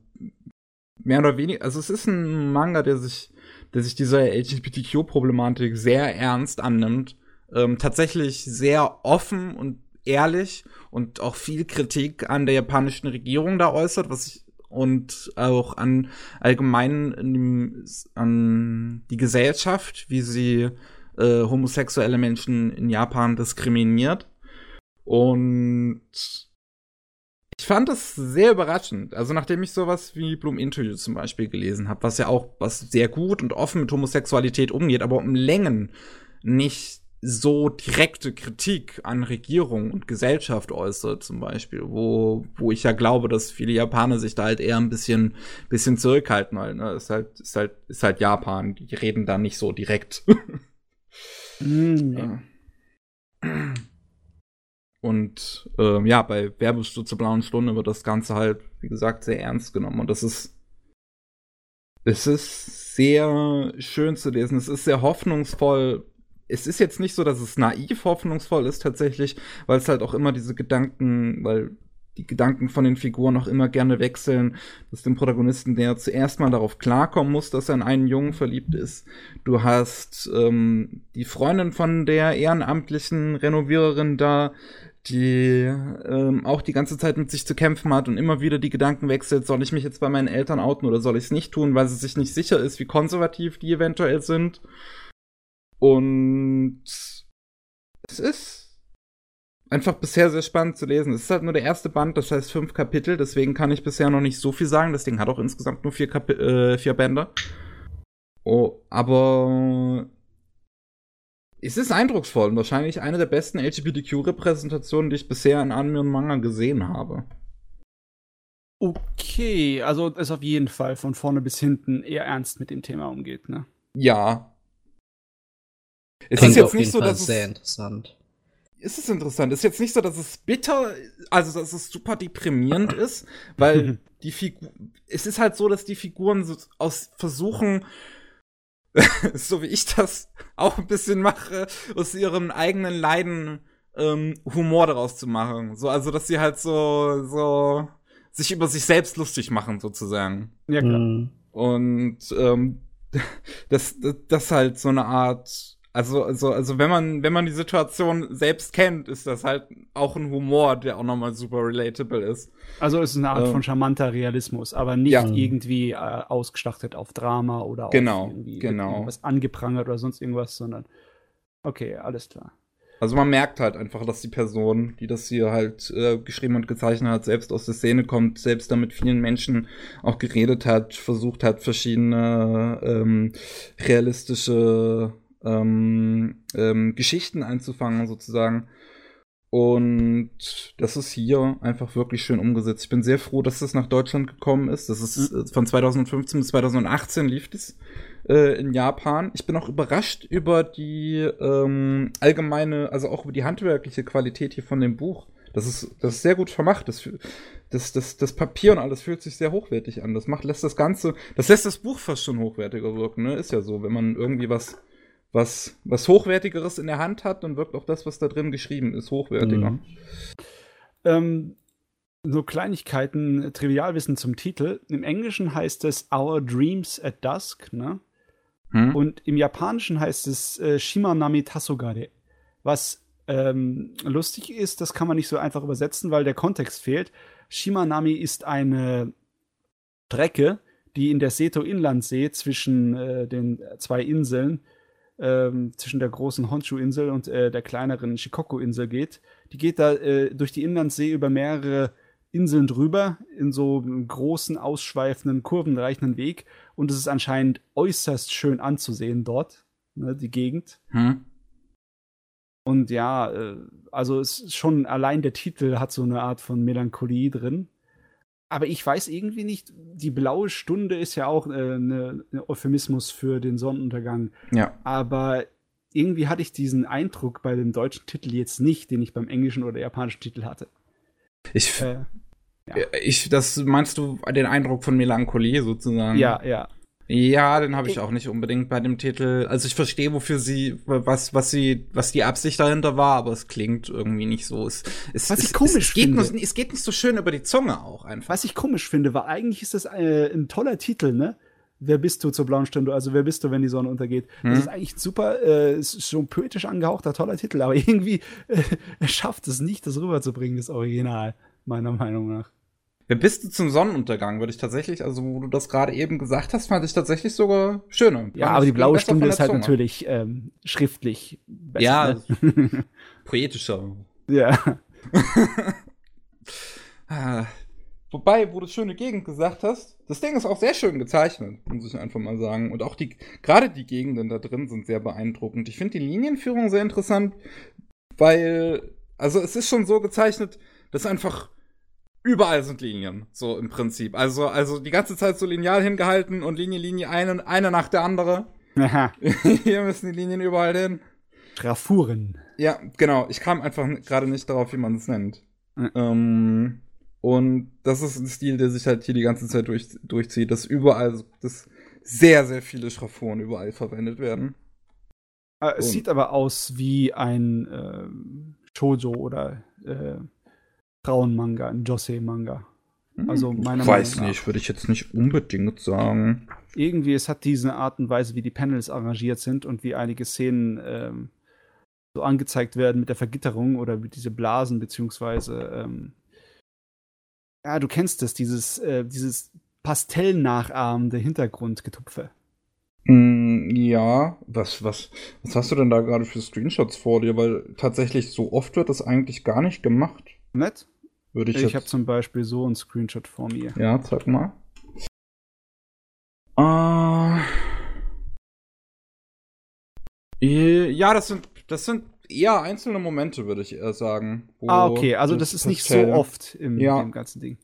mehr oder weniger, also es ist ein Manga, der sich, der sich dieser LGBTQ-Problematik sehr ernst annimmt, ähm, tatsächlich sehr offen und ehrlich und auch viel Kritik an der japanischen Regierung da äußert, was ich und auch an allgemein an die Gesellschaft, wie sie äh, homosexuelle Menschen in Japan diskriminiert. Und ich fand das sehr überraschend. Also nachdem ich sowas wie Bloom Interview zum Beispiel gelesen habe, was ja auch was sehr gut und offen mit Homosexualität umgeht, aber um Längen nicht so direkte Kritik an Regierung und Gesellschaft äußert, zum Beispiel, wo, wo ich ja glaube, dass viele Japaner sich da halt eher ein bisschen, bisschen zurückhalten, weil, ne, ist halt, ist halt, ist halt Japan, die reden da nicht so direkt. mm, ja. Und ähm, ja, bei Werbestunde zur blauen Stunde wird das Ganze halt, wie gesagt, sehr ernst genommen. Und das ist, es ist sehr schön zu lesen. Es ist sehr hoffnungsvoll, es ist jetzt nicht so, dass es naiv hoffnungsvoll ist tatsächlich, weil es halt auch immer diese Gedanken, weil die Gedanken von den Figuren auch immer gerne wechseln, dass dem Protagonisten, der zuerst mal darauf klarkommen muss, dass er in einen Jungen verliebt ist. Du hast ähm, die Freundin von der ehrenamtlichen Renoviererin da, die ähm, auch die ganze Zeit mit sich zu kämpfen hat und immer wieder die Gedanken wechselt, soll ich mich jetzt bei meinen Eltern outen oder soll ich es nicht tun, weil sie sich nicht sicher ist, wie konservativ die eventuell sind. Und es ist einfach bisher sehr spannend zu lesen. Es ist halt nur der erste Band, das heißt fünf Kapitel, deswegen kann ich bisher noch nicht so viel sagen. Das Ding hat auch insgesamt nur vier, Kapi äh, vier Bände. Oh, aber es ist eindrucksvoll und wahrscheinlich eine der besten LGBTQ-Repräsentationen, die ich bisher in Anime und Manga gesehen habe. Okay, also ist auf jeden Fall von vorne bis hinten eher ernst mit dem Thema umgeht, ne? Ja, es Klingt ist jetzt nicht so, dass es sehr interessant. Ist es interessant? Es ist jetzt nicht so, dass es bitter, also dass es super deprimierend ist, weil (laughs) die Figur, es ist halt so, dass die Figuren so aus versuchen, (laughs) so wie ich das auch ein bisschen mache, aus ihrem eigenen Leiden ähm, Humor daraus zu machen. So, also dass sie halt so, so sich über sich selbst lustig machen, sozusagen. Ja, klar. Mhm. Und ähm, (laughs) das, das, das halt so eine Art also, also, also wenn man, wenn man die Situation selbst kennt, ist das halt auch ein Humor, der auch nochmal super relatable ist. Also es ist eine Art ähm, von charmanter Realismus, aber nicht ja. irgendwie äh, ausgeschlachtet auf Drama oder genau, auf irgendwie genau. irgendwas angeprangert oder sonst irgendwas, sondern okay, alles klar. Also man merkt halt einfach, dass die Person, die das hier halt äh, geschrieben und gezeichnet hat, selbst aus der Szene kommt, selbst da mit vielen Menschen auch geredet hat, versucht hat, verschiedene ähm, realistische ähm, ähm, Geschichten einzufangen, sozusagen. Und das ist hier einfach wirklich schön umgesetzt. Ich bin sehr froh, dass das nach Deutschland gekommen ist. Das ist mhm. von 2015 bis 2018 lief das äh, in Japan. Ich bin auch überrascht über die ähm, allgemeine, also auch über die handwerkliche Qualität hier von dem Buch. Das ist, das ist sehr gut vermacht. Das, das, das, das Papier und alles fühlt sich sehr hochwertig an. Das macht, lässt das Ganze, das lässt das Buch fast schon hochwertiger wirken, ne? Ist ja so, wenn man irgendwie was, was, was Hochwertigeres in der Hand hat, dann wirkt auch das, was da drin geschrieben ist, hochwertiger. Mhm. Ähm, so Kleinigkeiten, Trivialwissen zum Titel. Im Englischen heißt es Our Dreams at Dusk, ne? Hm? Und im Japanischen heißt es äh, Shimanami Tasogare. Was ähm, lustig ist, das kann man nicht so einfach übersetzen, weil der Kontext fehlt. Shimanami ist eine Strecke, die in der Seto-Inlandsee zwischen äh, den zwei Inseln, ähm, zwischen der großen Honshu-Insel und äh, der kleineren Shikoku-Insel geht. Die geht da äh, durch die Inlandssee über mehrere Inseln drüber in so einem großen, ausschweifenden, kurvenreichenden Weg. Und es ist anscheinend äußerst schön anzusehen dort, ne, die Gegend. Hm. Und ja, äh, also es ist schon allein der Titel hat so eine Art von Melancholie drin. Aber ich weiß irgendwie nicht, die blaue Stunde ist ja auch äh, ein Euphemismus für den Sonnenuntergang. Ja. Aber irgendwie hatte ich diesen Eindruck bei dem deutschen Titel jetzt nicht, den ich beim englischen oder japanischen Titel hatte. Ich, äh, ja. Ich, das meinst du den Eindruck von Melancholie sozusagen? Ja, ja. Ja, den habe ich, ich auch nicht unbedingt bei dem Titel. Also ich verstehe, wofür sie, was, was sie, was die Absicht dahinter war, aber es klingt irgendwie nicht so. Es, es, was ich komisch es geht finde. Nur, es geht nicht so schön über die Zunge auch einfach. Was ich komisch finde, war eigentlich ist das äh, ein toller Titel, ne? Wer bist du zur blauen Stunde? Also wer bist du, wenn die Sonne untergeht? Hm. Das ist eigentlich super, äh, ist schon poetisch angehauchter, toller Titel, aber (laughs) irgendwie äh, er schafft es nicht, das rüberzubringen, das Original, meiner Meinung nach. Wer bist du zum Sonnenuntergang? Würde ich tatsächlich, also wo du das gerade eben gesagt hast, fand ich tatsächlich sogar schöner. Ja, aber die blaue Stunde ist halt Zunge. natürlich ähm, schriftlich besser. Ja, ne? (laughs) poetischer. Ja. (laughs) ah. Wobei, wo du schöne Gegend gesagt hast, das Ding ist auch sehr schön gezeichnet, muss ich einfach mal sagen. Und auch die, gerade die Gegenden da drin sind sehr beeindruckend. Ich finde die Linienführung sehr interessant, weil, also es ist schon so gezeichnet, dass einfach überall sind Linien, so im Prinzip. Also, also die ganze Zeit so lineal hingehalten und Linie, Linie, eine, eine nach der andere. Aha. (laughs) Hier müssen die Linien überall hin. Trafuren. Ja, genau. Ich kam einfach gerade nicht darauf, wie man es nennt. Mhm. Ähm, und das ist ein Stil, der sich halt hier die ganze Zeit durch, durchzieht, dass überall, dass sehr, sehr viele Schraffuren überall verwendet werden. Äh, es und. sieht aber aus wie ein äh, Shoujo oder äh, Frauenmanga, ein Josei-Manga. Hm. Also meiner ich weiß Meinung nicht, würde ich jetzt nicht unbedingt sagen. Irgendwie, es hat diese Art und Weise, wie die Panels arrangiert sind und wie einige Szenen ähm, so angezeigt werden mit der Vergitterung oder mit diese Blasen, beziehungsweise ähm, ja, du kennst es, dieses, äh, dieses pastellnachahmende Hintergrundgetupfe. Mm, ja, was, was, was hast du denn da gerade für Screenshots vor dir? Weil tatsächlich so oft wird das eigentlich gar nicht gemacht. Nett? Würde ich ich habe zum Beispiel so einen Screenshot vor mir. Ja, zeig mal. Uh, ja, das sind, das sind eher einzelne Momente, würde ich eher sagen. Ah, okay, also das, das ist nicht so oft im, ja. im, ganzen Ding.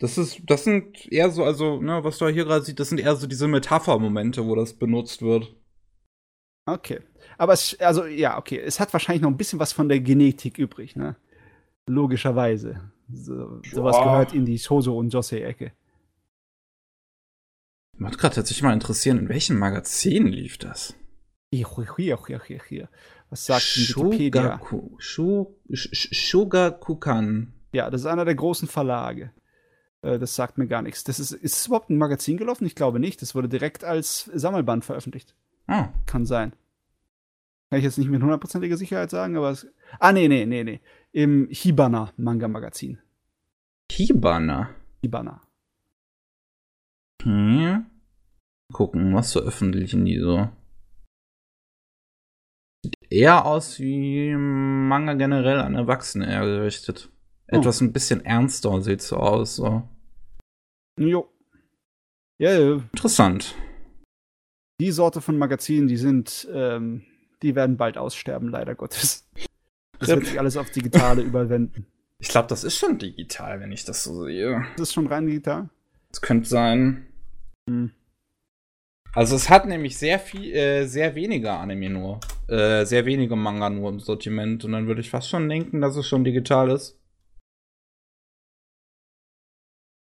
Das ist, das sind eher so, also, ne, was du hier gerade siehst, das sind eher so diese Metapher-Momente, wo das benutzt wird. Okay. Aber es, also, ja, okay, es hat wahrscheinlich noch ein bisschen was von der Genetik übrig, ne? Logischerweise. So, sowas gehört in die Shoujo- und Josei-Ecke. Mich gerade tatsächlich mal interessieren, in welchem Magazin lief das? Was sagt Wikipedia? Shogakukan. Ja, das ist einer der großen Verlage. Äh, das sagt mir gar nichts. Das ist, ist es überhaupt ein Magazin gelaufen? Ich glaube nicht. Das wurde direkt als Sammelband veröffentlicht. Ah. Kann sein. Kann ich jetzt nicht mit hundertprozentiger Sicherheit sagen, aber es. Ah, nee, nee, nee, nee. Im Hibana Manga Magazin. Hibana? Hibana. Hm. Gucken, was veröffentlichen die so? eher aus wie Manga generell an Erwachsene eher gerichtet. Oh. Etwas ein bisschen ernster sieht so aus. So. Jo. Ja, ja, Interessant. die Sorte von Magazinen, die sind, ähm, die werden bald aussterben, leider Gottes. Das Rip. wird sich alles auf Digitale (laughs) überwenden. Ich glaube, das ist schon digital, wenn ich das so sehe. Das ist schon rein digital? Das könnte sein. Hm. Also es hat nämlich sehr viel, äh, sehr weniger Anime nur. Äh, sehr wenige Manga nur im Sortiment. Und dann würde ich fast schon denken, dass es schon digital ist.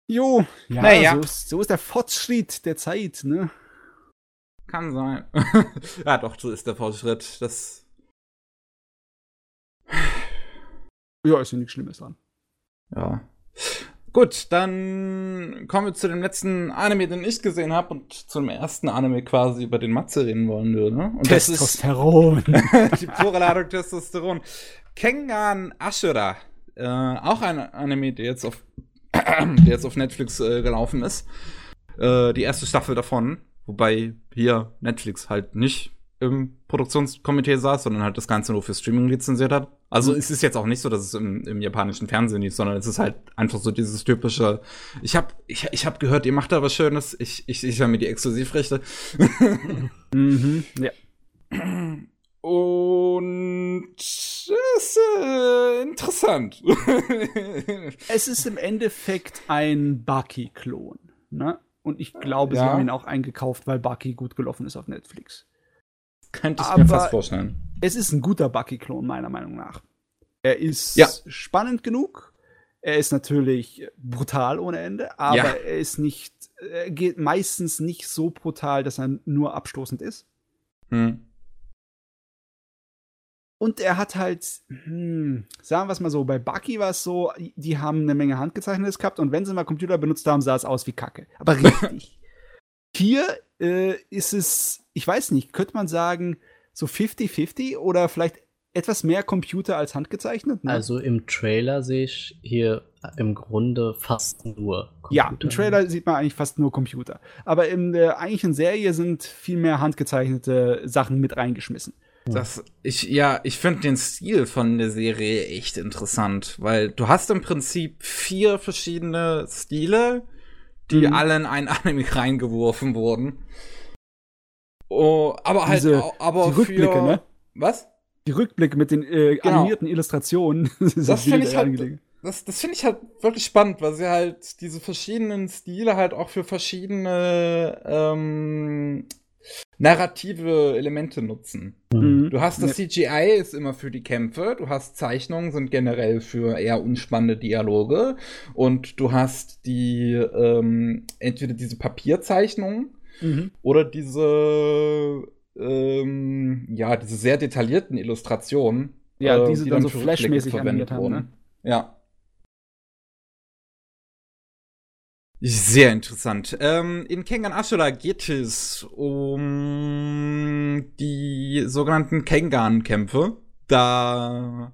Jo, ja, Naja. So, ist, so ist der Fortschritt der Zeit, ne? Kann sein. (laughs) ja, doch, so ist der Fortschritt. Das. (sighs) Ja, ist ja nichts Schlimmes dran. Ja. Gut, dann kommen wir zu dem letzten Anime, den ich gesehen habe und zum ersten Anime quasi, über den Matze reden wollen würde. Und das ist Testosteron. (laughs) die pure Ladung Testosteron. Kengan Ashura. Äh, auch ein Anime, der jetzt auf, (clears throat) der jetzt auf Netflix äh, gelaufen ist. Äh, die erste Staffel davon. Wobei hier Netflix halt nicht im Produktionskomitee saß, sondern halt das Ganze nur für Streaming lizenziert hat. Also Mhm. es ist jetzt auch nicht so, dass es im, im japanischen Fernsehen ist, sondern es ist halt einfach so dieses typische, ich hab, ich, ich hab gehört, ihr macht da was Schönes, ich, ich sichere mir die Exklusivrechte. (laughs) mhm. Ja. Und es ist äh, interessant. (laughs) Es ist im Endeffekt ein Baki-Klon, ne? Und ich glaube, sie Ja. haben ihn auch eingekauft, weil Baki gut gelaufen ist auf Netflix. Könnte ich mir fast vorstellen. Es ist ein guter Baki-Klon, meiner Meinung nach. Er ist Ja. spannend genug. Er ist natürlich brutal ohne Ende, aber Ja. er ist nicht, er geht meistens nicht so brutal, dass er nur abstoßend ist. Hm. Und er hat halt, hm, sagen wir es mal so, bei Bucky war es so, die haben eine Menge Handgezeichnetes gehabt und wenn sie mal Computer benutzt haben, sah es aus wie Kacke. Aber (laughs) richtig. Hier äh, ist es, ich weiß nicht, könnte man sagen, so 50-50 oder vielleicht etwas mehr Computer als handgezeichnet? Ne? Also im Trailer sehe ich hier im Grunde fast nur ja, im Trailer sieht man eigentlich fast nur Computer. Aber in der eigentlichen Serie sind viel mehr handgezeichnete Sachen mit reingeschmissen. Das, ich, ja, ich finde den Stil von der Serie echt interessant, weil du hast im Prinzip vier verschiedene Stile, die Mhm. alle in ein (laughs) Anime reingeworfen wurden. Oh, aber halt, Diese- aber die Rückblicke, für, ne? Was? Die Rückblicke mit den äh, Genau. animierten Illustrationen. sind (laughs) Das finde ich halt, das, das finde ich halt wirklich spannend, weil sie halt diese verschiedenen Stile halt auch für verschiedene ähm, narrative Elemente nutzen. Mhm. Du hast das CGI ist immer für die Kämpfe, du hast Zeichnungen sind generell für eher unspannende Dialoge und du hast die ähm, entweder diese Papierzeichnungen Mhm. oder diese ähm, ja diese sehr detaillierten Illustrationen, Ja, äh, die sie dann so flashmäßig verwendet animiert haben, ne? Ja. Sehr interessant. Ähm, in Kengan Ashura geht es um die sogenannten Kengan-Kämpfe. Da.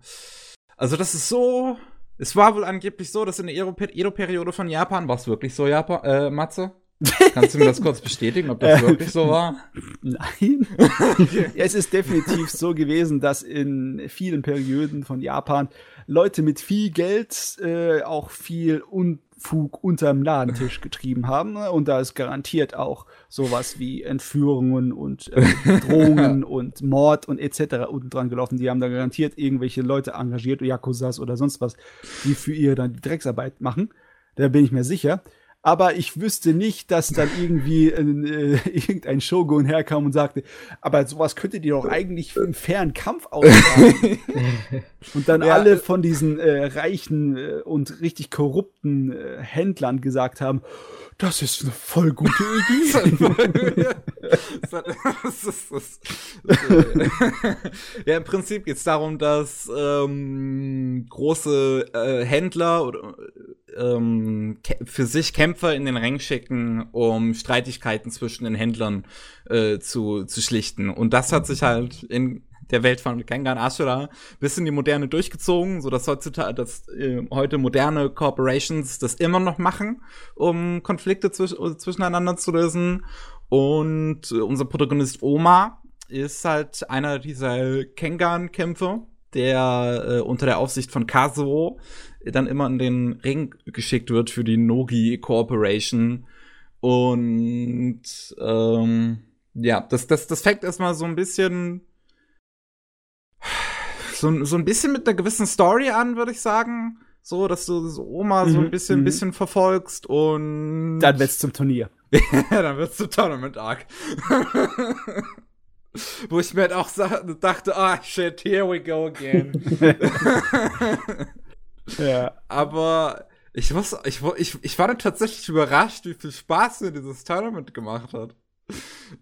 Also, das ist so. Es war wohl angeblich so, dass in der Edo- Edo-Periode von Japan, war es wirklich so, Japan, äh, Matze? Kannst du mir das kurz bestätigen, ob das Äh, wirklich so war? Nein. ja, (laughs) es ist definitiv so gewesen, dass in vielen Perioden von Japan Leute mit viel Geld äh, auch viel Unfug unterm Ladentisch getrieben haben. Ne? Und da ist garantiert auch sowas wie Entführungen und äh, (laughs) Drohungen und Mord und etc. unten dran gelaufen. Die haben da garantiert irgendwelche Leute engagiert, Yakuzas oder sonst was, die für ihr dann die Drecksarbeit machen. Da bin ich mir sicher. Aber ich wüsste nicht, dass dann irgendwie äh, (laughs) irgendein Shogun herkam und sagte, aber sowas könntet ihr doch eigentlich für einen fairen Kampf austragen. (laughs) und dann Ja. alle von diesen äh, reichen äh, und richtig korrupten äh, Händlern gesagt haben, das ist eine voll gute Idee. (laughs) (laughs) Das ist- das- das- ja, im Prinzip geht es darum, dass ähm, große äh, Händler oder ähm, für sich Kämpfer in den Ring schicken, um Streitigkeiten zwischen den Händlern äh, zu, zu schlichten. Und das hat sich halt in der Welt von Kengan Ashura bis in die Moderne durchgezogen, so dass heutzutage, dass äh, heute moderne Corporations das immer noch machen, um Konflikte zwisch zwischeneinander zu lösen. Und äh, unser Protagonist Oma ist halt einer dieser Kengan-Kämpfer, der äh, unter der Aufsicht von Kazuo dann immer in den Ring geschickt wird für die Nogi Corporation. Und ähm, ja, das, das, das fängt erstmal so ein bisschen so, so ein bisschen mit einer gewissen Story an, würde ich sagen. So, dass du so Oma so ein Mhm, bisschen, mhm. bisschen verfolgst und. Dann wird's zum Turnier. ja, (laughs) dann wird's zum Tournament Arc. (laughs) Wo ich mir halt auch dachte, ah, shit, here we go again. (laughs) Ja. Aber ich muss, ich, ich, ich war dann tatsächlich überrascht, wie viel Spaß mir dieses Tournament gemacht hat.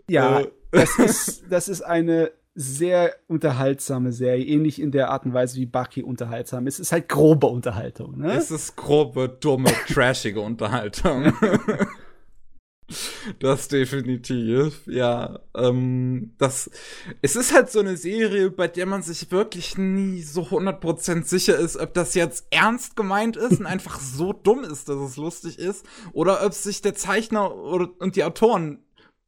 Ja, Äh. das ist, das ist eine sehr unterhaltsame Serie, ähnlich in der Art und Weise wie Bucky unterhaltsam ist. Es ist halt grobe Unterhaltung, ne? Es ist grobe, dumme, (laughs) trashige Unterhaltung. (laughs) das definitiv, ja. Ähm, das, es ist halt so eine Serie, bei der man sich wirklich nie so 100% sicher ist, ob das jetzt ernst gemeint ist und einfach so dumm ist, dass es lustig ist, oder ob sich der Zeichner oder, und die Autoren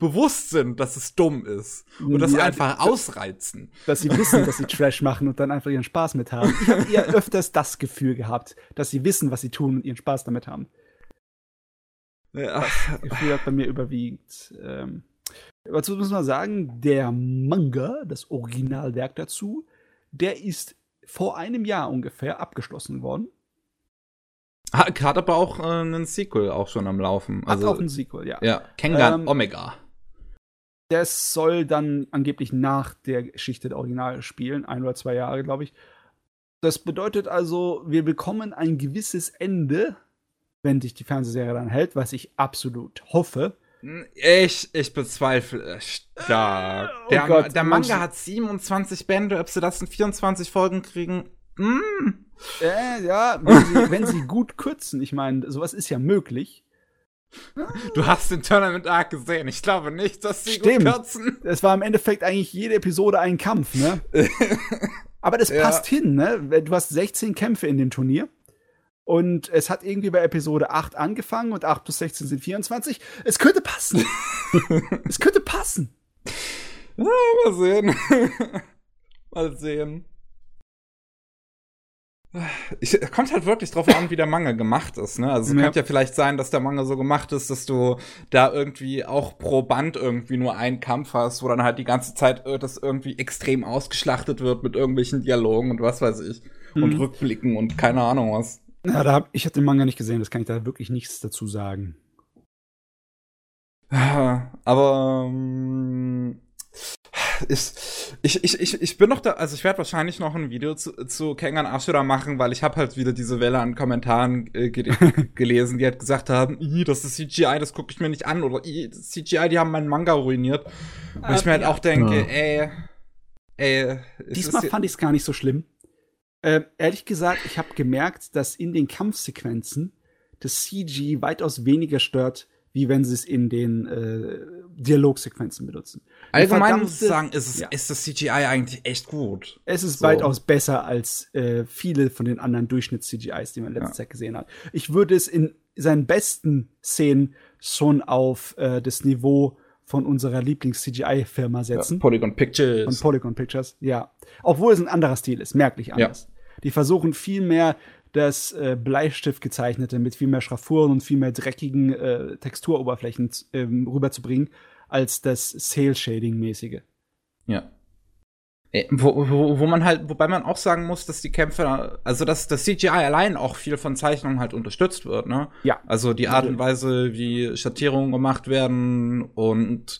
bewusst sind, dass es dumm ist und das Ja, einfach ausreizen. dass sie wissen, dass sie Trash machen und dann einfach ihren Spaß mit haben. Ich habe eher öfters das Gefühl gehabt, dass sie wissen, was sie tun und ihren Spaß damit haben. Ja. Das Gefühl hat bei mir überwiegend. Ähm, dazu muss man sagen, der Manga, das Originalwerk dazu, der ist vor einem Jahr ungefähr abgeschlossen worden. Hat aber auch äh, einen Sequel auch schon am Laufen. Hat Also, auch ein Sequel, ja. ja, Kengan Ähm, Omega. Das soll dann angeblich nach der Geschichte der Original spielen, ein oder zwei Jahre, glaube ich. Das bedeutet also, wir bekommen ein gewisses Ende, wenn sich die Fernsehserie dann hält, was ich absolut hoffe. Ich, ich bezweifle stark. Oh der, Gott, der Manga hat 27 Bände, ob sie das in 24 Folgen kriegen. Mm. Äh, ja, wenn sie, wenn sie gut kürzen, ich meine, sowas ist ja möglich. Du hast den Tournament Arc gesehen. Ich glaube nicht, dass sie Stimmt. gut kürzen. Es war im Endeffekt eigentlich jede Episode ein Kampf, ne? (laughs) Aber das Ja. passt hin, ne? Du hast 16 Kämpfe in dem Turnier. Und es hat irgendwie bei Episode 8 angefangen und 8 plus 16 sind 24. Es könnte passen. (laughs) es könnte passen. Mal sehen. (laughs) Mal sehen. Ich, kommt halt wirklich drauf an, wie der Manga gemacht ist, ne? Also es Ja. könnte ja vielleicht sein, dass der Manga so gemacht ist, dass du da irgendwie auch pro Band irgendwie nur einen Kampf hast, wo dann halt die ganze Zeit das irgendwie extrem ausgeschlachtet wird mit irgendwelchen Dialogen und was weiß ich. Und Mhm. Rückblicken und keine Ahnung was. Ja, da hab, ich habe den Manga nicht gesehen, das kann ich da wirklich nichts dazu sagen. Aber ähm, ich, ich, ich, ich, ich bin noch da, also ich werde wahrscheinlich noch ein Video zu, zu Kengan Ashura machen, weil ich habe halt wieder diese Welle an Kommentaren äh, ge (laughs) gelesen, die halt gesagt haben, "Ih, das ist CGI, das gucke ich mir nicht an oder "Ih, das CGI, die haben meinen Manga ruiniert. Wo ich mir halt ja. auch denke, Ja. ey, ey, es Diesmal ist- fand ich es gar nicht so schlimm. Ähm, ehrlich gesagt, ich habe gemerkt, dass in den Kampfsequenzen das CG weitaus weniger stört, wie wenn sie es in den äh, Dialogsequenzen benutzen. Allgemein muss ich sagen, ist, es, ja. ist das CGI eigentlich echt gut. Es ist So. weitaus besser als äh, viele von den anderen Durchschnitts-CGIs, die man in letzter Ja. Zeit gesehen hat. Ich würde es in seinen besten Szenen schon auf äh, das Niveau von unserer Lieblings-CGI-Firma setzen. Polygon Von Pictures. Polygon Pictures, ja. Obwohl es ein anderer Stil ist, merklich anders. Die versuchen viel mehr das äh, Bleistift gezeichnete mit viel mehr Schraffuren und viel mehr dreckigen äh, Texturoberflächen ähm, rüberzubringen, als das Sale-Shading-mäßige. Ja. Äh, Wo, wo, wo man halt, wobei man auch sagen muss, dass die Kämpfe, also dass das CGI allein auch viel von Zeichnungen halt unterstützt wird, ne? Ja. Also die Art und Weise, wie Schattierungen gemacht werden und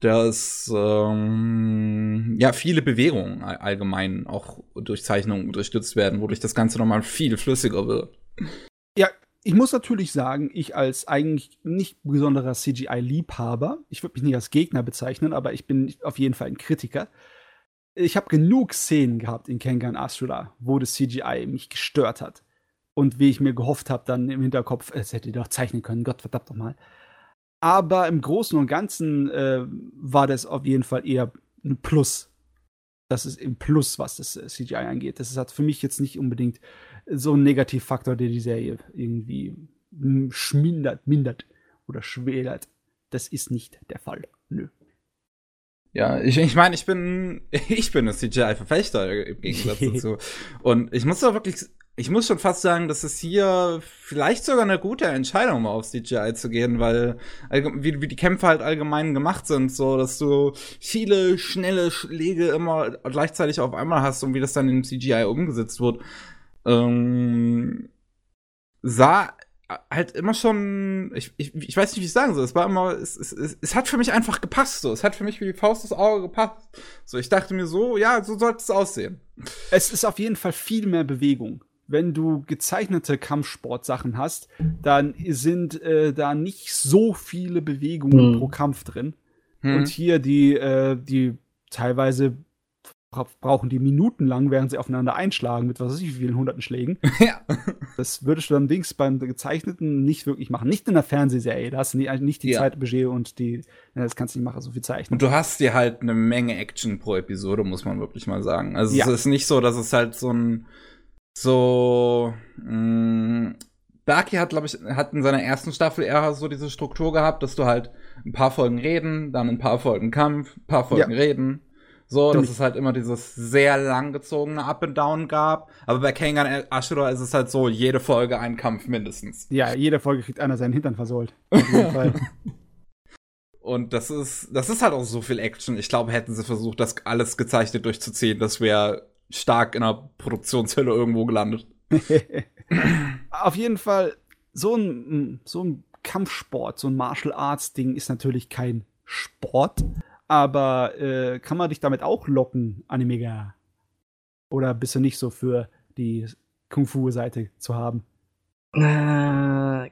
dass ähm, ja viele Bewegungen all- allgemein auch durch Zeichnungen unterstützt werden, wodurch das Ganze nochmal viel flüssiger wird. Ja, ich muss natürlich sagen, ich als eigentlich nicht besonderer CGI-Liebhaber, ich würde mich nicht als Gegner bezeichnen, aber ich bin auf jeden Fall ein Kritiker. Ich habe genug Szenen gehabt in Kengan Ashura, wo das CGI mich gestört hat. Und wie ich mir gehofft habe, dann im Hinterkopf, es hätte ihr doch zeichnen können, Gott verdammt doch mal. Aber im Großen und Ganzen äh, war das auf jeden Fall eher ein Plus. Das ist im Plus, was das äh, CGI angeht. Das hat für mich jetzt nicht unbedingt so ein Negativfaktor, der die Serie irgendwie schmindert, mindert oder schwelert. Das ist nicht der Fall. Nö. Ja, ich, ich meine, ich bin, (laughs) ich bin ein CGI-Verfechter im Gegensatz (laughs) dazu. Und ich muss doch wirklich, ich muss schon fast sagen, dass es hier vielleicht sogar eine gute Entscheidung war, auf CGI zu gehen, weil wie, wie die Kämpfe halt allgemein gemacht sind, so dass du viele schnelle Schläge immer gleichzeitig auf einmal hast und wie das dann in CGI umgesetzt wird. Ähm, sah halt immer schon, ich, ich, ich weiß nicht, wie ich sagen soll. Es war immer, es, es, es, es hat für mich einfach gepasst. So, es hat für mich wie die Faust des Auge gepasst. So, ich dachte mir so, ja, so sollte es aussehen. Es ist auf jeden Fall viel mehr Bewegung. Wenn du gezeichnete Kampfsportsachen hast, dann sind äh, da nicht so viele Bewegungen hm. pro Kampf drin. Hm. Und hier die, äh, die teilweise brauchen die minutenlang, während sie aufeinander einschlagen, mit was weiß ich wie vielen hunderten Schlägen. (laughs) ja. Das würdest du dann Dings beim Gezeichneten nicht wirklich machen. Nicht in der Fernsehserie. Da hast du nicht, nicht die ja. Zeitbudget und die, das kannst du nicht machen, so viel zeichnen. Und du hast dir halt eine Menge Action pro Episode, muss man wirklich mal sagen. Also ja. es ist nicht so, dass es halt so ein, so, mh, mm, Berki hat, glaube ich, hat in seiner ersten Staffel eher so diese Struktur gehabt, dass du halt ein paar Folgen reden, dann ein paar Folgen Kampf, ein paar Folgen ja. reden, so, dass es halt immer dieses sehr langgezogene Up and Down gab. Aber bei Kengan Ashura ist es halt so, jede Folge ein Kampf mindestens. Ja, jede Folge kriegt einer seinen Hintern versohlt. (laughs) Und das ist, das ist halt auch so viel Action. Ich glaube, hätten sie versucht, das alles gezeichnet durchzuziehen, das wäre stark in der Produktionshölle irgendwo gelandet. (laughs) Auf jeden Fall, so ein, so ein Kampfsport, so ein Martial Arts Ding ist natürlich kein Sport, aber äh, kann man dich damit auch locken, Animega? Oder bist du nicht so für die Kung-Fu-Seite zu haben? Äh,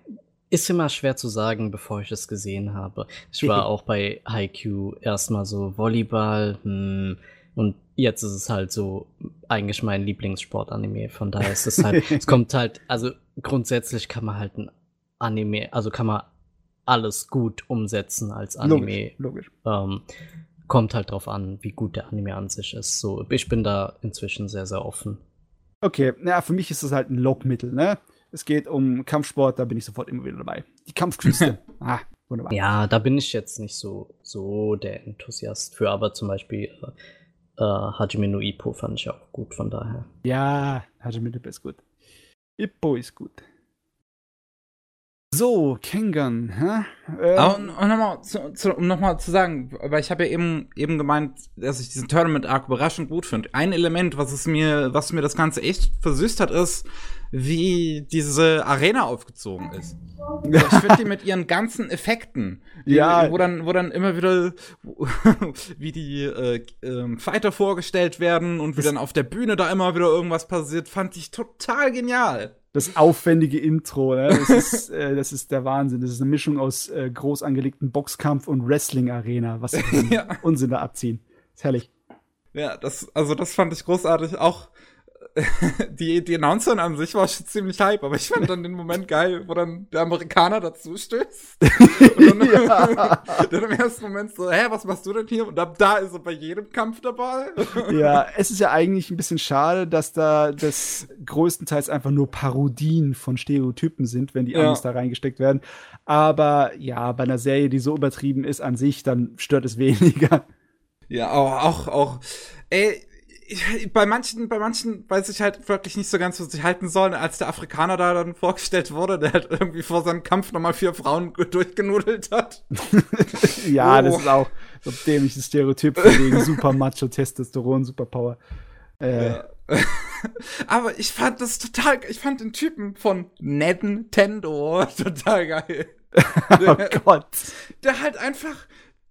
ist immer schwer zu sagen, bevor ich es gesehen habe. Ich war (laughs) auch bei Haikyuu erstmal so Volleyball hm, und jetzt ist es halt so eigentlich mein Lieblingssport-Anime. Von daher ist es halt, (laughs) es kommt halt, also grundsätzlich kann man halt ein Anime, also kann man alles gut umsetzen als Anime. Logisch. logisch. Ähm, kommt halt drauf an, wie gut der Anime an sich ist. So, ich bin da inzwischen sehr, sehr offen. Okay, naja, für mich ist das halt ein Lockmittel, ne? Es geht um Kampfsport, da bin ich sofort immer wieder dabei. Die Kampfkünste. (laughs) ah, wunderbar. Ja, da bin ich jetzt nicht so, so der Enthusiast für, aber zum Beispiel äh, äh, Hajime no Ippo fand ich auch gut, von daher. Ja, Hajime no Ippo ist gut. Ippo ist gut. So, Kengan, hä? Ähm, Aber und, und nochmal zu, zu, um nochmal zu sagen, weil ich habe ja eben, eben gemeint, dass ich diesen Tournament-Arc überraschend gut finde. Ein Element, was es mir, was mir das Ganze echt versüßt hat, ist, wie diese Arena aufgezogen ist. (laughs) ich finde die mit ihren ganzen Effekten, ja. wo dann, wo dann immer wieder, (laughs) wie die äh, äh, Fighter vorgestellt werden und wie dann auf der Bühne da immer wieder irgendwas passiert, fand ich total genial das aufwendige Intro. Ne? Das, ist, äh, das ist der Wahnsinn. Das ist eine Mischung aus äh, groß angelegten Boxkampf und Wrestling-Arena, was (laughs) ja. Unsinn da abziehen. ist herrlich. Ja, das, also das fand ich großartig. Auch (laughs) die, die Announcerin an sich war schon ziemlich hype, aber ich fand dann den Moment geil, wo dann der Amerikaner dazu stößt. (laughs) Und dann, ja. (laughs) dann im ersten Moment so, hä, was machst du denn hier? Und ab da ist er bei jedem Kampf dabei. ja, es ist ja eigentlich ein bisschen schade, dass da das größtenteils einfach nur Parodien von Stereotypen sind, wenn die Amis ja. da reingesteckt werden. Aber ja, bei einer Serie, die so übertrieben ist an sich, dann stört es weniger. Ja, auch, auch, auch, ey, (laughs) bei manchen, bei manchen weiß ich halt wirklich nicht so ganz, was ich halten soll. Als der Afrikaner da dann vorgestellt wurde, der halt irgendwie vor seinem Kampf nochmal vier Frauen (laughs) durchgenudelt hat. (laughs) ja, oh. das ist auch so ein dämliches Stereotyp wegen super Macho, Testosteron, Superpower. Äh. Ja. Aber ich fand das total, ich fand den Typen von Nintendo total geil. oh Gott. Der halt einfach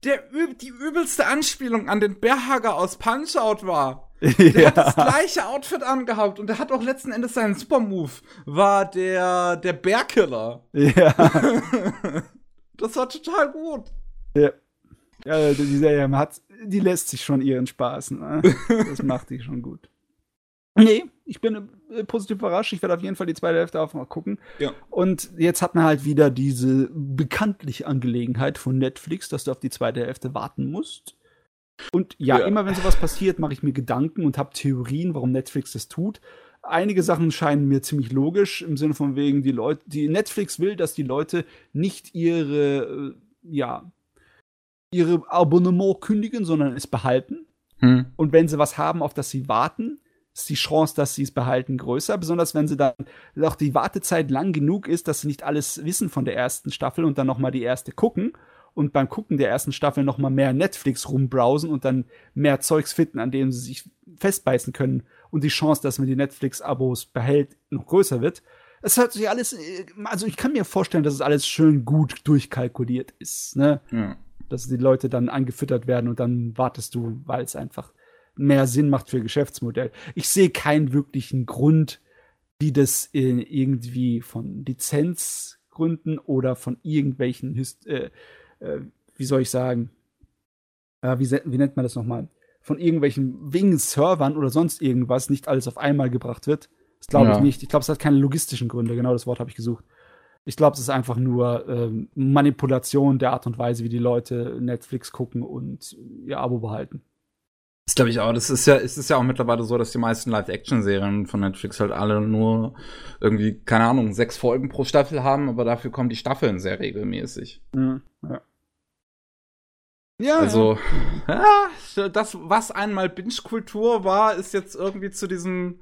der, die übelste Anspielung an den Bärhager aus Punch-Out war. Der ja. hat das gleiche Outfit angehabt und der hat auch letzten Endes seinen Supermove, war der, der Bärkiller. Ja. (laughs) das war total gut. Ja. Ja, die Serie hat, die lässt sich schon ihren Spaß. Ne? Das macht die schon gut. Nee, ich bin äh, positiv überrascht. Ich werde auf jeden Fall die zweite Hälfte auch mal gucken. Ja. Und jetzt hat man halt wieder diese bekanntliche Angelegenheit von Netflix, dass du auf die zweite Hälfte warten musst. Und ja, ja. immer wenn sowas passiert, mache ich mir Gedanken und habe Theorien, warum Netflix das tut. Einige Sachen scheinen mir ziemlich logisch im Sinne von wegen die Leute, die Netflix will, dass die Leute nicht ihre äh, ja ihre Abonnement kündigen, sondern es behalten. Hm. Und wenn sie was haben, auf das sie warten, ist die Chance, dass sie es behalten, größer. Besonders wenn sie dann auch die Wartezeit lang genug ist, dass sie nicht alles wissen von der ersten Staffel und dann noch mal die erste gucken und beim Gucken der ersten Staffel noch mal mehr Netflix rumbrowsen und dann mehr Zeugs finden, an dem sie sich festbeißen können und die Chance, dass man die Netflix-Abos behält, noch größer wird. Es hört sich alles, äh, also ich kann mir vorstellen, dass es alles schön gut durchkalkuliert ist, ne? Ja. Dass die Leute dann angefüttert werden und dann wartest du, weil es einfach mehr Sinn macht für Geschäftsmodell. Ich sehe keinen wirklichen Grund, wie das irgendwie von Lizenzgründen oder von irgendwelchen, Hist äh, äh, wie soll ich sagen, äh, wie, wie, nennt man das nochmal? Von irgendwelchen wegen Servern oder sonst irgendwas nicht alles auf einmal gebracht wird. Das glaube ja. ich nicht. Ich glaube, es hat keine logistischen Gründe. Genau das Wort habe ich gesucht. Ich glaube, es ist einfach nur ähm, Manipulation der Art und Weise, wie die Leute Netflix gucken und ihr Abo behalten. Das glaube ich auch. Das ist ja, es ist ja auch mittlerweile so, dass die meisten Live-Action-Serien von Netflix halt alle nur irgendwie, keine Ahnung, sechs Folgen pro Staffel haben, aber dafür kommen die Staffeln sehr regelmäßig. Mhm, ja. Ja, also, ja. (laughs) das, was einmal Binge-Kultur war, ist jetzt irgendwie zu diesem,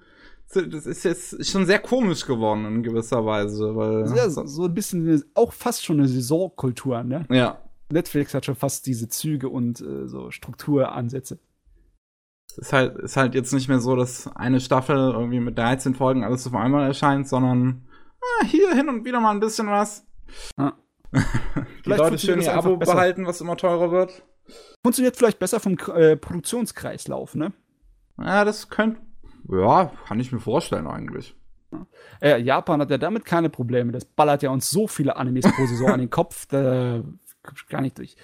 das ist jetzt schon sehr komisch geworden in gewisser Weise, weil. Ja, so, so ein bisschen, auch fast schon eine Saisonkultur, ne? Ja. Netflix hat schon fast diese Züge und äh, so Strukturansätze. Ist halt, ist halt jetzt nicht mehr so, dass eine Staffel irgendwie mit 13 Folgen alles auf einmal erscheint, sondern ah, hier hin und wieder mal ein bisschen was. Ja. (laughs) Die Leute schön ihr Abo besser. behalten, was immer teurer wird. Funktioniert vielleicht besser vom äh, Produktionskreislauf, ne? Ja, das könnte. Ja, kann ich mir vorstellen eigentlich. Äh, Japan hat ja damit keine Probleme. Das ballert ja uns so viele Animes pro Saison an den Kopf, da kommst gar nicht durch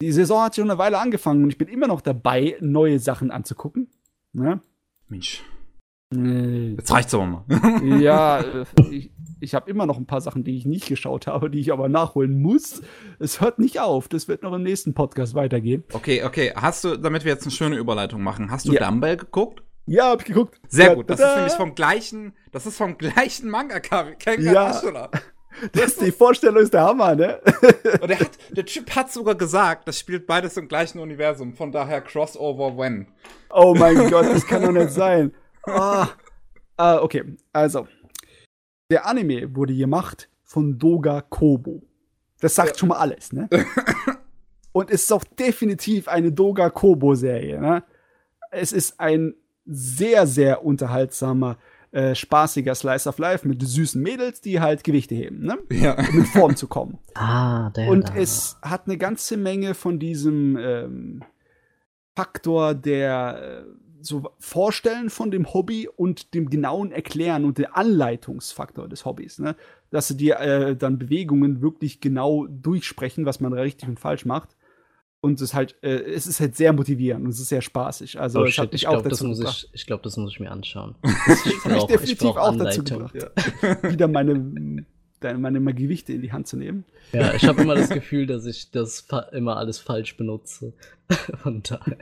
die Saison hat schon eine Weile angefangen und ich bin immer noch dabei, neue Sachen anzugucken. Ne? Mensch. Äh, Jetzt reicht's aber mal. (laughs) ja, (laughs) äh, ich, ich habe immer noch ein paar Sachen, die ich nicht geschaut habe, die ich aber nachholen muss. Es hört nicht auf. Das wird noch im nächsten Podcast weitergehen. Okay, okay. Hast du, damit wir jetzt eine schöne Überleitung machen, hast du ja. Dumbbell geguckt? Ja, hab ich geguckt. Sehr gut. Das ist nämlich vom gleichen, das ist vom gleichen Manga-Cover. Ja. Das die Vorstellung ist der Hammer, ne? (laughs) Und der, hat, der Typ hat sogar gesagt, das spielt beides im gleichen Universum, von daher Crossover when. Oh mein Gott, das kann doch nicht sein. Ah. ah, okay, also. Der Anime wurde gemacht von Doga Kobo. Das sagt ja. schon mal alles, ne? (laughs) Und es ist auch definitiv eine Doga Kobo-Serie, ne? Es ist ein sehr, sehr unterhaltsamer äh, spaßiger Slice of Life mit süßen Mädels, die halt Gewichte heben, ne? Ja. Um in Form zu kommen. (laughs) Ah, der. Und da. es hat eine ganze Menge von diesem ähm, Faktor der äh, so Vorstellen von dem Hobby und dem genauen Erklären und der Anleitungsfaktor des Hobbys, ne? Dass sie dir äh, dann Bewegungen wirklich genau durchsprechen, was man richtig und falsch macht und es halt, äh, es ist halt sehr motivierend und es ist sehr spaßig. Also oh, ich glaube, das muss ich, ich glaube, das muss ich mir anschauen. (laughs) Das ich ich definitiv auch Anleitung. dazu gebracht, ja. (laughs) wieder meine, meine, meine Gewichte in die Hand zu nehmen. Ja, ich habe immer das Gefühl, dass ich das immer alles falsch benutze. (laughs) Von daher.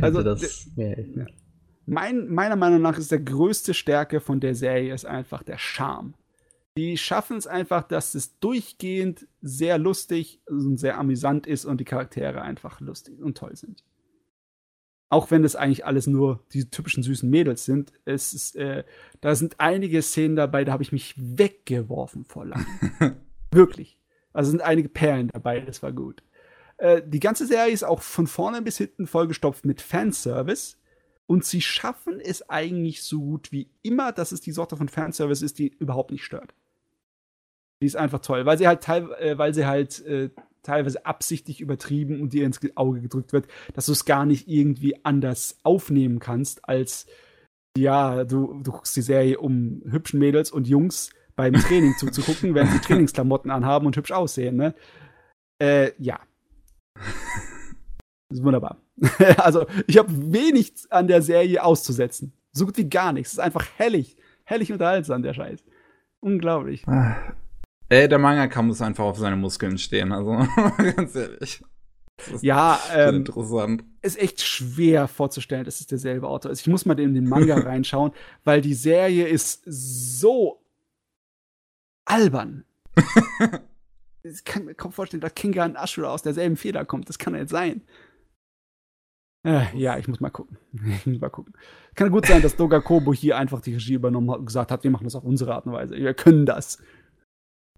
Also das ja. mein, meiner Meinung nach ist der größte Stärke von der Serie ist einfach der Charme die schaffen es einfach, dass es durchgehend sehr lustig und sehr amüsant ist und die Charaktere einfach lustig und toll sind. Auch wenn das eigentlich alles nur die typischen süßen Mädels sind, es ist, äh, da sind einige Szenen dabei, da habe ich mich weggeworfen vor Lachen. (laughs) Wirklich. Also sind einige Perlen dabei, das war gut. Äh, die ganze Serie ist auch von vorne bis hinten vollgestopft mit Fanservice. Und sie schaffen es eigentlich so gut wie immer, dass es die Sorte von Fanservice ist, die überhaupt nicht stört. Die ist einfach toll, weil sie halt, teil, äh, weil sie halt äh, teilweise absichtlich übertrieben und dir ins Auge gedrückt wird, dass du es gar nicht irgendwie anders aufnehmen kannst, als ja, du, du guckst die Serie, um hübschen Mädels und Jungs beim Training zuzugucken, wenn sie (laughs) Trainingsklamotten anhaben und hübsch aussehen, ne? Äh, ja. Das ist wunderbar. (laughs) also, ich habe wenig an der Serie auszusetzen. So gut wie gar nichts. Es ist einfach hellig. Hellig unterhaltsam, der Scheiß. Unglaublich. Ey, der Mangaka muss einfach auf seine Muskeln stehen, also (laughs) ganz ehrlich. ja, ähm, interessant. Ist echt schwer vorzustellen, dass es derselbe Autor ist. Ich muss mal in den Manga (laughs) reinschauen, weil die Serie ist so albern. (laughs) ich kann mir kaum vorstellen, dass Kingan Ashura aus derselben Feder kommt. Das kann ja nicht sein. Äh, ja, ich muss mal gucken. Ich muss mal gucken. Kann gut sein, dass Doga Kobo hier einfach die Regie übernommen hat und gesagt hat, wir machen das auf unsere Art und Weise. Wir können das.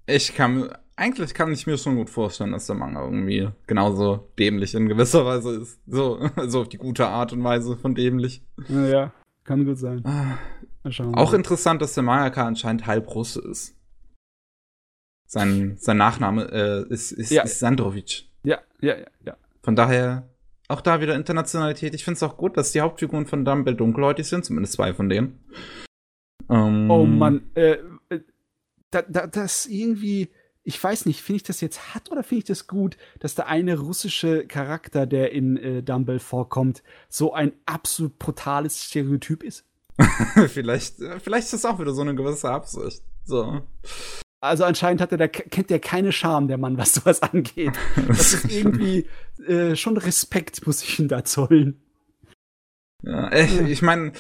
Ich kann, eigentlich kann ich mir schon gut vorstellen, dass der Manga irgendwie genauso dämlich in gewisser Weise ist. So, (laughs) so auf die gute Art und Weise von dämlich. Ja, kann gut sein. Ah, auch interessant, dass der Mangaka anscheinend halb Russe ist. Sein, sein Nachname äh, ist, ist, Ja. ist Sandrovic. Ja, ja, ja, ja. Von daher auch da wieder Internationalität. Ich finde es auch gut, dass die Hauptfiguren von Dumble dunkelhäutig sind, zumindest zwei von denen. Ähm, Oh Mann, äh, da, da, das irgendwie, ich weiß nicht, finde ich das jetzt hart oder finde ich das gut, dass der eine russische Charakter, der in äh, Dumble vorkommt, so ein absolut brutales Stereotyp ist? (laughs) vielleicht, äh, vielleicht ist das auch wieder so eine gewisse Absicht. So. Also anscheinend hat er da, kennt der keine Scham, der Mann, was sowas angeht. (laughs) Das ist irgendwie äh, schon Respekt, muss ich ihm da zollen. Ja, ich, ich meine,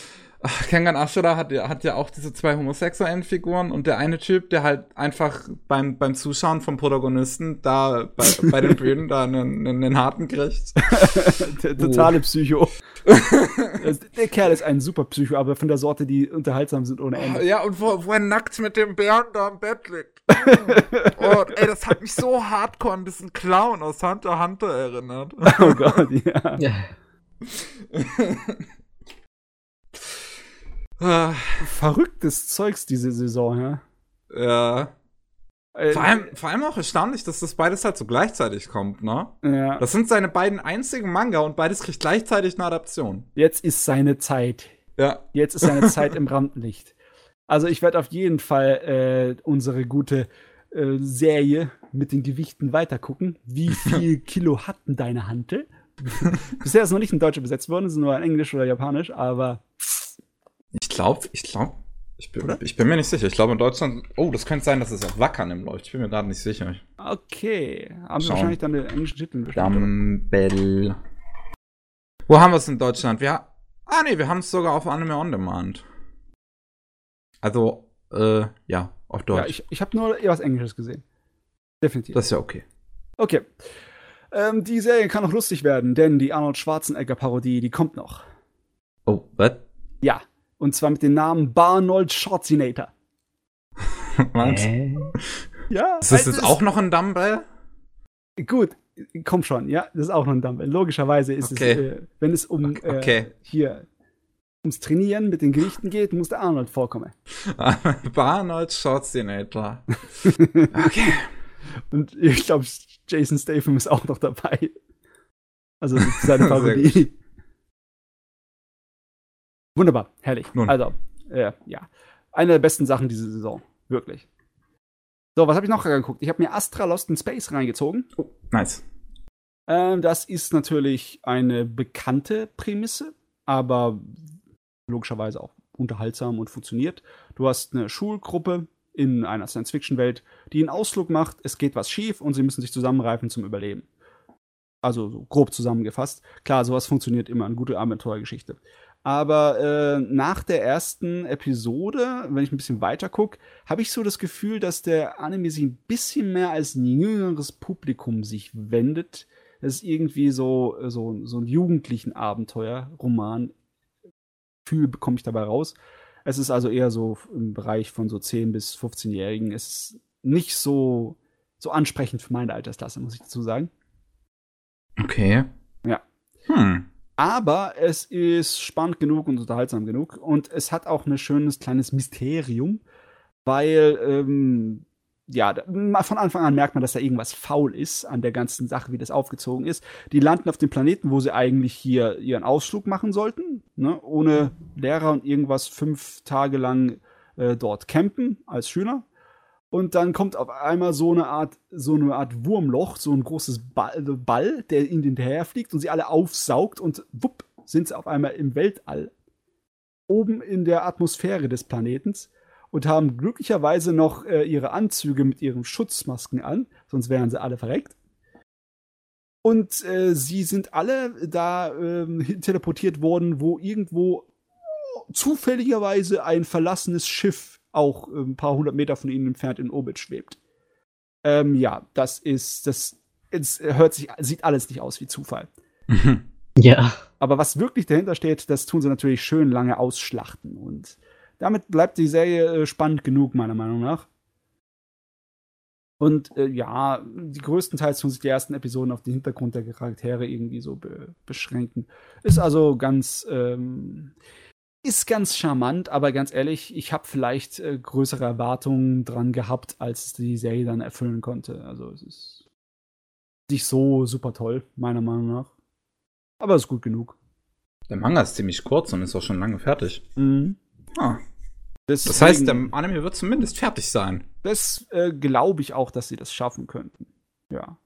Kengan Ashura hat, ja- hat ja auch diese zwei homosexuellen Figuren und der eine Typ, der halt einfach beim, beim Zuschauen vom Protagonisten da bei, bei den Bühnen da einen, einen, einen harten kriegt. (laughs) Der totale Psycho. (laughs) Das- der Kerl ist ein super Psycho, aber von der Sorte, die unterhaltsam sind ohne Ende. Ja, und wo, wo er nackt mit dem Bären da im Bett liegt. (laughs) oh, ey, das hat mich so hardcore an diesen Clown aus Hunter x Hunter erinnert. Oh Gott, ja. Ja. Ah, Verrücktes Zeugs diese Saison, ja. ja. Äh, Vor allem, vor allem auch erstaunlich, dass das beides halt so gleichzeitig kommt, ne? Ja. Das sind seine beiden einzigen Manga und beides kriegt gleichzeitig eine Adaption. Jetzt ist seine Zeit. Ja. Jetzt ist seine Zeit im Rampenlicht. Also ich werde auf jeden Fall äh, unsere gute äh, Serie mit den Gewichten weitergucken. Wie (laughs) viel Kilo hat denn deine Hantel? Bisher ist noch nicht in Deutsch besetzt worden, es ist nur in Englisch oder Japanisch, aber Ich glaube, ich glaube, ich bin, Oder? ich bin mir nicht sicher. Ich glaube in Deutschland, oh, das könnte sein, dass es auf Wackernem läuft. Ich bin mir gerade nicht sicher. okay. Haben sie wahrscheinlich dann den englischen Titel bestimmt? Dumbbell. Wo haben wir es in Deutschland? Wir, ah, nee, wir haben es sogar auf Anime On Demand. Also, äh, ja, auf Deutsch. Ja, ich, ich habe nur eher was Englisches gesehen. Definitiv. das ist ja okay. Okay. Ähm, die Serie kann noch lustig werden, denn die Arnold Schwarzenegger-Parodie, die kommt noch. Oh, was? Ja. Und zwar mit dem Namen Barnold Schwarzenegger. (laughs) Was? Äh, Ja. Ist das also jetzt auch noch ein Dumbbell? Gut, komm schon, ja, das ist auch noch ein Dumbbell. Logischerweise ist Okay. es, äh, wenn es um Okay, okay. Äh, hier ums Trainieren mit den Gewichten geht, muss der Arnold vorkommen. (laughs) Barnold Schwarzenegger. (laughs) Okay. Und ich glaube, Jason Statham ist auch noch dabei. Also seine Parodie. Wunderbar, herrlich. Nun. Also, äh, ja. Eine der besten Sachen diese Saison. Wirklich. So, was habe ich noch geguckt? Ich habe mir Astra Lost in Space reingezogen. Nice. Ähm, das ist natürlich eine bekannte Prämisse, aber logischerweise auch unterhaltsam und funktioniert. Du hast eine Schulgruppe in einer Science-Fiction-Welt, die einen Ausflug macht, es geht was schief und sie müssen sich zusammenreifen zum Überleben. Also so grob zusammengefasst. Klar, sowas funktioniert immer, eine gute Abenteuergeschichte. Aber äh, nach der ersten Episode, wenn ich ein bisschen weiter gucke, habe ich so das Gefühl, dass der Anime sich ein bisschen mehr als ein jüngeres Publikum sich wendet. Das ist irgendwie so, so, so ein jugendlichen Abenteuerroman. Gefühl bekomme ich dabei raus. Es ist also eher so im Bereich von so 10 bis 15-Jährigen. Es ist nicht so, so ansprechend für meine Altersklasse, muss ich dazu sagen. Okay. Ja. Hm. Aber es ist spannend genug und unterhaltsam genug. Und es hat auch ein schönes kleines Mysterium, weil, ähm, ja, von Anfang an merkt man, dass da irgendwas faul ist an der ganzen Sache, wie das aufgezogen ist. Die landen auf dem Planeten, wo sie eigentlich hier ihren Ausflug machen sollten, ne? ohne Lehrer und irgendwas fünf Tage lang äh, dort campen als Schüler. Und dann kommt auf einmal so eine Art, so eine Art Wurmloch, so ein großes Ball, Ball der ihnen hinterherfliegt und sie alle aufsaugt und wupp, sind sie auf einmal im Weltall. Oben in der Atmosphäre des Planetens und haben glücklicherweise noch äh, ihre Anzüge mit ihren Schutzmasken an, sonst wären sie alle verreckt. Und äh, sie sind alle da hin teleportiert worden, wo irgendwo zufälligerweise ein verlassenes Schiff auch ein paar hundert Meter von ihnen entfernt in Orbit schwebt. Ähm, ja, das ist, das es hört sich, sieht alles nicht aus wie Zufall. (laughs) Ja. Aber was wirklich dahinter steht, das tun sie natürlich schön lange ausschlachten. Und damit bleibt die Serie äh, spannend genug, meiner Meinung nach. Und äh, ja, die größtenteils tun sich die ersten Episoden auf den Hintergrund der Charaktere irgendwie so be beschränken. Ist also ganz, ähm, ist ganz charmant, aber ganz ehrlich, ich habe vielleicht äh, größere Erwartungen dran gehabt, als die Serie dann erfüllen konnte. Also es ist nicht so super toll, meiner Meinung nach. Aber es ist gut genug. Der Manga ist ziemlich kurz und ist auch schon lange fertig. Mhm. Ah. Deswegen, Das heißt, der Anime wird zumindest fertig sein. das äh, glaube ich auch, dass sie das schaffen könnten. Ja.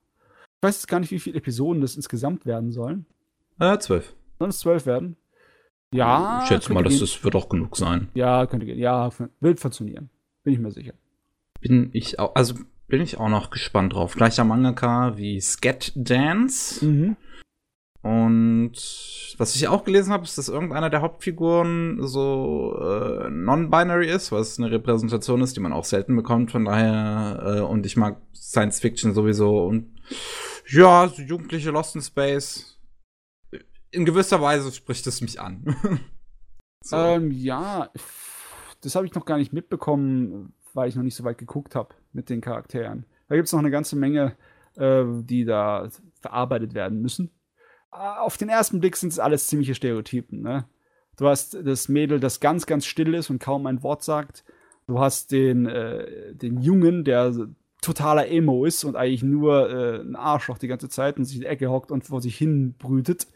Ich weiß jetzt gar nicht, wie viele Episoden das insgesamt werden sollen. Äh, zwölf. Sollen es zwölf werden? Ja. ich schätze mal, das wird auch genug sein. Ja, könnte gehen. Ja, wird funktionieren. Bin ich mir sicher. Bin ich auch, also bin ich auch noch gespannt drauf. Gleicher Mangaka wie Scat Dance. Mhm. Und was ich auch gelesen habe, ist, dass irgendeiner der Hauptfiguren so äh, non-binary ist, was eine Repräsentation ist, die man auch selten bekommt. Von daher, äh, und ich mag Science Fiction sowieso. Und ja, so Jugendliche Lost in Space. In gewisser Weise spricht es mich an. (laughs) so. Ähm, ja, das habe ich noch gar nicht mitbekommen, weil ich noch nicht so weit geguckt habe mit den Charakteren. Da gibt es noch eine ganze Menge, äh, die da verarbeitet werden müssen. Äh, Auf den ersten Blick sind es alles ziemliche Stereotypen. Ne? Du hast das Mädel, das ganz, ganz still ist und kaum ein Wort sagt. Du hast den, äh, den Jungen, der totaler Emo ist und eigentlich nur äh, ein Arschloch die ganze Zeit und sich in die Ecke hockt und vor sich hin brütet.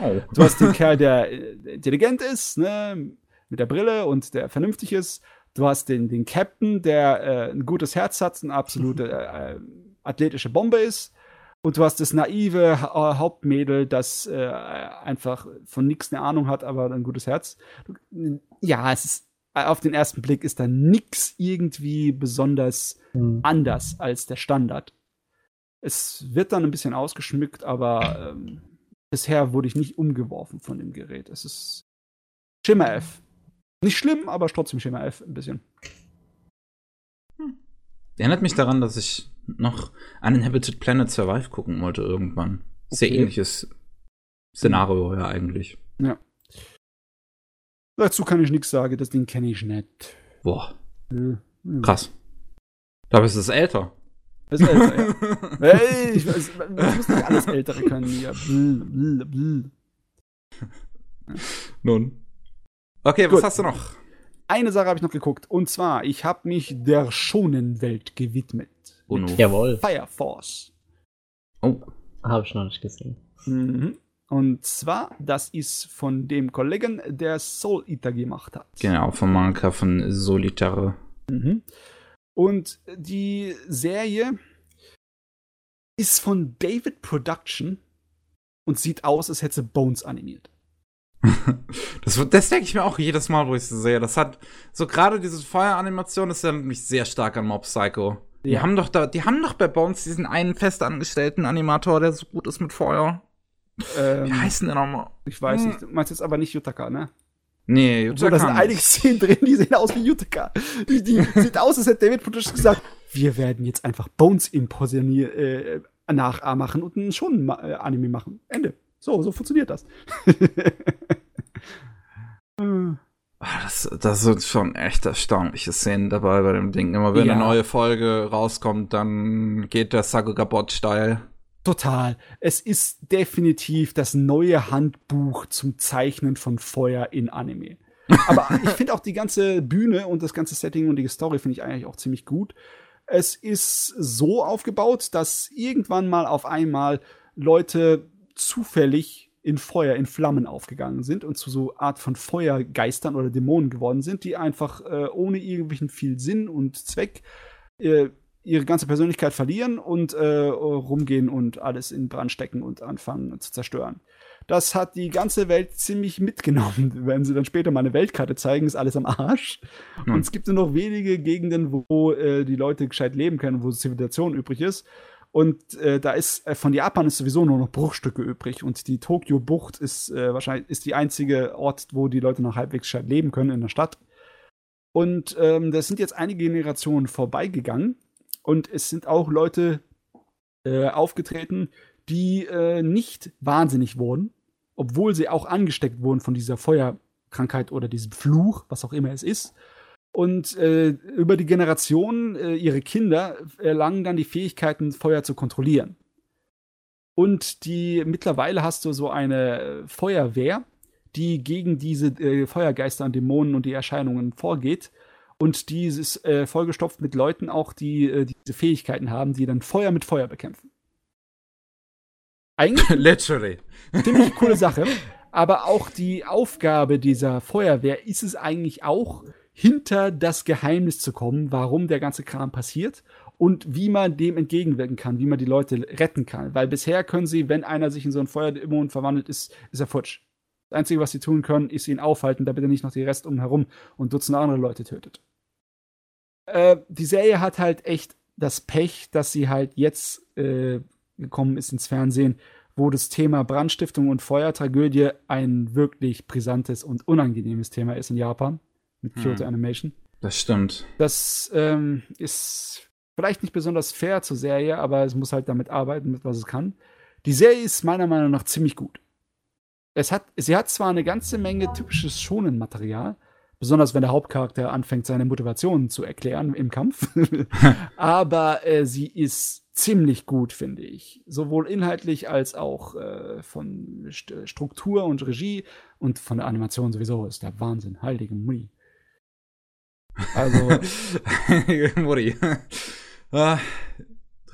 Oh. (laughs) Du hast den Kerl, der äh, intelligent ist, ne, mit der Brille und der vernünftig ist. Du hast den, den Captain, der äh, ein gutes Herz hat, eine absolute äh, athletische Bombe ist. Und du hast das naive Ha- äh, Hauptmädel, das äh, einfach von nichts eine Ahnung hat, aber ein gutes Herz. Ja, es ist äh, auf den ersten Blick ist da nix irgendwie besonders anders als der Standard. Es wird dann ein bisschen ausgeschmückt, aber ähm, bisher wurde ich nicht umgeworfen von dem Gerät. Es ist Schimmer F. Nicht schlimm, aber trotzdem Schimmer F ein bisschen. Erinnert mich daran, dass ich noch Uninhabited Planet Survive gucken wollte irgendwann. Sehr Okay. ähnliches Szenario ja eigentlich. Dazu kann ich nichts sagen, das Ding kenne ich nicht. Boah, Äh, äh. krass. Es ist älter. Das ist älter, ja. (laughs) Hey, ich weiß, man muss nicht alles Ältere können hier. Bl, bl, bl. Nun. Okay, Gut. was hast du noch? Eine Sache habe ich noch geguckt. Und zwar, ich habe mich der Schonenwelt gewidmet. Uno. Jawohl. Fire Force. Oh, Habe ich noch nicht gesehen. Mhm. Und zwar, das ist von dem Kollegen, der Soul Eater gemacht hat. genau, vom Manga von Solitare. Mhm. Und die Serie ist von David Production und sieht aus, als hätte sie Bones animiert. (laughs) Das, das denke ich mir auch jedes Mal, wo ich sie sehe. Das hat so gerade diese Feueranimation, das erinnert mich sehr stark an Mob Psycho. Die Ja. haben doch da, die haben doch bei Bones diesen einen festangestellten Animator, der so gut ist mit Feuer. Ähm, Wie heißt denn der nochmal? ich weiß Hm. nicht, du meinst jetzt aber nicht Yutaka, ne? Nee, Obwohl, da sind einige. (laughs) Szenen drin, die sehen aus wie Yutaka. Die, die (laughs) sieht aus, als hätte David Production gesagt, wir werden jetzt einfach Bones impositionier äh, nachmachen und einen schon äh, Anime machen. Ende. So, so funktioniert das. (laughs) Ah, Das, das sind schon echt erstaunliche Szenen dabei bei dem Ding. Immer wenn Ja. eine neue Folge rauskommt, dann geht der Sakuga-Bot steil. Total. Es ist definitiv das neue Handbuch zum Zeichnen von Feuer in Anime. Aber (laughs) ich finde auch die ganze Bühne und das ganze Setting und die Story finde ich eigentlich auch ziemlich gut. Es ist so aufgebaut, dass irgendwann mal auf einmal Leute zufällig in Feuer, in Flammen aufgegangen sind und zu so Art von Feuergeistern oder Dämonen geworden sind, die einfach äh, ohne irgendwelchen viel Sinn und Zweck äh, ihre ganze Persönlichkeit verlieren und äh, rumgehen und alles in Brand stecken und anfangen zu zerstören. Das hat die ganze Welt ziemlich mitgenommen. (laughs) Wenn sie dann später mal eine Weltkarte zeigen, ist alles am Arsch. Hm. Und es gibt nur noch wenige Gegenden, wo, äh, die Leute gescheit leben können, wo Zivilisation übrig ist. Und äh, da ist äh, von Japan ist sowieso nur noch Bruchstücke übrig. Und die Tokio-Bucht ist äh, wahrscheinlich ist die einzige Ort, wo die Leute noch halbwegs gescheit leben können in der Stadt. Und ähm, das sind jetzt einige Generationen vorbeigegangen. Und es sind auch Leute äh, aufgetreten, die äh, nicht wahnsinnig wurden, obwohl sie auch angesteckt wurden von dieser Feuerkrankheit oder diesem Fluch, was auch immer es ist. Und äh, über die Generationen äh, ihre Kinder erlangen dann die Fähigkeiten, Feuer zu kontrollieren. Und die mittlerweile hast du so eine Feuerwehr, die gegen diese äh, Feuergeister und Dämonen und die Erscheinungen vorgeht. Und die ist äh, vollgestopft mit Leuten auch, die äh, diese Fähigkeiten haben, die dann Feuer mit Feuer bekämpfen. Eigentlich (laughs) Literally. ziemlich coole (laughs) Sache. Aber auch die Aufgabe dieser Feuerwehr ist es eigentlich auch, hinter das Geheimnis zu kommen, warum der ganze Kram passiert und wie man dem entgegenwirken kann, wie man die Leute retten kann. Weil bisher können sie, wenn einer sich in so einen Feuerdämon verwandelt, ist, ist er futsch. Das Einzige, was sie tun können, ist ihn aufhalten, damit er nicht noch die Rest umherum und Dutzende andere Leute tötet. Äh, die Serie hat halt echt das Pech, dass sie halt jetzt äh, gekommen ist ins Fernsehen, wo das Thema Brandstiftung und Feuertragödie ein wirklich brisantes und unangenehmes Thema ist in Japan mit Kyoto Hm. Animation. Das stimmt. Das ähm, ist vielleicht nicht besonders fair zur Serie, aber es muss halt damit arbeiten, mit was es kann. Die Serie ist meiner Meinung nach ziemlich gut. Es hat, sie hat zwar eine ganze Menge typisches Schonen-Material, besonders wenn der Hauptcharakter anfängt, seine Motivationen zu erklären im Kampf, (laughs) aber äh, sie ist ziemlich gut, finde ich. Sowohl inhaltlich als auch äh, von St Struktur und Regie und von der Animation sowieso ist der Wahnsinn. Heilige Mui. Also, (laughs) Mutti. ah,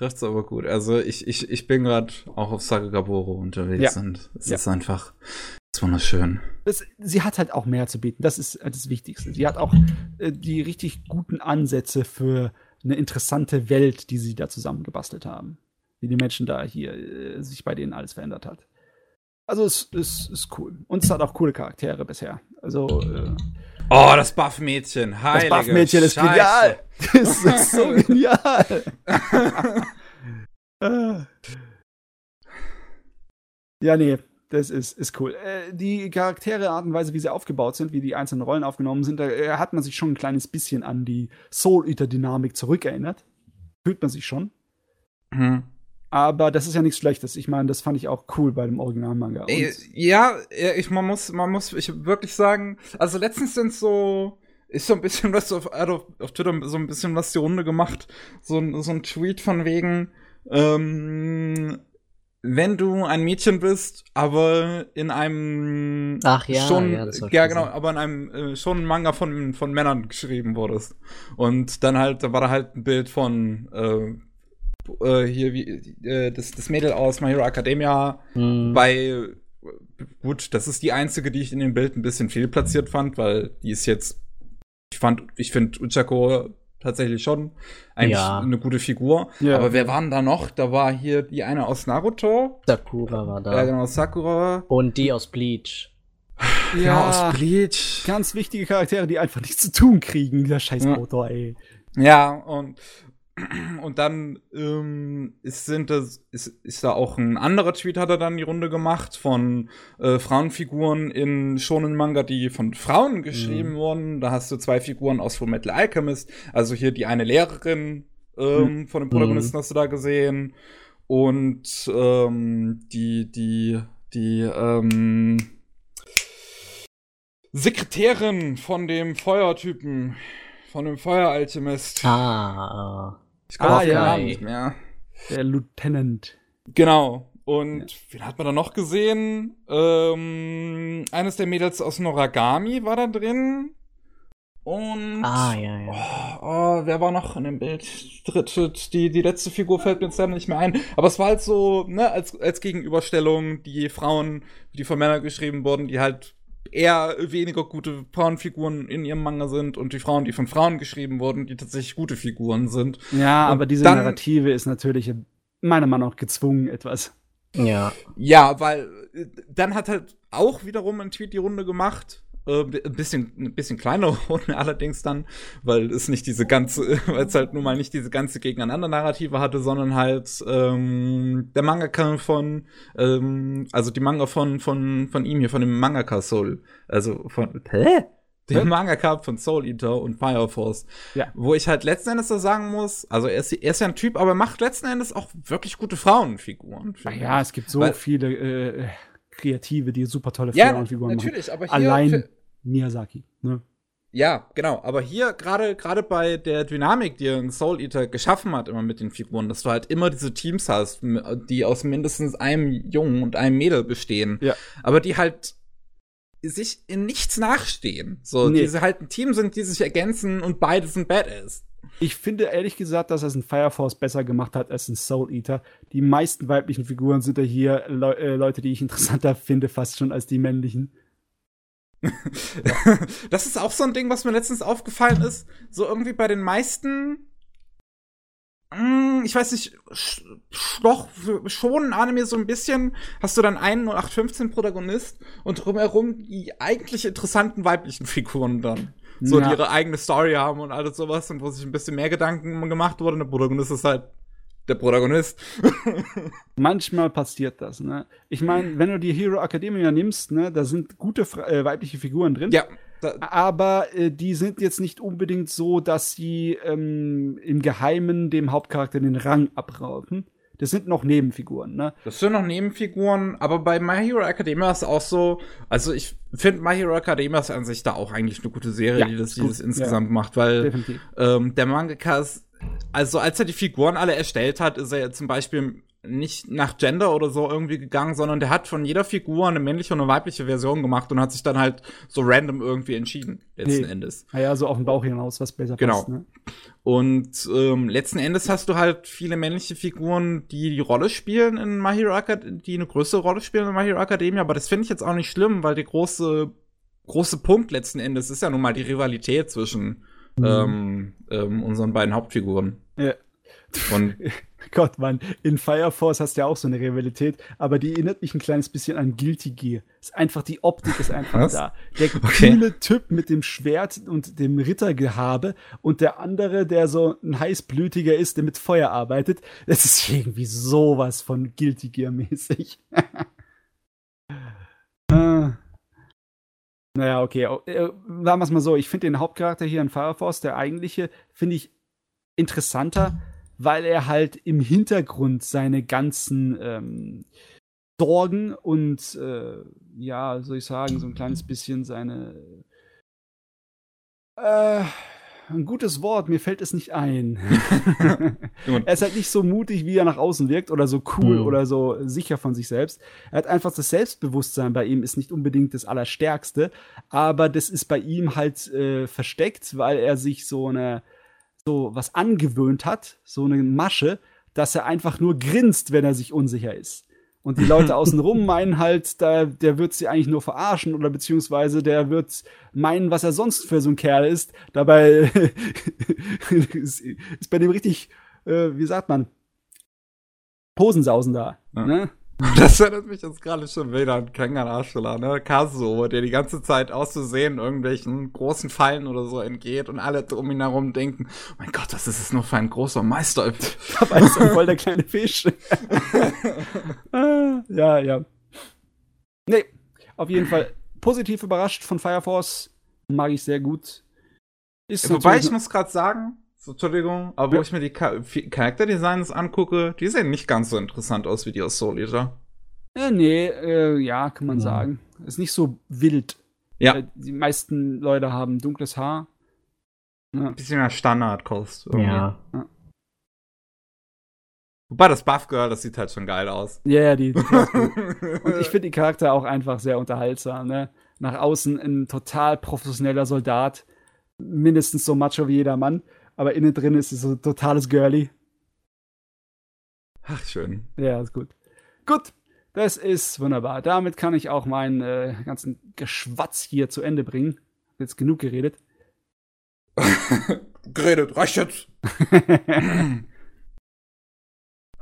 trifft's aber gut. Also ich, ich, ich bin gerade auch auf Sakagaboro unterwegs Ja. und es Ja. ist einfach es ist wunderschön. das, sie hat halt auch mehr zu bieten. Das ist das Wichtigste. Sie hat auch äh, die richtig guten Ansätze für eine interessante Welt, die sie da zusammengebastelt haben. Wie die Menschen da hier äh, sich bei denen alles verändert hat. Also es, es ist cool. Und es hat auch coole Charaktere bisher. Also äh, Oh, das Buff-Mädchen. das Buff-Mädchen ist genial. (laughs) Das ist so (laughs) genial. (laughs) Ja, nee, das ist, ist cool. Äh, die Charaktere, Art und Weise, wie sie aufgebaut sind, wie die einzelnen Rollen aufgenommen sind, da äh, hat man sich schon ein kleines bisschen an die Soul-Eater-Dynamik zurückerinnert. Fühlt man sich schon. Hm. Aber das ist ja nichts Schlechtes. Ich meine, das fand ich auch cool bei dem Originalmanga. Ja, ich, man muss, man muss ich wirklich sagen, also letztens sind so, ist so ein bisschen was auf, auf, auf Twitter so ein bisschen was die Runde gemacht. So, ein- so ein Tweet von wegen, ähm, wenn du ein Mädchen bist, aber in einem Ach ja, schon, ja, ja genau, aber in einem äh, schon ein Manga von von Männern geschrieben wurdest und dann halt, da war da halt ein Bild von äh, äh, hier wie äh, das das Mädel aus My Hero Academia Hm. bei gut, das ist die einzige, die ich in dem Bild ein bisschen fehlplatziert fand, weil die ist jetzt ich fand ich finde Uchako tatsächlich schon eigentlich Ja. eine gute Figur, Ja. aber wer waren da noch? Da war hier die eine aus Naruto, Sakura war da. ja genau Sakura, Und die aus Bleach. ja, aus Bleach. ganz wichtige Charaktere, die einfach nichts zu tun kriegen, dieser scheiß Ja. Motor, ey. Ja, und, und dann ähm, ist, sind das, ist, ist da auch ein anderer Tweet, hat er dann die Runde gemacht von äh, Frauenfiguren in Shonen Manga, die von Frauen geschrieben wurden. Da hast du zwei Figuren aus Full Metal Alchemist, also hier die eine Lehrerin ähm, von dem Protagonisten hast du da gesehen. Und ähm, die, die, die, ähm, Sekretärin von dem Feuertypen, von dem Feueralchemist. Ah, Ich komme Ah, auf den ja. Namen nicht mehr. Der Lieutenant. Genau. Und wen hat man da noch gesehen? Ähm, eines der Mädels aus Noragami war da drin. Und. ah, ja, ja. Oh, oh, wer war noch in dem Bild? Dritte, die, die letzte Figur fällt mir jetzt leider nicht mehr ein. Aber es war halt so, ne, als, als Gegenüberstellung, die Frauen, die von Männern geschrieben wurden, die halt eher weniger gute Frauenfiguren in ihrem Manga sind und die Frauen, die von Frauen geschrieben wurden, die tatsächlich gute Figuren sind. Ja, Und aber diese dann- Narrative ist natürlich meiner Meinung nach gezwungen etwas. Ja. Ja, weil äh, dann hat halt auch wiederum ein Tweet die Runde gemacht. Äh, ein bisschen, ein bisschen kleinere (laughs) Runde allerdings dann, weil es nicht diese ganze, (laughs) weil es halt nun mal nicht diese ganze Gegeneinander-Narrative hatte, sondern halt ähm, der Mangaka von, ähm, also die Manga von, von, von ihm hier, von dem Mangaka Soul. Also von, hä? den Ja. Manga von Soul Eater und Fire Force. Ja. Wo ich halt letzten Endes so sagen muss, also er ist, er ist ja ein Typ, aber er macht letzten Endes auch wirklich gute Frauenfiguren. Ah ja, es gibt so Weil- viele äh, Kreative, die super tolle ja machen. natürlich, aber hier Allein Miyazaki. Ne? Ja, genau. Aber hier gerade gerade bei der Dynamik, die ein Soul Eater geschaffen hat, immer mit den Figuren, dass du halt immer diese Teams hast, die aus mindestens einem Jungen und einem Mädel bestehen. Ja. Aber die halt sich in nichts nachstehen. So, Nee. die halt ein Team sind, die sich ergänzen und beide sind Badass. Ich finde ehrlich gesagt, dass es in Fire Force besser gemacht hat als in Soul Eater. Die meisten weiblichen Figuren sind ja hier Leu äh, Leute, die ich (laughs) interessanter finde, fast schon als die männlichen. (laughs) das ist auch so ein Ding, was mir letztens aufgefallen ist. So irgendwie bei den meisten, mh, ich weiß nicht, doch schon Anime so ein bisschen, hast du dann einen 0815 Protagonist und drumherum die eigentlich interessanten weiblichen Figuren dann. So, Ja. die ihre eigene Story haben und alles sowas und wo sich ein bisschen mehr Gedanken gemacht wurde. Und der Protagonist ist halt der Protagonist. (laughs) Manchmal passiert das, ne? Ich meine, wenn du die Hero Academia nimmst, ne, da sind gute äh, weibliche Figuren drin. ja, Aber äh, die sind jetzt nicht unbedingt so, dass sie ähm, im Geheimen dem Hauptcharakter den Rang abrauben. Das sind noch Nebenfiguren, ne? Das sind noch Nebenfiguren, aber bei My Hero Academia ist auch so, also ich finde My Hero Academia ist an sich da auch eigentlich eine gute Serie, Ja, die das, die das insgesamt macht, weil ähm, der Mangaka ist, also als er die Figuren alle erstellt hat, ist er ja zum Beispiel nicht nach Gender oder so irgendwie gegangen, sondern der hat von jeder Figur eine männliche und eine weibliche Version gemacht und hat sich dann halt so random irgendwie entschieden, letzten Nee. Endes. Naja, so auf den Bauch hinaus, was besser Genau. passt, ne? Und ähm, letzten Endes hast du halt viele männliche Figuren, die die Rolle spielen in My Hero Academia, die eine größere Rolle spielen in My Hero Academia, aber das finde ich jetzt auch nicht schlimm, weil der große, große Punkt letzten Endes ist ja nun mal die Rivalität zwischen ähm, ähm, unseren beiden Hauptfiguren. Ja. Und (laughs) Gott, Mann, in Fire Force hast du ja auch so eine Rivalität, aber die erinnert mich ein kleines bisschen an Guilty Gear. Ist einfach, die Optik ist einfach Was? da. Der Okay. coole Typ mit dem Schwert und dem Rittergehabe und der andere, der so ein heißblütiger ist, der mit Feuer arbeitet. Das ist irgendwie sowas von Guilty Gear mäßig. (laughs) ah. Naja, okay. Äh, sagen wir es mal so, ich finde den Hauptcharakter hier in Fire Force, der eigentliche, finde ich interessanter, weil er halt im Hintergrund seine ganzen ähm, Sorgen und äh, ja, soll ich sagen, so ein kleines bisschen seine äh, ein gutes Wort, mir fällt es nicht ein. (laughs) Er ist halt nicht so mutig, wie er nach außen wirkt oder so cool Mhm. oder so sicher von sich selbst. Er hat einfach das Selbstbewusstsein bei ihm ist nicht unbedingt das Allerstärkste, aber das ist bei ihm halt äh, versteckt, weil er sich so eine so was angewöhnt hat, so eine Masche, dass er einfach nur grinst, wenn er sich unsicher ist. Und die Leute (laughs) außenrum meinen halt, da, der wird sie eigentlich nur verarschen oder beziehungsweise der wird meinen, was er sonst für so ein Kerl ist. Dabei (laughs) ist, ist bei dem richtig, äh, wie sagt man, Posensausen da. Ja. Ne? (laughs) das erinnert mich jetzt gerade schon wieder an Kengan Ashula, ne? Kazuo, der die ganze Zeit auszusehen irgendwelchen großen Fallen oder so entgeht und alle um ihn herum denken, mein Gott, was ist das nur für ein großer Meister? (laughs) Dabei ist er voll der kleine Fisch. (laughs) Ja, ja. Nee, auf jeden Fall positiv überrascht von Fire Force. Mag ich sehr gut. Ist Wobei ich muss gerade sagen, so, Entschuldigung, aber wo Ja. ich mir die Cha Charakterdesigns angucke, die sehen nicht ganz so interessant aus wie die aus Soul Eater. Äh, nee, äh, ja, kann man Ja. sagen. Ist nicht so wild. Ja, Äh, die meisten Leute haben dunkles Haar. Ja. ein bisschen mehr Standardkost. irgendwie. Ja. Wobei das Buff Girl, das sieht halt schon geil aus. Ja, yeah, die, die (laughs) Und ich finde die Charakter auch einfach sehr unterhaltsam. Ne? Nach außen ein total professioneller Soldat. Mindestens so macho wie jeder Mann. Aber innen drin ist es so ein totales Girly. Ach, schön. Ja, ist gut. Gut, das ist wunderbar. Damit kann ich auch meinen äh, ganzen Geschwatz hier zu Ende bringen. Jetzt genug geredet. (laughs) Geredet, reicht jetzt. (laughs)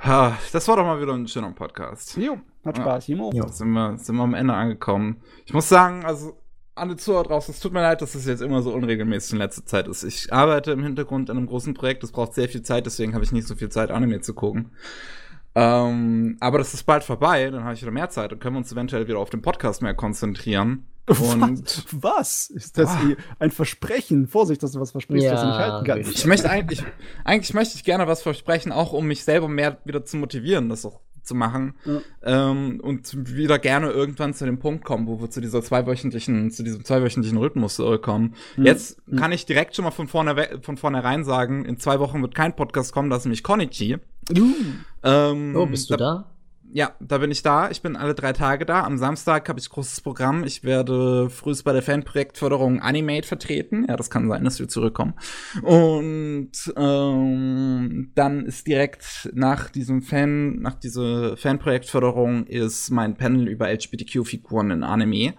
Ha, das war doch mal wieder ein schöner Podcast. jo, hat Ja. Spaß. Jimo. Jo. Sind wir, sind wir am Ende angekommen. Ich muss sagen, also alle Zuhörer draußen, es tut mir leid, dass es jetzt immer so unregelmäßig in letzter Zeit ist. Ich arbeite im Hintergrund an einem großen Projekt, das braucht sehr viel Zeit, deswegen habe ich nicht so viel Zeit, Anime zu gucken. Ähm, aber das ist bald vorbei, dann habe ich wieder mehr Zeit und können wir uns eventuell wieder auf den Podcast mehr konzentrieren. (laughs) Und was? was? Ist das oh. ein Versprechen? Vorsicht, dass du was versprichst, ja, was du nicht halten kannst. Ich möchte eigentlich, eigentlich möchte ich gerne was versprechen, auch um mich selber mehr wieder zu motivieren, das auch zu machen. Ja. Ähm, und wieder gerne irgendwann zu dem Punkt kommen, wo wir zu dieser zweiwöchentlichen, zu diesem zweiwöchentlichen Rhythmus äh, kommen. Mhm. Jetzt mhm. kann ich direkt schon mal von vorne von vornherein sagen, in zwei Wochen wird kein Podcast kommen, das ist nämlich Konichi. Uh. Ähm, oh, bist du da? da? Ja, da bin ich da. Ich bin alle drei Tage da. Am Samstag habe ich großes Programm. Ich werde frühest bei der Fanprojektförderung Animate vertreten. Ja, das kann sein, dass wir zurückkommen. Und ähm, dann ist direkt nach diesem Fan, nach dieser Fanprojektförderung ist mein Panel über LGBTQ-Figuren in Anime.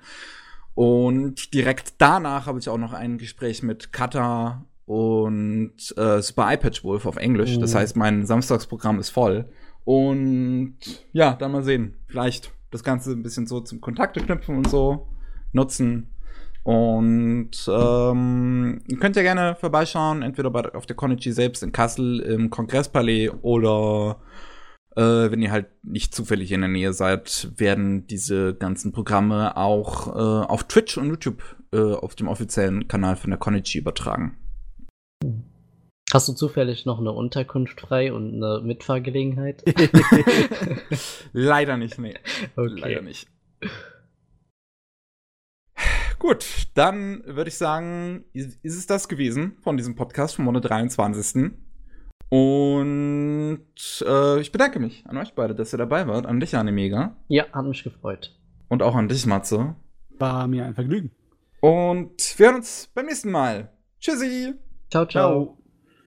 Und direkt danach habe ich auch noch ein Gespräch mit Kata und äh, Super iPad Wolf auf Englisch. Oh. Das heißt, mein Samstagsprogramm ist voll. Und ja, dann mal sehen. Vielleicht das Ganze ein bisschen so zum Kontakte knüpfen und so nutzen. Und ähm, ihr könnt ja gerne vorbeischauen, entweder bei, auf der Konichi selbst in Kassel im Kongresspalais oder äh, wenn ihr halt nicht zufällig in der Nähe seid, werden diese ganzen Programme auch äh, auf Twitch und YouTube äh, auf dem offiziellen Kanal von der Konichi übertragen. Hast du zufällig noch eine Unterkunft frei und eine Mitfahrgelegenheit? (laughs) Leider nicht, nee. Okay. Leider nicht. Gut, dann würde ich sagen, ist es das gewesen von diesem Podcast vom Monat 23. Und äh, ich bedanke mich an euch beide, dass ihr dabei wart. An dich, Mega. Ja, hat mich gefreut. Und auch an dich, Matze. War mir ein Vergnügen. Und wir hören uns beim nächsten Mal. Tschüssi. Ciao, ciao. ciao.